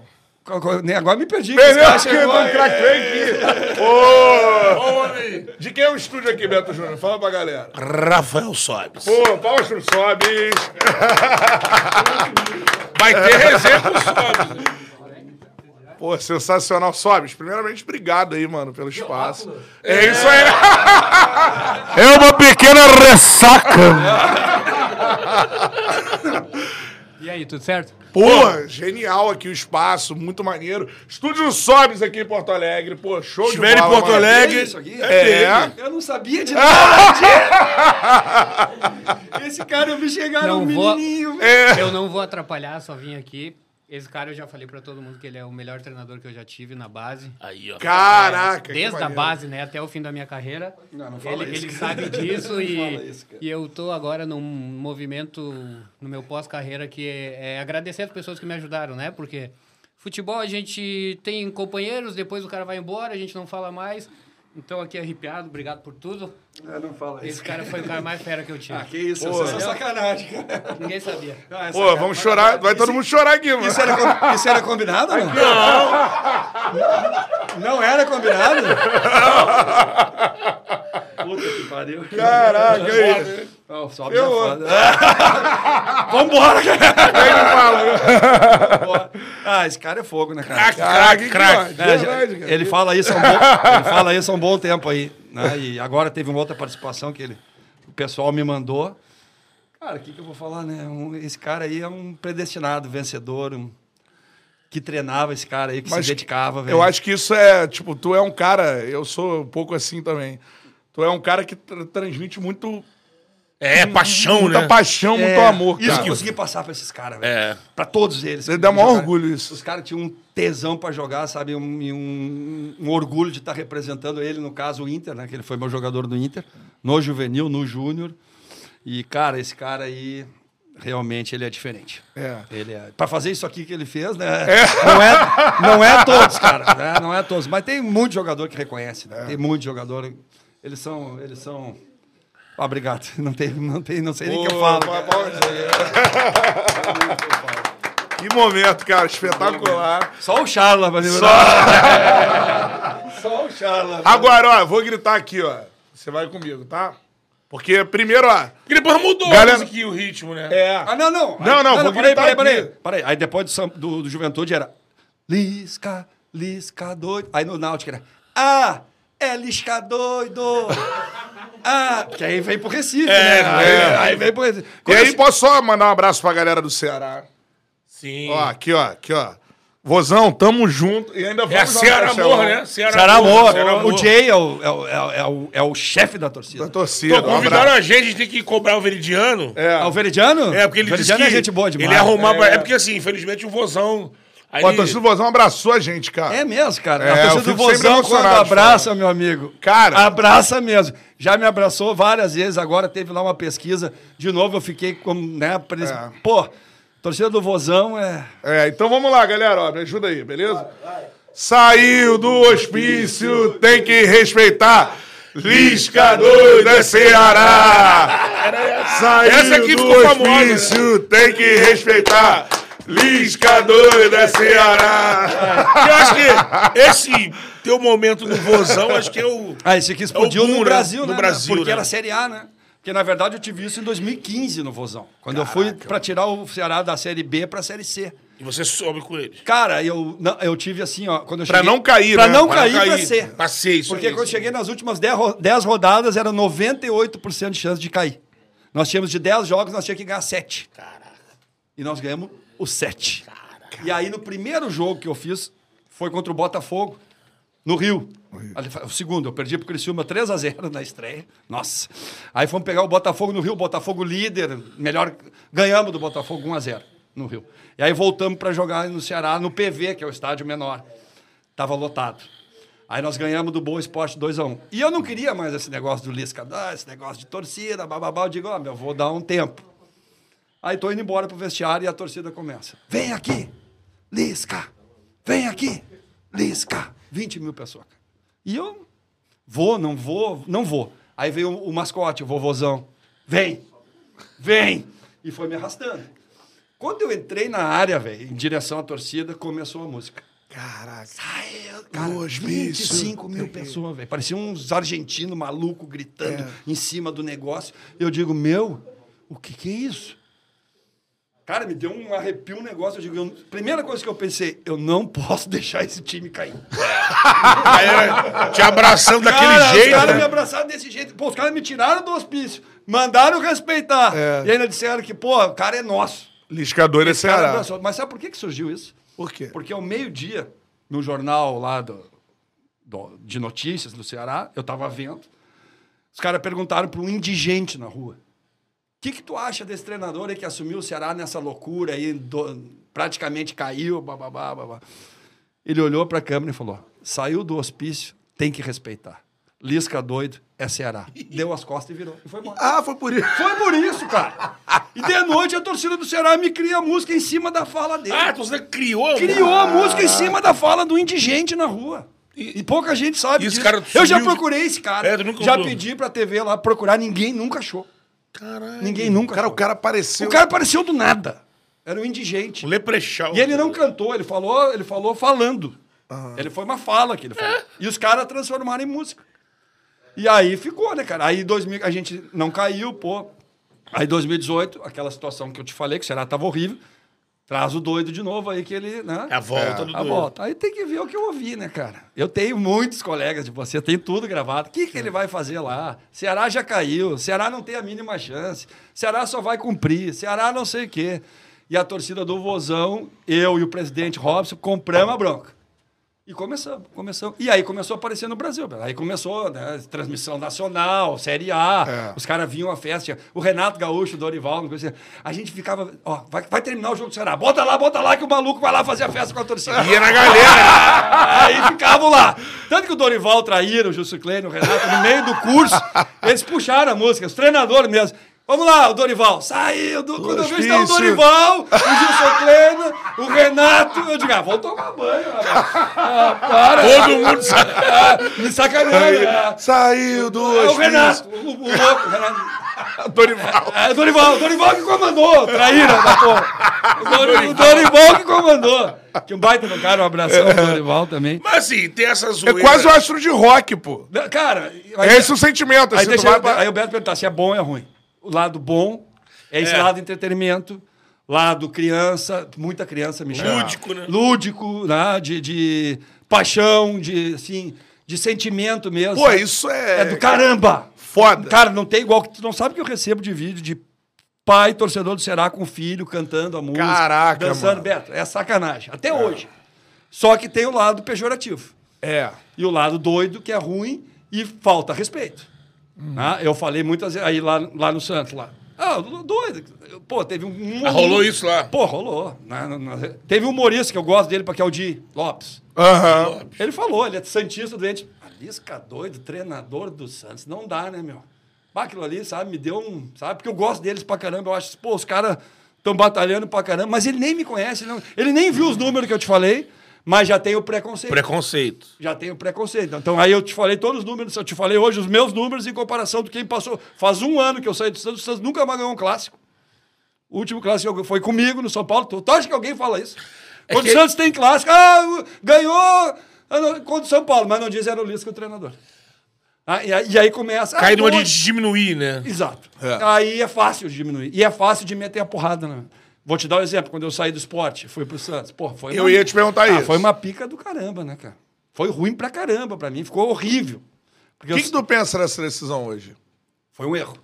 C: Agora me perdi.
A: Perdeu
C: chegou
A: do craque aqui. Ô, De quem é o estúdio aqui, Beto Júnior? Fala pra galera.
B: Rafael Sobes.
A: Pô, palmas pro Sobis.
B: Vai ter resenha com o Sobes.
A: Pô, sensacional. Sobes, primeiramente, obrigado aí, mano, pelo espaço. É isso aí.
B: É uma pequena ressaca.
G: E aí, tudo certo?
A: Pô, genial aqui o espaço, muito maneiro. Estúdio Sobes aqui em Porto Alegre. Pô, show de
B: Estiver em
A: bola.
B: Porto
A: mano.
B: Alegre.
C: É isso aqui?
A: É.
C: Eu não sabia de nada. Esse cara eu vi chegar
G: Não
C: no
G: vou-
C: menininho.
A: É.
G: Eu não vou atrapalhar, só vim aqui. Esse cara eu já falei pra todo mundo que ele é o melhor treinador que eu já tive na base.
B: Aí, ó.
A: Caraca, que
G: Desde a base, né, até o fim da minha carreira.
C: Não, não fala
G: ele,
C: isso,
G: ele sabe disso
C: Não
G: e,
C: fala isso,
G: e eu tô agora num movimento no meu pós-carreira que é, é agradecer as pessoas que me ajudaram, né? Porque futebol a gente tem companheiros, depois o cara vai embora, a gente não fala mais. Então aqui arrepiado, obrigado por tudo.
C: É, não fala
G: Esse
C: isso.
G: cara foi o cara mais fera que eu tive.
C: Ah, que isso,
A: Pô.
C: isso é sacanagem, cara.
G: Ninguém sabia.
C: Ah, é
A: Pô,
C: sacanagem.
A: vamos chorar. Vai todo mundo chorar aqui, mano.
C: Isso era, isso era combinado não? Não. Não era combinado? Puta que pariu.
A: Caraca, aí.
C: Não, sobe
A: Eu-
C: é foda. Vambora, cara. Vambora. Ah, esse cara é fogo, né, cara?
B: Craque, craque, craque.
C: É, já- ele fala isso há um bom, ele fala isso há um bom tempo aí, né? E agora teve uma outra participação que ele, o pessoal me mandou. Cara, o que, que eu vou falar, né? Um- esse cara aí é um predestinado, vencedor, um- que treinava esse cara aí, que
A: Mas
C: se dedicava, velho.
A: Eu acho que isso é, tipo, tu é um cara, eu sou um pouco assim também. Tu é um cara que tra- transmite muito,
B: É, paixão,
A: muita
B: né?
A: paixão, muito
C: É,
A: amor,
C: Isso
A: cara.
C: que eu consegui passar pra esses caras, velho.
B: É.
C: Pra todos eles.
A: Você dá maior
C: Jogar-
A: orgulho isso.
C: Os caras tinham um tesão pra jogar, sabe? Um, e um, um orgulho de estar representando ele, no caso o Inter, né? Que ele foi meu jogador do Inter, no juvenil, no júnior. E, cara, esse cara aí, realmente, ele é diferente.
A: É.
C: Ele é. Pra fazer isso aqui que ele fez, né? Não, é, não é todos, cara. né? Não é todos. Mas tem muito jogador que reconhece, né? Tem muito jogador. Eles são. Eles são. Ah, obrigado. Não tem, não tem, não sei nem o que eu falo.
A: pô,
C: cara.
A: pô, Que momento, cara, espetacular.
C: Só o Charla vai lembrar. Só o Charla.
A: Agora, ó, vou gritar aqui, ó. Você vai comigo, tá? Porque primeiro, ó.
B: Porque depois mudou
A: Galera-
B: aqui o ritmo, né?
A: É.
C: Ah, não, não.
A: Não, não, vou
C: peraí,
A: gritar
C: peraí, peraí, peraí. Aí depois do, do, do Juventude era Lisca, Lisca doido. Aí no Náutico era Ah, é Lisca doido. ah, que aí vem pro Recife,
B: É,
C: né? Aí,
A: é.
C: aí vem pro Recife.
A: E
C: Quando
A: aí,
C: eu-
A: posso só mandar um abraço pra galera do Ceará.
B: Sim.
A: Ó, aqui, ó, aqui, ó. Vozão, tamo junto. E ainda vamos
B: é a
A: jogar
B: Ceará. Amor, né? Ceará,
C: Ceará Amor,
B: Ceará
C: o Jay é o, é, o, é, o- é o, é o chefe da torcida.
A: Da torcida. Um
B: convidaram
A: abraço.
B: a gente, a gente tem que cobrar o Veridiano.
A: É.
C: Ah, o Veridiano?
B: É, porque ele disse
C: Veridiano
B: que
C: é gente boa demais.
B: ele ia arrumar...
A: É.
B: É. porque assim, infelizmente o Vozão... Aí
A: Ó, a torcida do Vozão abraçou a gente, cara.
C: É mesmo, cara.
A: É,
C: a torcida do Vozão, quando abraça, meu amigo.
A: Cara.
C: Abraça mesmo. Já me abraçou várias vezes, agora teve lá uma pesquisa. De novo, eu fiquei como, né, pra eles-
A: É.
C: Pô, torcida do Vozão é...
A: É, então vamos lá, galera, ó, me ajuda aí, beleza? Saiu do hospício, tem que respeitar. Lisca doido é Ceará. Saiu
B: Essa aqui
A: do
B: ficou famosa, né?
A: hospício, tem que respeitar. Lisca doido é Ceará.
B: Eu acho que esse teu momento no Vozão, acho que é o...
C: Ah, esse aqui explodiu
B: boom,
C: no
B: né?
C: Brasil,
B: No
C: né?
B: Brasil,
C: Porque
B: né?
C: era Série A, né? Porque, na verdade, eu tive isso em 2015 no Vozão. Quando eu fui pra tirar o Ceará da Série B pra Série C.
B: E você sobe com ele.
C: Cara, eu, não, eu tive assim, ó. Quando eu
A: Pra
C: cheguei-
A: não cair,
C: Pra
A: né?
C: não
A: Pra
C: cair,
B: não cair. Pra ser, isso
C: Porque quando eu cheguei nas últimas 10, ro- 10 rodadas, era 98% de chance de cair. Nós tínhamos de 10 jogos, nós tínhamos que ganhar 7. E nós ganhamos os 7. E aí, no primeiro jogo que eu fiz, foi contra o Botafogo, no Rio. O segundo, eu perdi pro Criciúma 3 a 0 na estreia. Nossa. Aí fomos pegar o Botafogo no Rio, Botafogo líder, melhor, ganhamos do Botafogo 1 a 0 no Rio. E aí voltamos para jogar no Ceará, no PV, que é o estádio menor. Tava lotado. Aí nós ganhamos do Boa Esporte 2 a 1 E eu não queria mais esse negócio do Lisca, ah, esse negócio de torcida, bababá. Eu digo, ó, meu, vou dar um tempo. Aí tô indo embora pro vestiário e a torcida começa. Vem aqui, Lisca. Vem aqui, Lisca. 20 mil pessoas. E eu vou, não vou, não vou. Aí veio o, o mascote, o vovozão. Vem, vem. E foi me arrastando. Quando eu entrei na área, velho, em direção à torcida, começou a música.
A: Caraca.
C: Saiu, cara,
A: Do hospício.
C: 25 mil pessoas, velho. Parecia uns argentinos malucos gritando
A: É.
C: em cima do negócio. Eu digo, meu, o que, que é isso? Cara, me deu um arrepio um negócio. Eu digo, eu- primeira coisa que eu pensei, eu não posso deixar esse time cair.
B: Te abraçando daquele
C: Cara,
B: jeito.
C: Os caras me
B: né?
C: abraçaram desse jeito. Pô, os caras me tiraram do hospício, mandaram respeitar.
A: É.
C: E ainda disseram que, pô, o cara é nosso.
A: Liscador é
C: Esse
A: Ceará.
C: abraçou. Mas sabe por que, que surgiu isso?
A: Por quê?
C: Porque ao meio-dia, no jornal lá do, do- de notícias do Ceará, eu tava vendo, os caras perguntaram para um indigente na rua. O que, que tu acha desse treinador aí que assumiu o Ceará nessa loucura aí, do- praticamente caiu, bababá, babá. Ele olhou para a câmera e falou: saiu do hospício, tem que respeitar. Lisca doido, é Ceará. Deu as costas e virou. E foi embora.
A: Ah, foi por isso.
C: Foi por isso, cara. E de noite a torcida do Ceará me cria a música em cima da fala dele.
B: Ah, você criou.
C: Criou a música em cima da fala do indigente na rua. E, pouca gente sabe
B: E
C: disso.
B: cara
C: Eu já procurei esse cara.
B: É,
C: já pedi pra TV lá procurar, ninguém nunca achou.
B: Caralho.
C: Ninguém nunca
A: Cara, o cara apareceu.
C: O cara apareceu do nada. Era um indigente.
B: O Leprechal.
C: E ele não cantou, ele falou, ele falou falando. Ele foi uma fala que ele falou.
B: É.
C: E os caras transformaram em música. E aí ficou, né, cara? Aí 2000, a gente não caiu, pô. Aí 2018, aquela situação que eu te falei, que o Ceará tava horrível. Traz o doido de novo aí que ele, né?
B: É a volta do
C: A
B: doido.
C: volta. Aí tem que ver o que eu ouvi, né, cara? Eu tenho muitos colegas de você, tem tudo gravado. O que, que ele vai fazer lá? Ceará já caiu, Ceará não tem a mínima chance, Ceará só vai cumprir, Ceará não sei o quê. E a torcida do Vozão, eu e o presidente Robson, compramos a bronca. E começamos, começamos. E aí começou a aparecer no Brasil. Aí começou, né? Transmissão nacional, Série A.
A: É.
C: Os caras vinham à festa. O Renato Gaúcho, o Dorival, coisa assim. a gente ficava, ó, vai, vai terminar o jogo do Ceará. Bota lá, bota lá, que o maluco vai lá fazer a festa com a torcida.
B: Ia na galera.
C: Aí ficavam lá. Tanto que o Dorival traíram o Justo Klein, o Renato, no meio do curso, eles puxaram a música, os treinadores mesmo. Vamos lá, o Dorival. Saiu do. Quando eu vi está o. Dorival, o Gilson Kleina, o Renato. Eu digo, ah, vou tomar banho. Ah, para.
B: Todo mundo sabe.
C: Ah, me sacaneando. É.
A: Saiu do
C: É o. Renato, o, o louco, o Renato.
A: Dorival.
C: É o Dorival, o Dorival que comandou, traíra da porra. O, Dori- o Dorival que comandou. Que um baita no cara, um abração pro Dorival também.
B: Mas assim, tem essa
A: É
B: zoeira.
A: quase o astro de rock, pô.
C: Cara,
A: É esse o sentimento.
C: Aí,
A: Assim,
C: deixa eu-
A: pra-
C: aí o Beto perguntar se é bom ou é ruim. O lado bom é esse
B: É.
C: lado entretenimento, lado criança, muita criança me chama.
B: Lúdico, né?
C: Lúdico, né? De, de paixão, de, assim, de sentimento mesmo.
A: Pô, isso é...
C: É do caramba.
A: Foda.
C: Cara, não tem igual. Tu não sabe que eu recebo de vídeo de pai, torcedor do Será com filho, cantando a música.
A: Caraca,
C: Dançando.
A: mano.
C: Beto, é sacanagem. Até hoje. Só que tem o lado pejorativo.
A: É.
C: E o lado doido, que é ruim e falta respeito. Ah, eu falei muitas vezes aí lá, lá no Santos, lá. Ah, doido. Pô, teve um.
B: Ah, rolou isso lá.
C: Pô, rolou. Na- na- na- Teve um humorista que eu gosto dele, porque é o Di Lopes.
A: Aham.
C: Ele falou, ele é santista doente. Alisca doido, treinador do Santos. Não dá, né, meu? Bah, Aquilo ali, sabe, me deu um. Sabe, porque eu gosto deles pra caramba. Eu acho, pô, os caras estão batalhando pra caramba, mas ele nem me conhece, não. ele nem viu os números que eu te falei, mas já tem o preconceito.
B: Preconceito.
C: Já tem o preconceito. Então aí eu te falei todos os números, eu te falei hoje os meus números em comparação do quem passou. Faz um ano que eu saí do Santos, o Santos nunca mais ganhou um clássico. O último clássico foi comigo no São Paulo. Tu, tu acha que alguém fala isso? Quando
B: que-
C: o Santos tem clássico, ah, ganhou ah, contra o São Paulo, mas não diz era o Lisca o treinador. Ah, e, aí- e aí começa.
B: Cai
C: ah,
B: numa de diminuir, né?
C: Exato.
A: É.
C: Aí é fácil de diminuir. E é fácil de meter a porrada. Né? Vou te dar um exemplo. Quando eu saí do esporte, fui pro Santos. Pô, foi
A: Eu ia te perguntar
C: Ah,
A: isso.
C: Foi uma pica do caramba, né, cara? Foi ruim pra caramba pra mim. Ficou horrível.
A: O que,
C: eu-
A: que tu pensa dessa decisão hoje?
C: Foi um erro.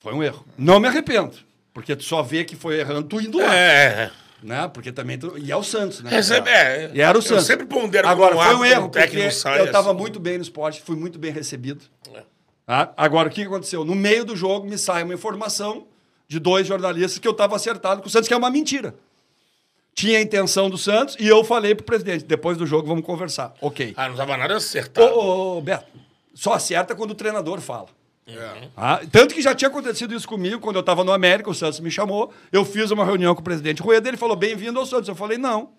C: Foi um erro. Não me arrependo. Porque tu só vê que foi errando tu indo lá.
B: É.
C: Né? Porque também tu... E é o Santos, né?
B: É, é.
C: E era o
B: Eu
C: Santos.
B: sempre pondero
C: Agora, foi um erro, porque eu estava
B: assim.
C: muito bem no esporte, fui muito bem recebido.
B: É.
C: Tá? Agora, o que aconteceu? No meio do jogo, me sai uma informação de dois jornalistas que eu estava acertado com o Santos, que é uma mentira. Tinha a intenção do Santos e eu falei pro presidente, depois do jogo vamos conversar. Ok.
B: Ah, não tava nada
C: Ô,
B: acertado.
C: ô, ô, Beto, só acerta quando o treinador fala.
B: É.
C: Ah, tanto que já tinha acontecido isso comigo, quando eu estava no América, o Santos me chamou, eu fiz uma reunião com o presidente Rueda, ele falou, bem-vindo ao Santos. Eu falei, não,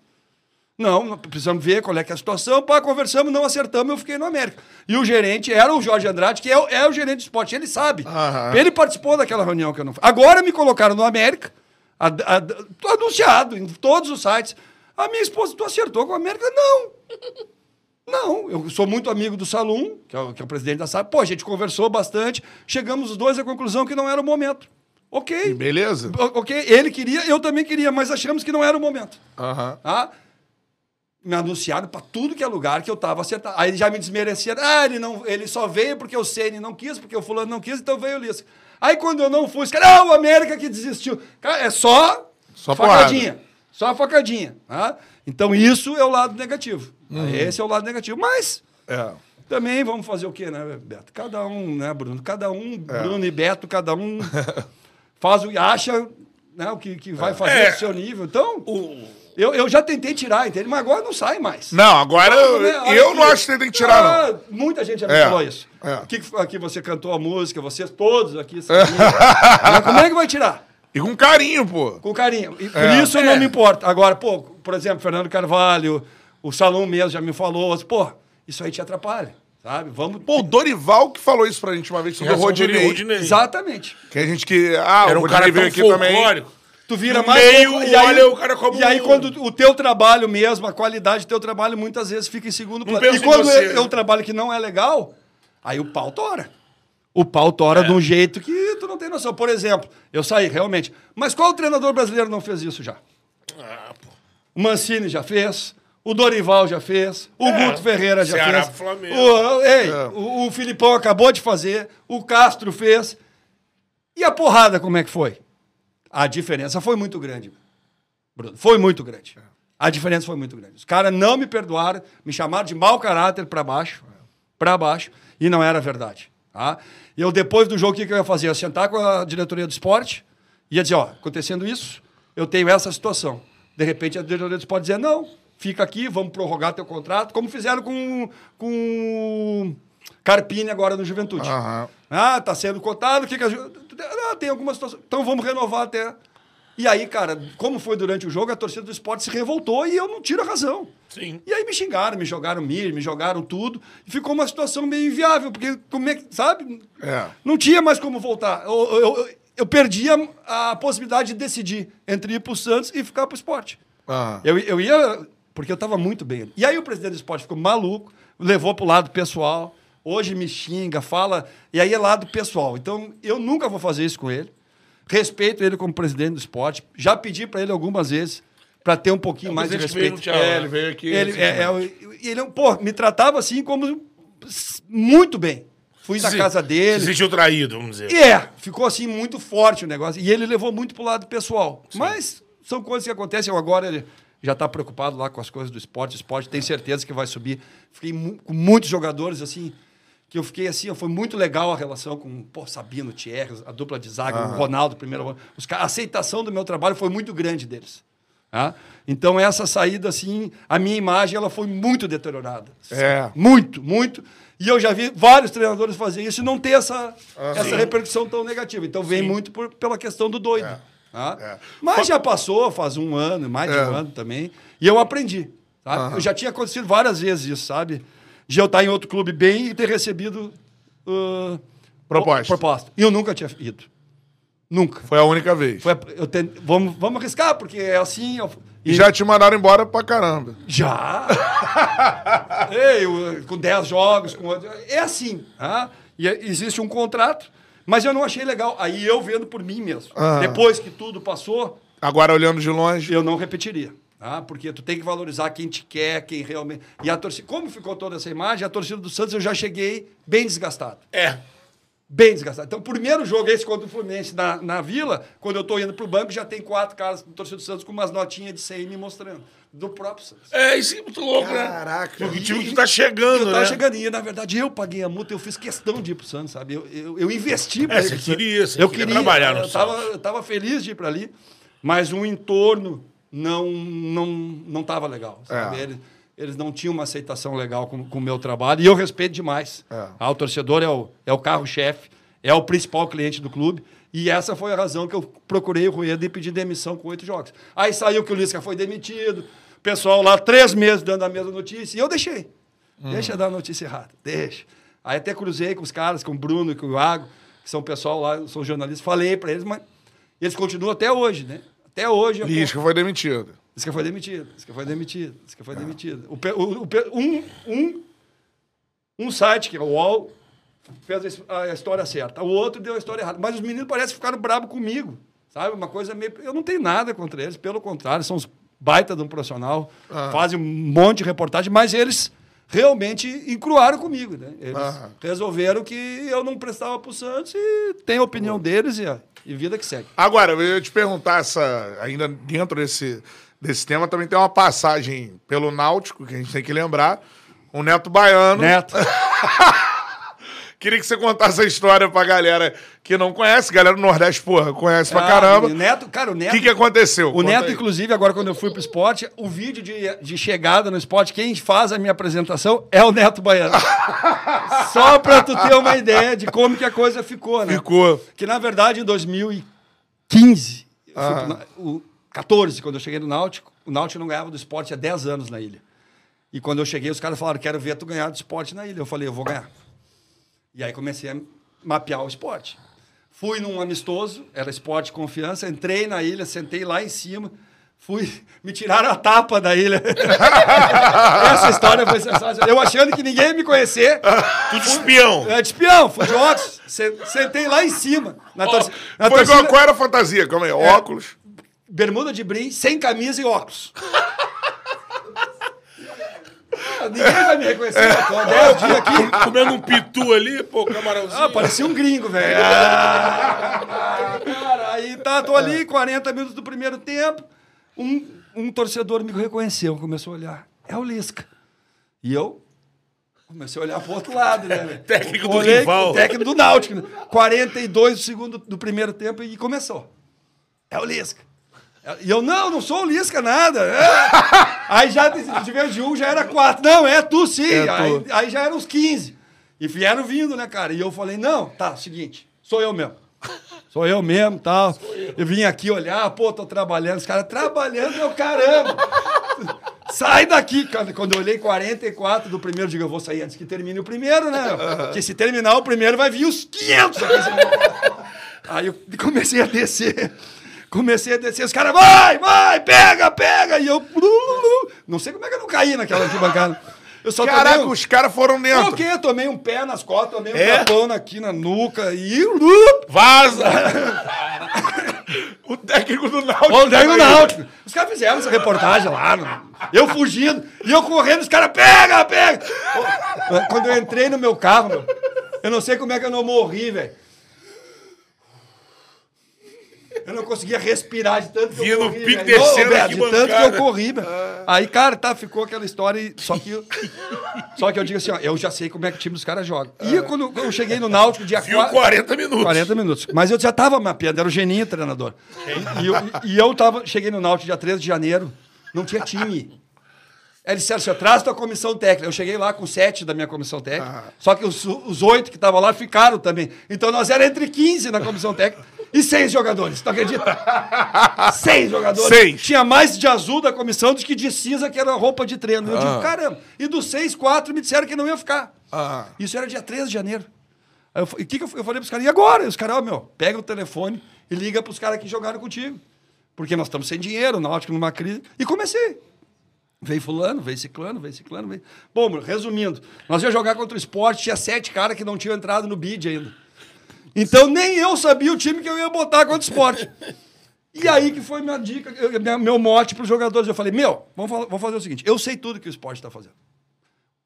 C: não, precisamos ver qual é, que é a situação, pá, conversamos, não acertamos, eu fiquei no América. E o gerente era o Jorge Andrade, que é, o- é o gerente do esporte, ele sabe.
A: Aham.
C: Ele participou daquela reunião que eu não Agora me colocaram no América, a- a- anunciado em todos os sites. A minha esposa, tu acertou com o América? Não. Não, eu sou muito amigo do Salum, que é o, que é o presidente da SAP. Pô, a gente conversou bastante, chegamos os dois à conclusão que não era o momento. Ok.
A: Beleza?
C: O- Ok, ele queria, eu também queria, mas achamos que não era o momento.
A: Aham.
C: Tá? Me anunciaram para tudo que é lugar que eu tava acertado. Aí já me desmereciam. Ah, ele, não, ele só veio porque o Ceni não quis, porque o fulano não quis, então veio o Lisca. Aí quando eu não fui, os caras, ah, o América que desistiu. Cara, é só,
A: Só
C: facadinha. Só facadinha. Tá? Então isso é o lado negativo.
A: Uhum.
C: Esse é o lado negativo. Mas
A: É.
C: também vamos fazer o quê, né, Beto? Cada um, né, Bruno? Cada um,
A: É.
C: Bruno e Beto, cada um faz o acha né, o que, que vai fazer
B: É.
C: do seu nível. Então, eu, eu já tentei tirar, entende? Mas agora não sai mais.
A: Não, agora eu,
C: Né, olha
A: eu
C: aqui.
A: não acho que você tem que tirar, não.
C: Ah, Muita gente já me
A: É,
C: falou isso.
A: é.
C: Aqui, aqui você cantou a música, vocês todos aqui sabiam. Mas como é que vai tirar?
A: E com carinho, pô.
C: Com carinho. E por
A: É.
C: isso eu não me importo. Agora, pô, por exemplo, Fernando Carvalho, o Salom mesmo já me falou, pô, isso aí te atrapalha, sabe? Vamos...
A: Pô, o Dorival que falou isso pra gente uma vez sobre o Rodinei.
B: Rodinei.
C: Exatamente.
A: Que a gente que. Ah,
B: Era
A: o
B: um cara
A: Rodinei veio
B: tão
A: aqui também.
C: Tu vira
B: No
C: mais
B: meio,
C: pouco,
B: olha o cara como
C: E aí, quando o teu trabalho mesmo, a qualidade do teu trabalho, muitas vezes fica em segundo plano. E quando
B: você,
C: é, um trabalho que não é legal, aí o pau tora. O pau tora
B: É.
C: de um jeito que tu não tem noção. Por exemplo, eu saí, realmente. Mas qual treinador brasileiro não fez isso já?
B: Ah, pô.
C: O Mancini já fez. O Dorival já fez. O
B: É.
C: Guto Ferreira já
B: Ceará
C: fez.
B: Flamengo.
C: O, ei,
A: É.
C: o, o Filipão acabou de fazer. O Castro fez. E a porrada, como é que foi? A diferença foi muito grande. Bruno, foi muito grande. A diferença foi muito grande. Os caras não me perdoaram, me chamaram de mau caráter para baixo, para baixo, e não era verdade. Tá? E eu, depois do jogo, o que, que eu ia fazer? Eu ia sentar com a diretoria do esporte, ia dizer, ó, acontecendo isso, eu tenho essa situação. De repente, a diretoria do esporte dizia, não, fica aqui, vamos prorrogar teu contrato, como fizeram com, com Carpini agora no Juventude.
A: Aham.
C: Ah, tá sendo cotado, o que que a ah, tem alguma situação. Então vamos renovar até. E aí, cara, como foi durante o jogo, a torcida do esporte se revoltou e eu não tiro a razão.
B: Sim.
C: E aí me xingaram, me jogaram milho, me jogaram tudo. E ficou uma situação meio inviável, porque como é que, sabe?
A: É.
C: Não tinha mais como voltar. Eu, eu, eu, eu perdia a possibilidade de decidir entre ir pro Santos e ficar pro esporte.
A: Aham.
C: Eu, eu ia. Porque eu estava muito bem. E aí o presidente do esporte ficou maluco, levou para o lado pessoal. Hoje me xinga, fala. E aí é lado pessoal. Então eu nunca vou fazer isso com ele. Respeito ele como presidente do esporte. Já pedi para ele algumas vezes para ter um pouquinho mais de respeito.
B: Tchau,
A: É, ele veio aqui.
C: Ele, é, é, ele pô, me tratava assim como muito bem. Fui na
B: Se-
C: casa dele.
B: Se sentiu traído, vamos dizer.
C: E é, ficou assim muito forte o negócio. E ele levou muito pro lado pessoal. Mas são coisas que acontecem. Agora ele já está preocupado lá com as coisas do esporte. O esporte tem certeza que vai subir. Fiquei mu- com muitos jogadores assim. Que eu fiquei assim, foi muito legal a relação com pô, Sabino, Thierry, a dupla de zaga, o Ronaldo, primeiro. ano. Os, a aceitação do meu trabalho foi muito grande deles. tá? Então, essa saída, assim, a minha imagem ela foi muito deteriorada.
A: É.
C: Muito, muito. E eu já vi vários treinadores fazer isso e não ter essa, essa repercussão tão negativa. Então vem muito por- pela questão do doido. tá?
A: É.
C: Mas já passou, faz um ano, mais de
A: É.
C: um ano também. E eu aprendi. tá? Eu já tinha acontecido várias vezes isso, sabe? De eu estar em outro clube bem e ter recebido uh,
A: Proposta.
C: proposta. E eu nunca tinha ido. Nunca.
A: Foi a única vez.
C: Foi a- eu ten- vamos, vamos arriscar, porque é assim. eu-
A: E já te mandaram embora pra caramba.
C: já? Ei, o- com 10 jogos, com outro- É assim. tá? E é- existe um contrato, mas eu não achei legal. Aí eu vendo por mim mesmo.
A: Ah.
C: Depois que tudo passou,
A: Agora olhando de longe.
C: eu não repetiria. Tá? Porque tu tem que valorizar quem te quer, quem realmente. E a torcida. Como ficou toda essa imagem, a torcida do Santos eu já cheguei bem desgastado.
B: É.
C: Bem desgastado. Então, o primeiro jogo, esse contra o Fluminense na, na Vila, quando eu tô indo pro banco, já tem quatro caras do torcedor do Santos com umas notinhas de 100 me mostrando. Do próprio Santos.
B: É, isso é muito louco,
A: Caraca.
B: né? O time que tá chegando,
C: Eu tava
B: né?
C: chegando e, na verdade, eu paguei a multa, eu fiz questão de ir pro Santos, sabe? Eu, eu, eu investi pra
B: É,
C: ir
B: você
C: pro Santos.
B: queria, você
C: eu
B: queria
C: queria
B: trabalhar no
C: eu tava,
B: Santos.
C: eu tava feliz de ir pra ali, mas o entorno não não não tava legal?
A: É.
C: Eles, eles não tinham uma aceitação legal com com o meu trabalho e eu respeito demais.
A: É.
C: Ah, o torcedor é o, é o carro-chefe, é o principal cliente do clube. E essa foi a razão que eu procurei o Rueda e pedi demissão com oito jogos. Aí saiu que o Lisca foi demitido, o pessoal lá três meses dando a mesma notícia, e eu deixei. Deixa eu dar a notícia errada, deixa. Aí até cruzei com os caras, com o Bruno e com o Iago, que são pessoal lá, são jornalistas, falei para eles, mas eles continuam até hoje, né? Até hoje. eu-
A: Lisca foi demitido.
C: Lisca foi demitido, Lisca foi demitido, Lisca foi demitido. O, o- o um, um, um site, que é o UOL, fez a his- a, história certa. O outro deu a história errada. Mas os meninos parecem que ficaram bravos comigo. Sabe? Uma coisa meio. Eu não tenho nada contra eles, pelo contrário, são os baita de um profissional, fazem um monte de reportagem, mas eles realmente encruaram comigo. Né? Eles
A: Aham.
C: resolveram que eu não prestava pro Santos e tem a opinião deles e, e vida que segue.
A: Agora, eu ia te perguntar, essa, ainda dentro desse, desse tema, também tem uma passagem pelo Náutico, que a gente tem que lembrar. O Neto Baiano.
C: Neto.
A: Queria que você contasse a história pra galera que não conhece. Galera do Nordeste, porra, conhece pra
C: Ah,
A: caramba.
C: O Neto, cara, o
A: O
C: Neto.
A: que, que aconteceu?
C: O
A: Conta
C: Neto,
A: aí.
C: inclusive, agora quando eu fui pro esporte, o vídeo de, de chegada no esporte, quem faz a minha apresentação é o Neto Baiano. Só pra tu ter uma ideia de como que a coisa ficou, né?
A: Ficou.
C: Que na verdade em 2015, eu fui
A: Ah.
C: pro o 14, quando eu cheguei no Náutico, o Náutico não ganhava do esporte há 10 anos na ilha. E quando eu cheguei, os caras falaram: quero ver tu ganhar do esporte na ilha. Eu falei: eu vou ganhar. E aí comecei a mapear o esporte. Fui num amistoso, era esporte confiança, entrei na ilha, sentei lá em cima, fui, me tiraram a tapa da ilha. Essa história foi sensacional. Eu achando que ninguém ia me conhecer.
B: Tudo espião.
C: É de espião, fui de óculos, se- sentei lá em cima. Na torci- na
A: Foi
C: torcida-
A: igual, qual era a fantasia? Calma aí, óculos.
C: bermuda de brim, sem camisa e óculos. Ninguém vai me reconhecer. Eu tô há 10 dias aqui.
B: Comendo um pitu ali, pô, camarãozinho.
C: Ah, parecia um gringo, velho. Ah, cara, aí tá, tô ali, 40 minutos do primeiro tempo. Um, um torcedor me reconheceu, começou a olhar. É o Lisca. E eu comecei a olhar pro outro lado, né?
B: Técnico do
C: Olhei,
B: rival.
C: Técnico do Náutico. né? 42 do segundo do primeiro tempo e começou. É o Lisca. E eu, não, não sou o Lisca, nada. É. Aí já, de vez de um, já era quatro. Não, é tu sim.
A: É tu.
C: Aí, aí já eram uns 15. E vieram vindo, né, cara? E eu falei, não, tá, seguinte, sou eu mesmo. Sou eu mesmo, tal. Eu vim aqui olhar, pô, tô trabalhando. Os caras trabalhando, meu caramba. Sai daqui, cara. Quando eu olhei 44 do primeiro, eu digo, eu vou sair antes que termine o primeiro, né? Porque se terminar o primeiro, vai vir os 500. Aí eu comecei a descer. Comecei a descer, os caras, vai, vai, pega, pega. E eu, não sei como é que eu não caí naquela arquibancada. Eu só
A: Caraca,
C: um-
A: os caras foram
C: o
A: dentro.
C: quê? Tomei um pé nas costas, tomei um
B: É?
C: tapão aqui na nuca e...
B: Vaza!
A: O técnico do Náutico.
C: Daí no
A: também.
C: Náutico. Os caras fizeram essa reportagem lá. né? Eu fugindo. E eu correndo, os caras, pega, pega. Quando eu entrei no meu carro, meu, eu não sei como é que eu não morri, velho. Eu não conseguia respirar de tanto que
B: Vinha
C: eu
B: no
C: corri. Ô,
B: descendo
C: Beto, De tanto que eu corri, velho. Aí, cara, tá, ficou aquela história. e- Só que, eu- só que eu digo assim, ó, eu já sei como é que o time dos caras joga. E quando eu cheguei no Náutico, dia
B: Viu
C: 4...
B: 40 minutos.
C: 40 minutos. Mas eu já estava mapeando, era o Geninho treinador. E eu, e eu tava, cheguei no Náutico dia 13 de janeiro, não tinha time. Aí Eles disseram assim, traz tua comissão técnica. Eu cheguei lá com sete da minha comissão técnica, só que os, os oito que estavam lá ficaram também. Então nós era entre 15 na comissão técnica e seis jogadores, tu acredita? seis jogadores.
A: Seis.
C: Tinha mais de azul da comissão do que de cinza, que era roupa de treino. Eu digo, caramba. E dos seis, quatro me disseram que não ia ficar.
A: Ah.
C: Isso era dia 13 de janeiro. Aí eu, e o que, que eu, eu falei pros caras? E agora? E os caras, ó, meu, pega o telefone e liga pros caras que jogaram contigo. Porque nós estamos sem dinheiro, o Náutico numa crise. E comecei. Veio fulano, veio ciclano, veio ciclano, veio... Bom, resumindo, nós ia jogar contra o esporte, tinha sete caras que não tinham entrado no bid ainda. Então nem eu sabia o time que eu ia botar contra o esporte. E aí que foi minha dica, minha- meu mote para os jogadores. Eu falei, meu, vamos, vamos fazer o seguinte, eu sei tudo que o esporte está fazendo.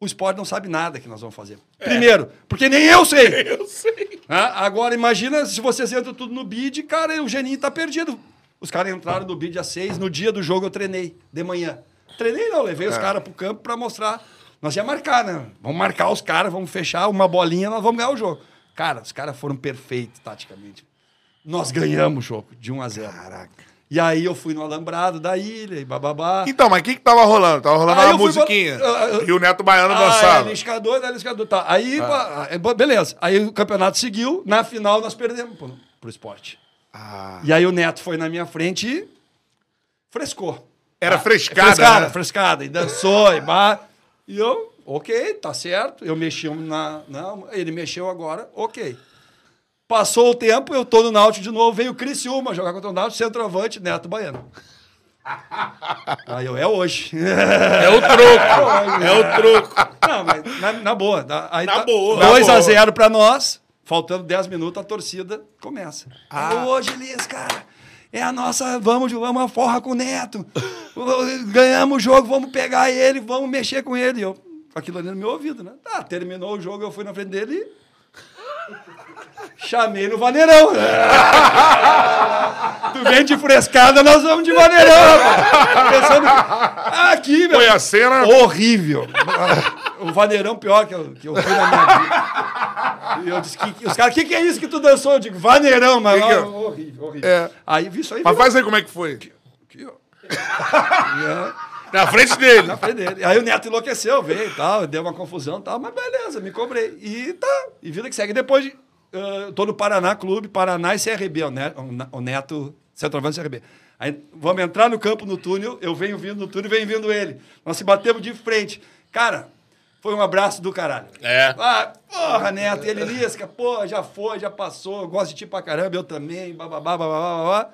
C: O esporte não sabe nada que nós vamos fazer. Primeiro, porque nem eu sei.
B: Eu sei.
C: Ah, agora, imagina se vocês entram tudo no bid, cara, o Geninho tá perdido. Os caras entraram no bid às seis, no dia do jogo eu treinei, de manhã. Treinei não, levei os caras pro campo para mostrar. Nós ia marcar, né? Vamos marcar os caras, vamos fechar uma bolinha, nós vamos ganhar o jogo. Cara, os caras foram perfeitos taticamente. Nós ganhamos o jogo de 1 a 0. Caraca. E aí eu fui no alambrado da ilha e bababá.
A: Então, mas o que que tava rolando? Tava rolando
C: Aí
A: uma musiquinha.
C: pra- Ah, ah,
A: E o Neto Baiano
C: Ah, é
A: dançava.
C: liscador, é liscador. Tá. Aí, pá, é, bo- beleza. Aí o campeonato seguiu, na final nós perdemos pro, pro esporte.
A: Ah.
C: E aí o Neto foi na minha frente e frescou.
A: Era frescada,
C: Frescada,
A: né?
C: frescada. E dançou, e bah. E eu, ok, tá certo. Eu mexi na. Não, ele mexeu agora, ok. Passou o tempo, eu tô no Náutico de novo, veio o Criciúma jogar contra o Náutico, centroavante, Neto Baiano. Aí eu, é hoje.
B: É o troco. é o troco.
C: Não, mas na, na boa. Aí
B: Na
C: tá
B: boa.
C: 2
B: Na
C: a
B: boa.
C: 0 pra nós. Faltando 10 minutos, a torcida começa. Ah. Hoje, Elias, cara. É a nossa. Vamos, vamos a forra com o Neto. Ganhamos o jogo, vamos pegar ele, vamos mexer com ele. E eu, aquilo ali no meu ouvido, né? Tá, terminou o jogo, eu fui na frente dele e. Chamei no vaneirão. tu vem de frescada, nós vamos de vaneirão, rapaz. Pensando. Aqui, meu.
A: Foi a cena.
C: Horrível. O vaneirão pior que eu, que eu fui na minha vida. E eu disse, que, os caras, o que, que é isso que tu dançou? Eu digo, vaneirão, mas
A: Que que é?
C: ó, horrível, horrível.
A: É.
C: Aí vi isso aí.
A: Mas faz aí como é que foi.
C: Aqui, ó. Ó,
B: Na frente dele.
C: na frente dele. Aí o neto enlouqueceu, veio e tal, deu uma confusão e tal, mas beleza, me cobrei. E tá, e vida que segue. Depois, de, eu tô no Paraná Clube, Paraná e CRB, o neto, o neto centroavante CRB. Aí vamos entrar no campo no túnel, eu venho vindo no túnel e venho vindo ele. Nós se batemos de frente. Cara, foi um abraço do caralho.
B: É.
C: Ah, porra, Neto, ele, Lisca, pô, já foi, já passou, gosto de ti pra caramba, eu também, bababá, babá, babá.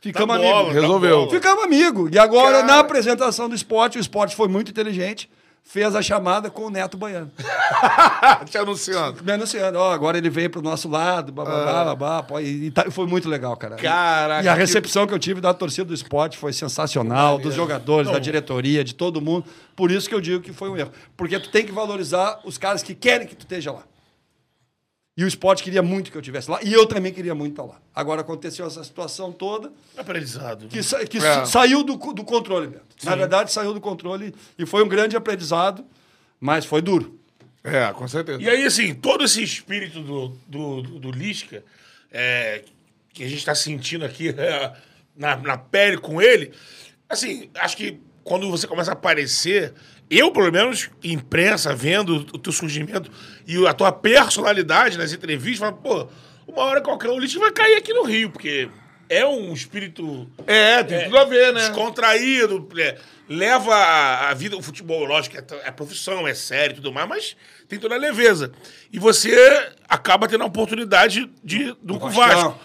C: Ficamos
B: bola,
C: amigos.
A: Resolveu.
B: bola.
C: Ficamos amigos. E agora,
A: Cara.
C: na apresentação do esporte, o esporte foi muito inteligente, fez a chamada com o Neto Baiano.
A: Te anunciando.
C: Me anunciando, ó, agora ele veio pro nosso lado, bababá, babá, pô, e, e tá- foi muito legal, cara.
A: Caraca,
C: E a
A: que-
C: recepção que eu tive da torcida do esporte foi sensacional, dos jogadores, da diretoria, de todo mundo. Por isso que eu digo que foi um erro. Porque tu tem que valorizar os caras que querem que tu esteja lá. E o esporte queria muito que eu estivesse lá, e eu também queria muito estar lá. Agora aconteceu essa situação toda,
B: Aprendizado.
C: que, sa- que
A: É.
C: sa- saiu do, do controle, Beto. Na verdade, saiu do controle e foi um grande aprendizado, mas foi duro.
A: É, com certeza.
B: E aí, assim, todo esse espírito do, do, do, do Lisca, é, que a gente tá sentindo aqui é, na, na pele com ele, assim, acho que quando você começa a aparecer, eu, pelo menos, imprensa, vendo o teu surgimento e a tua personalidade nas entrevistas, falo, pô, uma hora qualquer um Lisca vai cair aqui no Rio, porque é um espírito
A: É, tem tudo a ver, né?
B: descontraído, é, leva a, a vida, o futebol, lógico, é, é profissão, é sério e tudo mais, mas tem toda a leveza. E você acaba tendo a oportunidade de, do. Vasco.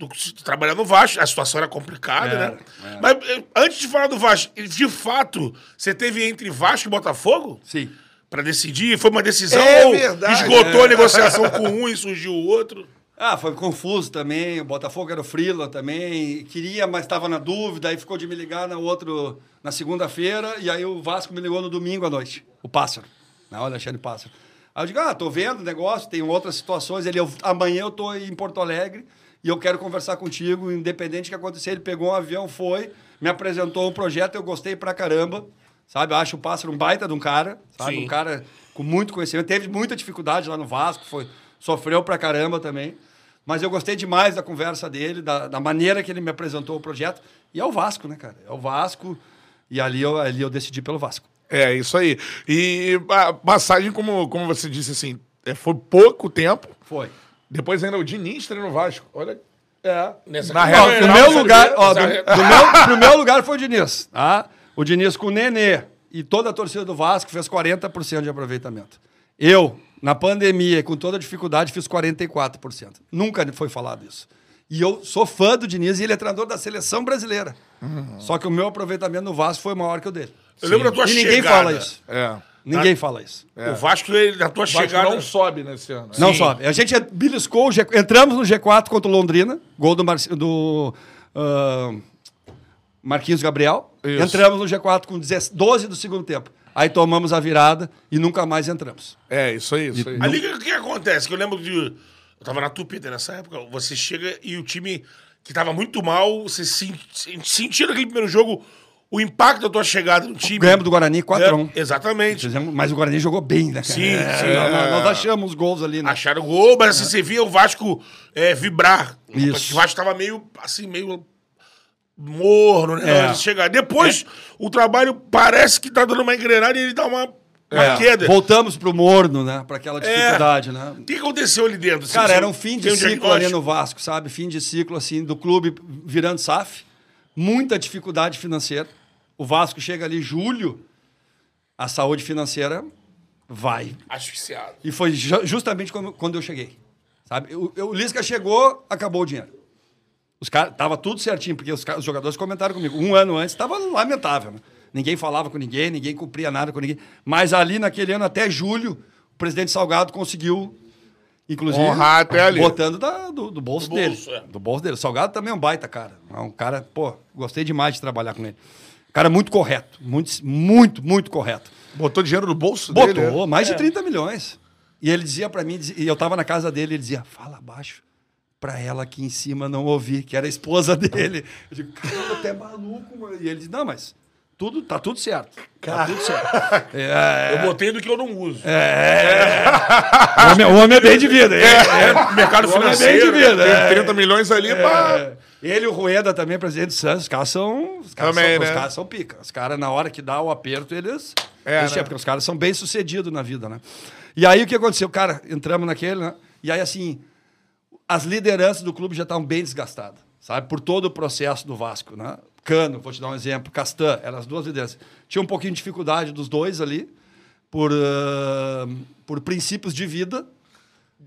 B: Do, trabalhar no Vasco, a situação era complicada, né? Mas eh, antes de falar do Vasco, de fato, você teve entre Vasco e Botafogo?
C: Sim.
B: Pra decidir? Foi uma decisão
A: É
B: ou
A: verdade,
B: esgotou
A: é.
B: a negociação com um e surgiu o outro?
C: Ah, foi confuso também. O Botafogo era o Frila também. Queria, mas estava na dúvida. Aí ficou de me ligar na, outro, na segunda-feira. E aí o Vasco me ligou no domingo à noite. O Pássaro. Na hora Alexandre Pássaro. Aí eu digo, ah, tô vendo o negócio, tem outras situações. Ele, eu, amanhã eu tô em Porto Alegre e eu quero conversar contigo, independente do que acontecer. Ele pegou um avião, foi, me apresentou um projeto, eu gostei pra caramba. Sabe, eu acho o Pássaro um baita de um cara, sabe?
B: Sim.
C: Um cara com muito conhecimento. Teve muita dificuldade lá no Vasco, foi, sofreu pra caramba também. Mas eu gostei demais da conversa dele, da, da maneira que ele me apresentou o projeto. E é o Vasco, né, cara? É o Vasco. E ali eu, ali eu decidi pelo Vasco.
A: É, isso aí. E a passagem, como, como você disse, assim, é, foi pouco tempo.
C: Foi.
A: Depois ainda o Diniz treina no Vasco. Olha. É.
B: Nessa
A: Na real,
C: Ó,
B: É,
C: no
B: não,
C: meu lugar, ó, do,
B: essa-
C: do meu, do meu lugar foi o Diniz, tá? O Diniz com o Nenê e toda a torcida do Vasco fez 40% de aproveitamento. Eu, na pandemia, com toda a dificuldade, fiz 44%. Nunca foi falado isso. E eu sou fã do Diniz e ele é treinador da seleção brasileira. Só que o meu aproveitamento no Vasco foi maior que o dele.
B: Eu lembro da tua
C: e ninguém
B: chegada.
C: fala isso.
A: É.
C: Ninguém fala isso.
B: O Vasco, ele, na tua
A: O Vasco
B: chegada...
A: não sobe nesse ano.
C: Não
B: Sim.
C: sobe. A gente beliscou, o G... entramos no G4 contra o Londrina, gol do, Marci- do ah, Marquinhos Gabriel.
A: Isso.
C: Entramos no G4 com 10 12 do segundo tempo. Aí tomamos a virada e nunca mais entramos.
A: É, isso aí, isso aí.
B: Ali o que, acontece? Que eu lembro de. Eu tava na Tupita nessa época. Você chega e o time que tava muito mal, você sen- sen- sentiu naquele primeiro jogo o impacto da tua chegada no time.
C: Ganhamos do Guarani 4x1.
B: É, exatamente.
C: Fizemos- Mas o Guarani jogou bem, né? cara?
B: Sim,
C: É,
B: sim.
C: nós- nós, nós achamos gols ali, né?
B: Acharam o gol, mas assim, você via o Vasco é, vibrar.
C: Isso.
B: O Vasco tava meio, assim, meio morno, né?
C: É.
B: Chegar. Depois, o trabalho parece que tá dando uma engrenada e ele dá uma, uma
C: É,
B: queda.
C: Voltamos pro morno, né? Para aquela dificuldade, né?
B: O que aconteceu ali dentro? Assim,
C: Cara,
B: você
C: era um fim de ciclo ali no Vasco, sabe? Fim de ciclo, assim, do clube virando SAF. Muita dificuldade financeira. O Vasco chega ali julho, a saúde financeira vai.
B: Asfixiado.
C: E foi ju- justamente quando, eu cheguei. Sabe? O, o Lisca chegou, acabou o dinheiro. Os caras, tava tudo certinho, porque os, os jogadores comentaram comigo. Um ano antes tava lamentável, né? Ninguém falava com ninguém, ninguém cumpria nada com ninguém. Mas ali naquele ano, até julho, o presidente Salgado conseguiu, inclusive,
A: Honrar até ali.
C: botando da- do, do bolso
B: Do
C: dele.
B: bolso, é.
C: Do bolso dele. O Salgado também é um baita, cara. É um cara, pô, gostei demais de trabalhar com ele. Cara muito correto, muito, muito, muito correto.
A: Botou dinheiro no bolso
C: Botou
A: dele? né?
C: mais de 30 milhões. E ele dizia pra mim, e eu tava na casa dele, ele dizia, fala baixo pra ela aqui em cima não ouvir, que era a esposa dele. Eu digo, caramba, tu é maluco, mano. E ele disse, não, mas tudo, tá tudo certo. Tá tudo certo. É,
B: Eu botei do que eu não uso.
C: o, homem, o homem é bem de vida. É, é,
B: Mercado
C: o homem é bem de
B: financeiro.
C: vida.
A: Tem
C: é.
A: 30 milhões ali pra...
C: Ele e o Rueda também, presidente do Santos, os caras são. Os caras,
A: Também,
C: são,
A: né?
C: os caras são pica. Os caras, na hora que dá o aperto, eles.
A: É,
C: eles
A: né?
C: Porque os caras são bem sucedidos na vida, né? E aí o que aconteceu? Cara, entramos naquele, né? E aí, assim, as lideranças do clube já estavam bem desgastadas, sabe? Por todo o processo do Vasco, né? Cano, vou te dar um exemplo, Castan, eram as duas lideranças. Tinha um pouquinho de dificuldade dos dois ali, por, ah, por princípios de vida.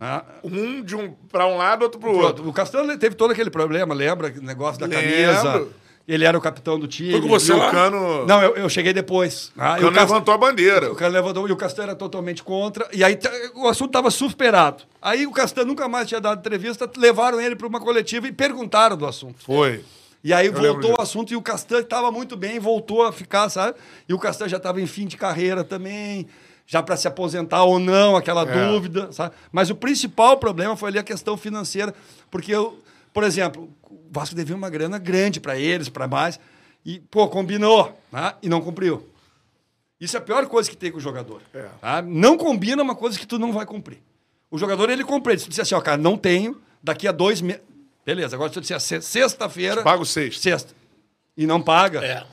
C: Né?
A: Um de um pra um lado, outro pro outro.
C: Pronto, o Castanho teve todo aquele problema, lembra? O negócio da
A: Lembro.
C: camisa. Ele era o capitão do time.
B: Foi com você
A: E o
B: lá?
A: Cano...
C: Não, eu, eu cheguei depois. Ah,
A: o Cano
C: Cas-
A: levantou a bandeira.
C: O Cano levantou e o Castanho era totalmente contra. E aí o assunto estava superado. Aí o Castanho nunca mais tinha dado entrevista, levaram ele para uma coletiva e perguntaram do assunto.
A: Foi.
C: E aí
A: lembro
C: voltou o assunto e o Castanho estava muito bem, voltou a ficar, sabe? E o Castanho já estava em fim de carreira também, já para se aposentar ou não, aquela
A: É.
C: dúvida, sabe? Mas o principal problema foi ali a questão financeira, porque eu, por exemplo, o Vasco devia uma grana grande para eles, para mais, e pô, combinou, né? E não cumpriu. Isso é a pior coisa que tem com o jogador.
A: É.
C: tá? Não combina uma coisa que tu não vai cumprir. O jogador, ele cumpre. Se tu disser assim, ó, cara, não tenho, daqui a dois meses... Beleza, agora se tu disser "Se- sexta-feira...
A: Pago sexta.
C: Sexta. E não paga,
B: É.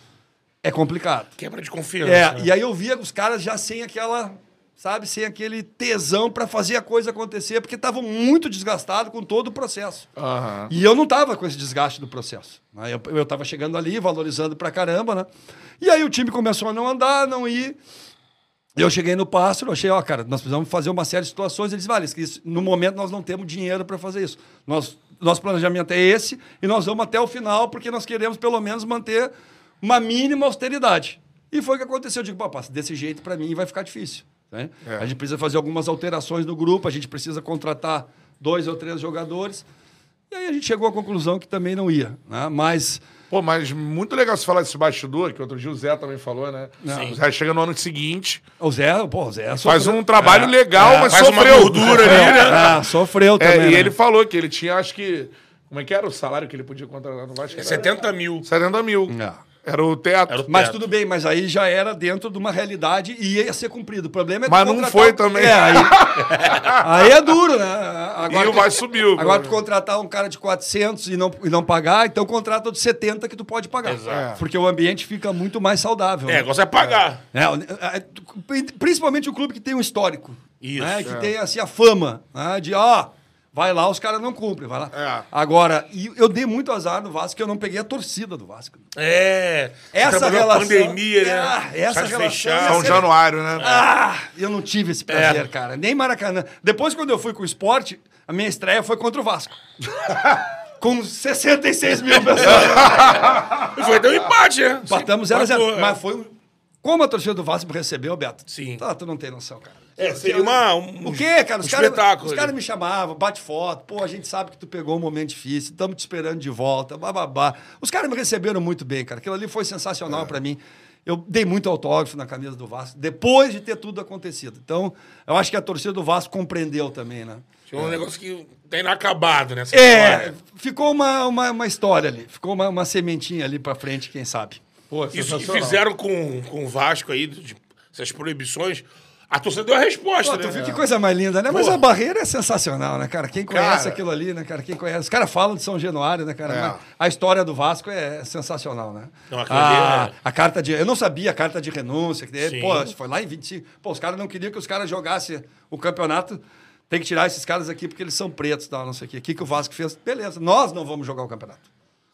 C: é, complicado.
B: Quebra de confiança.
C: É,
B: né?
C: e aí eu via os caras já sem aquela, sabe, sem aquele tesão para fazer a coisa acontecer, porque estavam muito desgastados com todo o processo.
A: Aham.
C: E eu não tava com esse desgaste do processo. né? Eu, eu tava chegando ali, valorizando pra caramba, né? E aí o time começou a não andar, não ir. Eu cheguei no pássaro, achei, ó, cara, nós precisamos fazer uma série de situações. Eles, vale, isso, no momento nós não temos dinheiro para fazer isso. Nós, nosso planejamento é esse e nós vamos até o final porque nós queremos pelo menos manter uma mínima austeridade. E foi o que aconteceu. Eu digo, papai, desse jeito para mim vai ficar difícil. né?
A: É.
C: A gente precisa fazer algumas alterações no grupo, a gente precisa contratar dois ou três jogadores. E aí a gente chegou à conclusão que também não ia. Né? Mas
A: Pô, mas muito legal você falar desse bastidor, que outro dia o Zé também falou, né?
B: Sim.
A: O Zé chega no ano seguinte,
C: o Zé, pô, o Zé
A: faz
C: sofreu-
A: um trabalho legal, mas
B: faz uma
A: sofreu.
B: gordura ali, né?
C: Ah, sofreu
A: É,
C: também.
A: e
C: né?
A: ele falou que ele tinha, acho que. Como é que era o salário que ele podia contratar no Vasco?
B: É 70 mil.
A: 70 mil.
C: É.
A: Era o teto.
B: Era o
C: Mas
B: teto.
C: tudo bem, mas aí já era dentro de uma realidade e ia ser cumprido. O problema é tu
A: Mas não
C: contratar
A: foi
C: um-
A: também.
C: É, aí, aí é duro, né? Agora
A: E o
C: tu-
A: Vasco subiu.
C: Agora tu contratar um cara de 400 e não, e não pagar, então contrata de 70 que tu pode pagar.
B: Exato.
C: Porque o ambiente fica muito mais saudável.
B: É,
C: né?
B: você vai pagar.
C: É, o- é, principalmente o clube que tem um histórico.
B: Isso,
C: né? Que
B: é.
C: tem assim, a fama né? de, ó, vai lá, os caras não cumprem, vai lá.
A: É.
C: Agora, eu dei muito azar no Vasco que eu não peguei a torcida do Vasco.
B: É.
C: Essa relação-
B: a pandemia, né?
C: Ah, essa relação-
B: fechado.
A: São Januário, né?
C: Ah, eu não tive esse prazer,
B: É.
C: cara. Nem Maracanã. Depois, quando eu fui com o esporte, a minha estreia foi contra o Vasco. com 66 mil pessoas.
B: E foi dar um empate, né?
C: Empatamos 0 a 0
B: Empatou, é.
C: Mas foi... Como a torcida do Vasco recebeu, Beto?
B: Sim.
C: Tá, tu não tem noção, cara.
B: É, seria uma, um,
C: O quê, cara?
B: um
C: Os caras
B: espetáculo.
C: os caras me chamavam, bate foto. Pô, a gente sabe que tu pegou um momento difícil, estamos te esperando de volta, bababá. Os caras me receberam muito bem, cara. Aquilo ali foi
B: É.
C: sensacional pra mim. Eu dei muito autógrafo na camisa do Vasco, depois de ter tudo acontecido. Então, eu acho que a torcida do Vasco compreendeu também, né?
B: Tinha um negócio que tá inacabado, né?
C: É,
B: história.
C: ficou uma, uma, uma história ali. Ficou uma, uma sementinha ali pra frente, quem sabe.
A: Pô,
B: Isso que fizeram com, com o Vasco aí, de- essas proibições. A torcida deu a resposta,
C: Pô,
B: né?
C: tu viu que coisa mais linda, né? Mas a barreira é sensacional, né, cara? Quem conhece
A: Cara.
C: aquilo ali, né, cara? Quem conhece. Os caras falam de São Januário, né, cara?
A: É.
C: A história do Vasco é sensacional, né?
B: Não,
C: a,
B: ali é-
C: a carta de. Eu não sabia a carta de renúncia. Que,
B: Sim.
C: pô, foi lá em 25. Pô, os caras não queriam que os caras jogassem o campeonato. Tem que tirar esses caras aqui porque eles são pretos, tal, não sei o quê. O que, que o Vasco fez? Beleza, nós não vamos jogar o campeonato.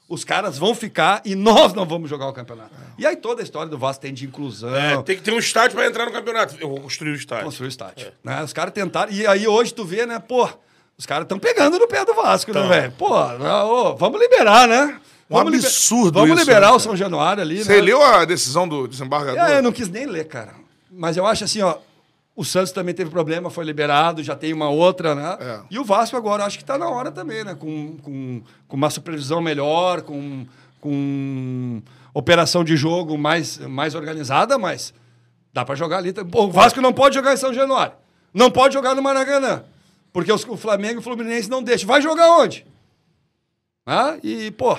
C: Os caras vão ficar e nós não vamos jogar o campeonato. E aí toda a história do Vasco tem de inclusão.
B: É, tem que ter um estádio pra entrar no campeonato. Eu vou construir o estádio.
C: Construir o estádio. Né? Os caras tentaram. E aí hoje tu vê, né, pô, Os caras estão pegando no pé do Vasco,
B: Tão.
C: né, velho? Pô, não, ô, vamos liberar, né?
A: Um
C: Vamos liber-
A: absurdo
C: Vamos
A: isso,
C: liberar
A: né,
C: o São Januário ali,
A: Você
C: né?
A: leu a decisão do desembargador?
C: É, eu não quis nem ler, cara. Mas eu acho assim, ó. O Santos também teve problema, foi liberado, já tem uma outra, né?
A: É.
C: E o Vasco agora, acho que tá na hora também, né? Com, com, com uma supervisão melhor, com, com operação de jogo mais, mais organizada, mas dá pra jogar ali. O Vasco não pode jogar em São Januário. Não pode jogar no Maracanã. Porque os- o Flamengo e o Fluminense não deixam. Vai jogar onde? Ah, e, pô,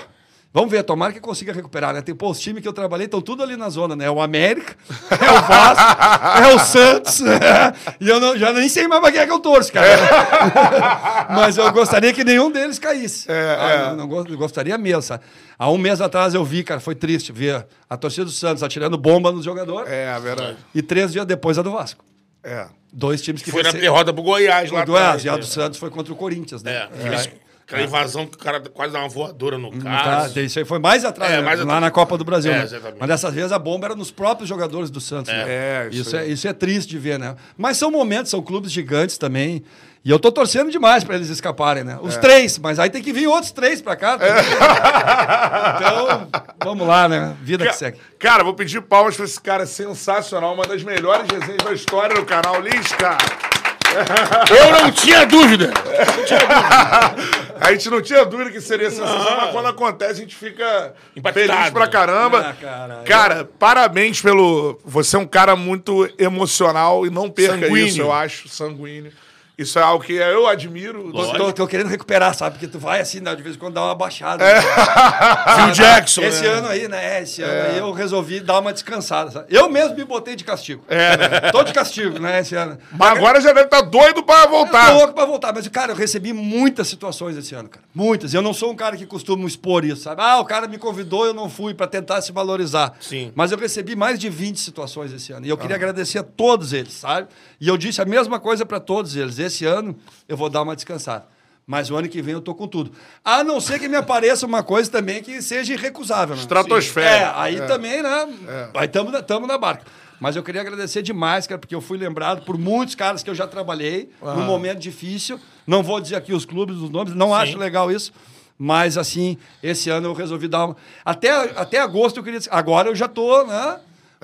C: vamos ver, tomara que consiga recuperar, né? Tem, pô, os times que eu trabalhei estão tudo ali na zona, né? É o América, é o Vasco, é o Santos, e eu não- já nem sei mais pra quem é que eu torço, cara. Mas eu gostaria que nenhum deles caísse.
A: É,
C: Ah,
A: é.
C: Não, não go- gostaria mesmo, sabe? Há um mês atrás eu vi, cara, foi triste ver a torcida do Santos atirando bomba nos jogadores,
A: É, a verdade.
C: e três dias depois a do Vasco.
A: É.
C: Dois times que
B: Foi na derrota pro Goiás lá
C: é,
B: atrás.
C: e a
B: né?
C: do Santos foi contra o Corinthians, né?
B: É, aquela invasão que o cara quase dá uma voadora no
C: Tá,
B: caso.
C: isso aí foi mais atrás,
B: É,
C: né?
B: mais
C: lá
B: atrás.
C: na Copa do Brasil.
B: É,
C: né? Mas dessa vez a bomba era nos próprios jogadores do Santos. né?
A: É, isso
C: isso, é, isso é triste de ver, né? Mas são momentos, são clubes gigantes também. E eu tô torcendo demais para eles escaparem, né? Os três, mas aí tem que vir outros três para cá. também. então, vamos lá, né? Vida que segue.
A: Cara, vou pedir palmas pra esse cara sensacional, uma das melhores resenhas da história do canal, Lisca.
B: Eu não tinha dúvida.
A: A gente não tinha dúvida que seria sensacional, mas quando acontece a gente fica
B: Impactado.
A: feliz pra caramba.
C: Ah, cara,
A: parabéns pelo. Você é um cara muito emocional e não perca
B: Sanguíneo.
A: isso, eu acho, sanguíneo. Isso é algo que eu admiro.
C: Tô, tô- tô querendo recuperar, sabe? Porque tu vai assim, né, de vez em quando dá uma baixada.
A: É.
C: né?
B: Phil Jackson,
C: Esse
B: né?
C: ano aí, né? Esse ano aí eu resolvi dar uma descansada. sabe? Eu mesmo me botei de castigo.
A: É, né?
C: Tô de castigo, né? Esse ano.
A: Mas agora já deve estar doido pra
C: Eu
A: voltar.
C: tô louco pra voltar, mas, cara, eu recebi muitas situações esse ano, cara. Muitas. Eu não sou um cara que costuma expor isso, sabe? Ah, o cara me convidou, eu não fui pra tentar se valorizar.
B: Sim.
C: Mas eu recebi mais de 20 situações esse ano. E eu queria agradecer a todos eles, sabe? E eu disse a mesma coisa pra todos eles. Esse ano eu vou dar uma descansada. Mas o ano que vem eu tô com tudo. A não ser que me apareça uma coisa também que seja irrecusável. Né?
A: Estratosfera.
C: É, aí também, né? Aí estamos na, tamo na barca. Mas eu queria agradecer demais, cara, porque eu fui lembrado por muitos caras que eu já trabalhei num momento difícil. Não vou dizer aqui os clubes, os nomes, não acho legal isso. Mas, assim, esse ano eu resolvi dar uma. Até, até agosto eu queria. Agora eu já tô, né?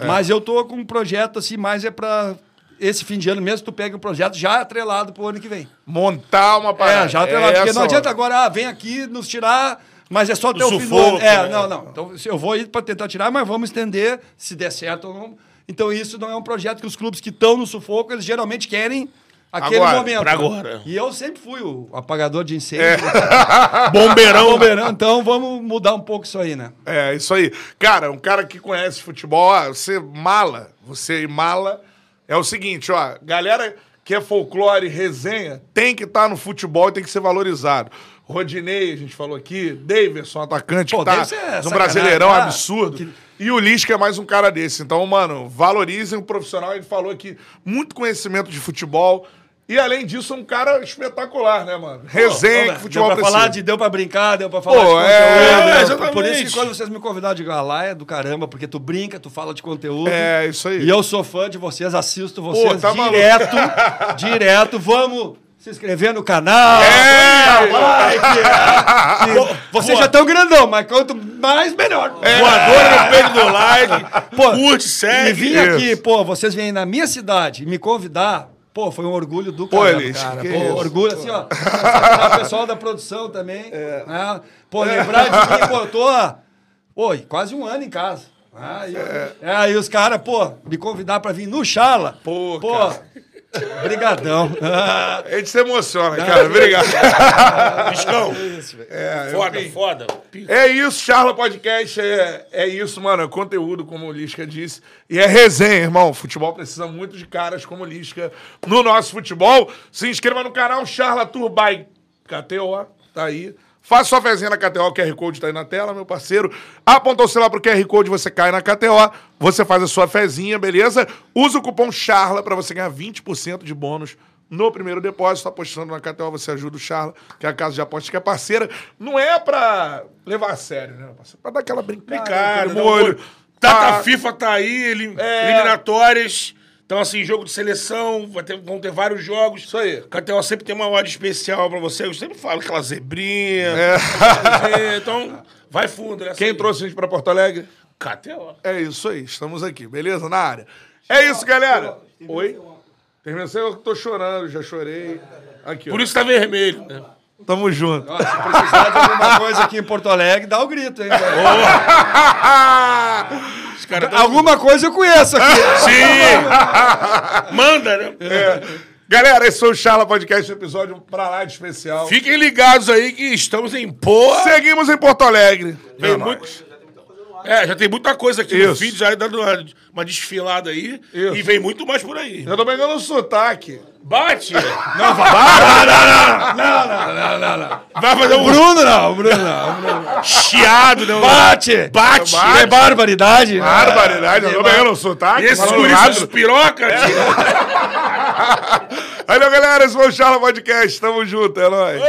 C: Mas eu tô com um projeto, assim, mais é para esse fim de ano mesmo, tu pega um projeto já atrelado pro ano que vem.
A: Montar uma parada.
C: É, já atrelado. porque
A: essa
C: não adianta agora, ah, vem aqui nos tirar, mas é só até o fim do
B: sufoco,
C: ano. É,
B: né?
C: não, não. Então, eu vou ir para tentar tirar, mas vamos estender, se der certo ou não. Então, isso não é um projeto que os clubes que estão no sufoco, eles geralmente querem aquele
A: Agora,
C: momento.
B: pra agora.
C: E eu sempre fui o apagador de incêndio.
A: É.
B: Bombeirão.
C: Bombeirão, então vamos mudar um pouco isso aí, né?
A: É, isso aí. Cara, um cara que conhece futebol, ó, você mala, você mala, é o seguinte, ó, galera que é folclore, resenha, tem que estar no futebol e tem que ser valorizado. Rodinei, a gente falou aqui, Davidson, atacante,
C: Pô,
A: que tá no Brasileirão
C: ah,
A: absurdo.
C: que-
A: E o Lisca é mais um cara desse. Então, mano, valorizem o profissional. Ele falou aqui, muito conhecimento de futebol. E, além disso, um cara espetacular, né, mano? Resenha que futebol
C: deu pra
A: precisa.
C: falar de deu pra brincar, deu pra falar
A: Pô,
C: de
A: é,
C: conteúdo.
B: é,
C: Por
B: exatamente.
C: isso que quando vocês me convidaram de lá é do caramba, porque tu brinca, tu fala de conteúdo.
A: É, isso aí.
C: E eu sou fã de vocês, assisto vocês
A: tá maluco.
C: direto, direto. Vamos se inscrever no canal.
A: É!
C: like, é. Vocês já estão grandão, mas quanto mais, melhor.
A: É.
B: Voadora no peito do like.
C: Pô,
B: curte,
C: E
B: segue.
C: vir aqui, pô, vocês vêm na minha cidade e me convidar, pô, foi um orgulho do
A: Pô,
C: caramba,
A: Elis,
C: cara. Pô,
A: isso,
C: orgulho, assim, ó. o pessoal da produção também. né? Pô, lembrar de mim, pô, eu tô, pô, quase um ano em casa. Ah, e, é, aí os caras, pô, me convidar pra vir no Chala.
A: Pô,
C: pô,
A: cara.
C: Brigadão.
A: A gente se emociona, cara. Obrigado.
B: Piscão.
A: É,
B: Foda,
A: enfim.
B: foda.
A: É isso, Charla Podcast. É, é isso, mano. É conteúdo, como o Lisca disse. E é resenha, irmão. Futebol precisa muito de caras como o Lisca no nosso futebol. Se inscreva no canal Charla Tour by KTO. Tá aí. Faça sua fezinha na KTO, o QR Code tá aí na tela, meu parceiro. Apontou o celular pro QR Code, você cai na KTO, você faz a sua fezinha, beleza? Usa o cupom CHARLA pra você ganhar 20% de bônus no primeiro depósito. Tá apostando na KTO, você ajuda o Charla, que é a casa de apostas que é parceira. Não é pra levar a sério, né, meu parceiro? Pra dar aquela brincada, aquele
B: não,
A: molho.
B: Data
A: Ah,
B: FIFA tá aí, elim-
A: É.
B: eliminatórias. Então, assim, jogo de seleção, vai ter- vão ter vários jogos.
A: Isso aí.
B: KTO sempre tem uma odd especial pra você. Eu sempre falo aquela zebrinha. É, então, vai fundo, né?
A: Quem trouxe a gente pra Porto Alegre?
B: KTO.
A: É isso aí, estamos aqui, beleza? Na área. É isso, galera. Oi? Terminei, eu tô chorando, já chorei. Aqui,
B: Por
A: ó.
B: isso tá vermelho. né?
A: Tamo junto.
C: Ó, se precisar de alguma coisa aqui em Porto Alegre, dá o grito, hein?
B: tão-
C: Alguma coisa eu conheço aqui.
B: Sim! Manda, né?
A: Galera, esse foi o Charla Podcast, episódio pra lá de especial.
B: Fiquem ligados aí que estamos em boa.
A: Seguimos em Porto Alegre.
B: Vem
A: É
B: muito-. É, já tem muita coisa aqui no
A: Isso.
B: feed, já dando uma, uma desfilada aí.
A: Isso.
B: E vem muito mais por aí.
A: Eu tô pegando o sotaque.
B: Bate!
C: Não, vai, não, não, não, não, não, não.
B: Vai fazer um
C: Bruno não, o Bruno não.
B: chiado, né?
C: Bate!
B: Bate!
C: É barbaridade. né?
A: Barbaridade, eu tô pegando o sotaque.
B: Esse
A: falando
B: por isso
A: rápido.
B: dos piroca, tio.
A: Valeu, galera, esse foi o Charla Podcast. Tamo junto, é nóis.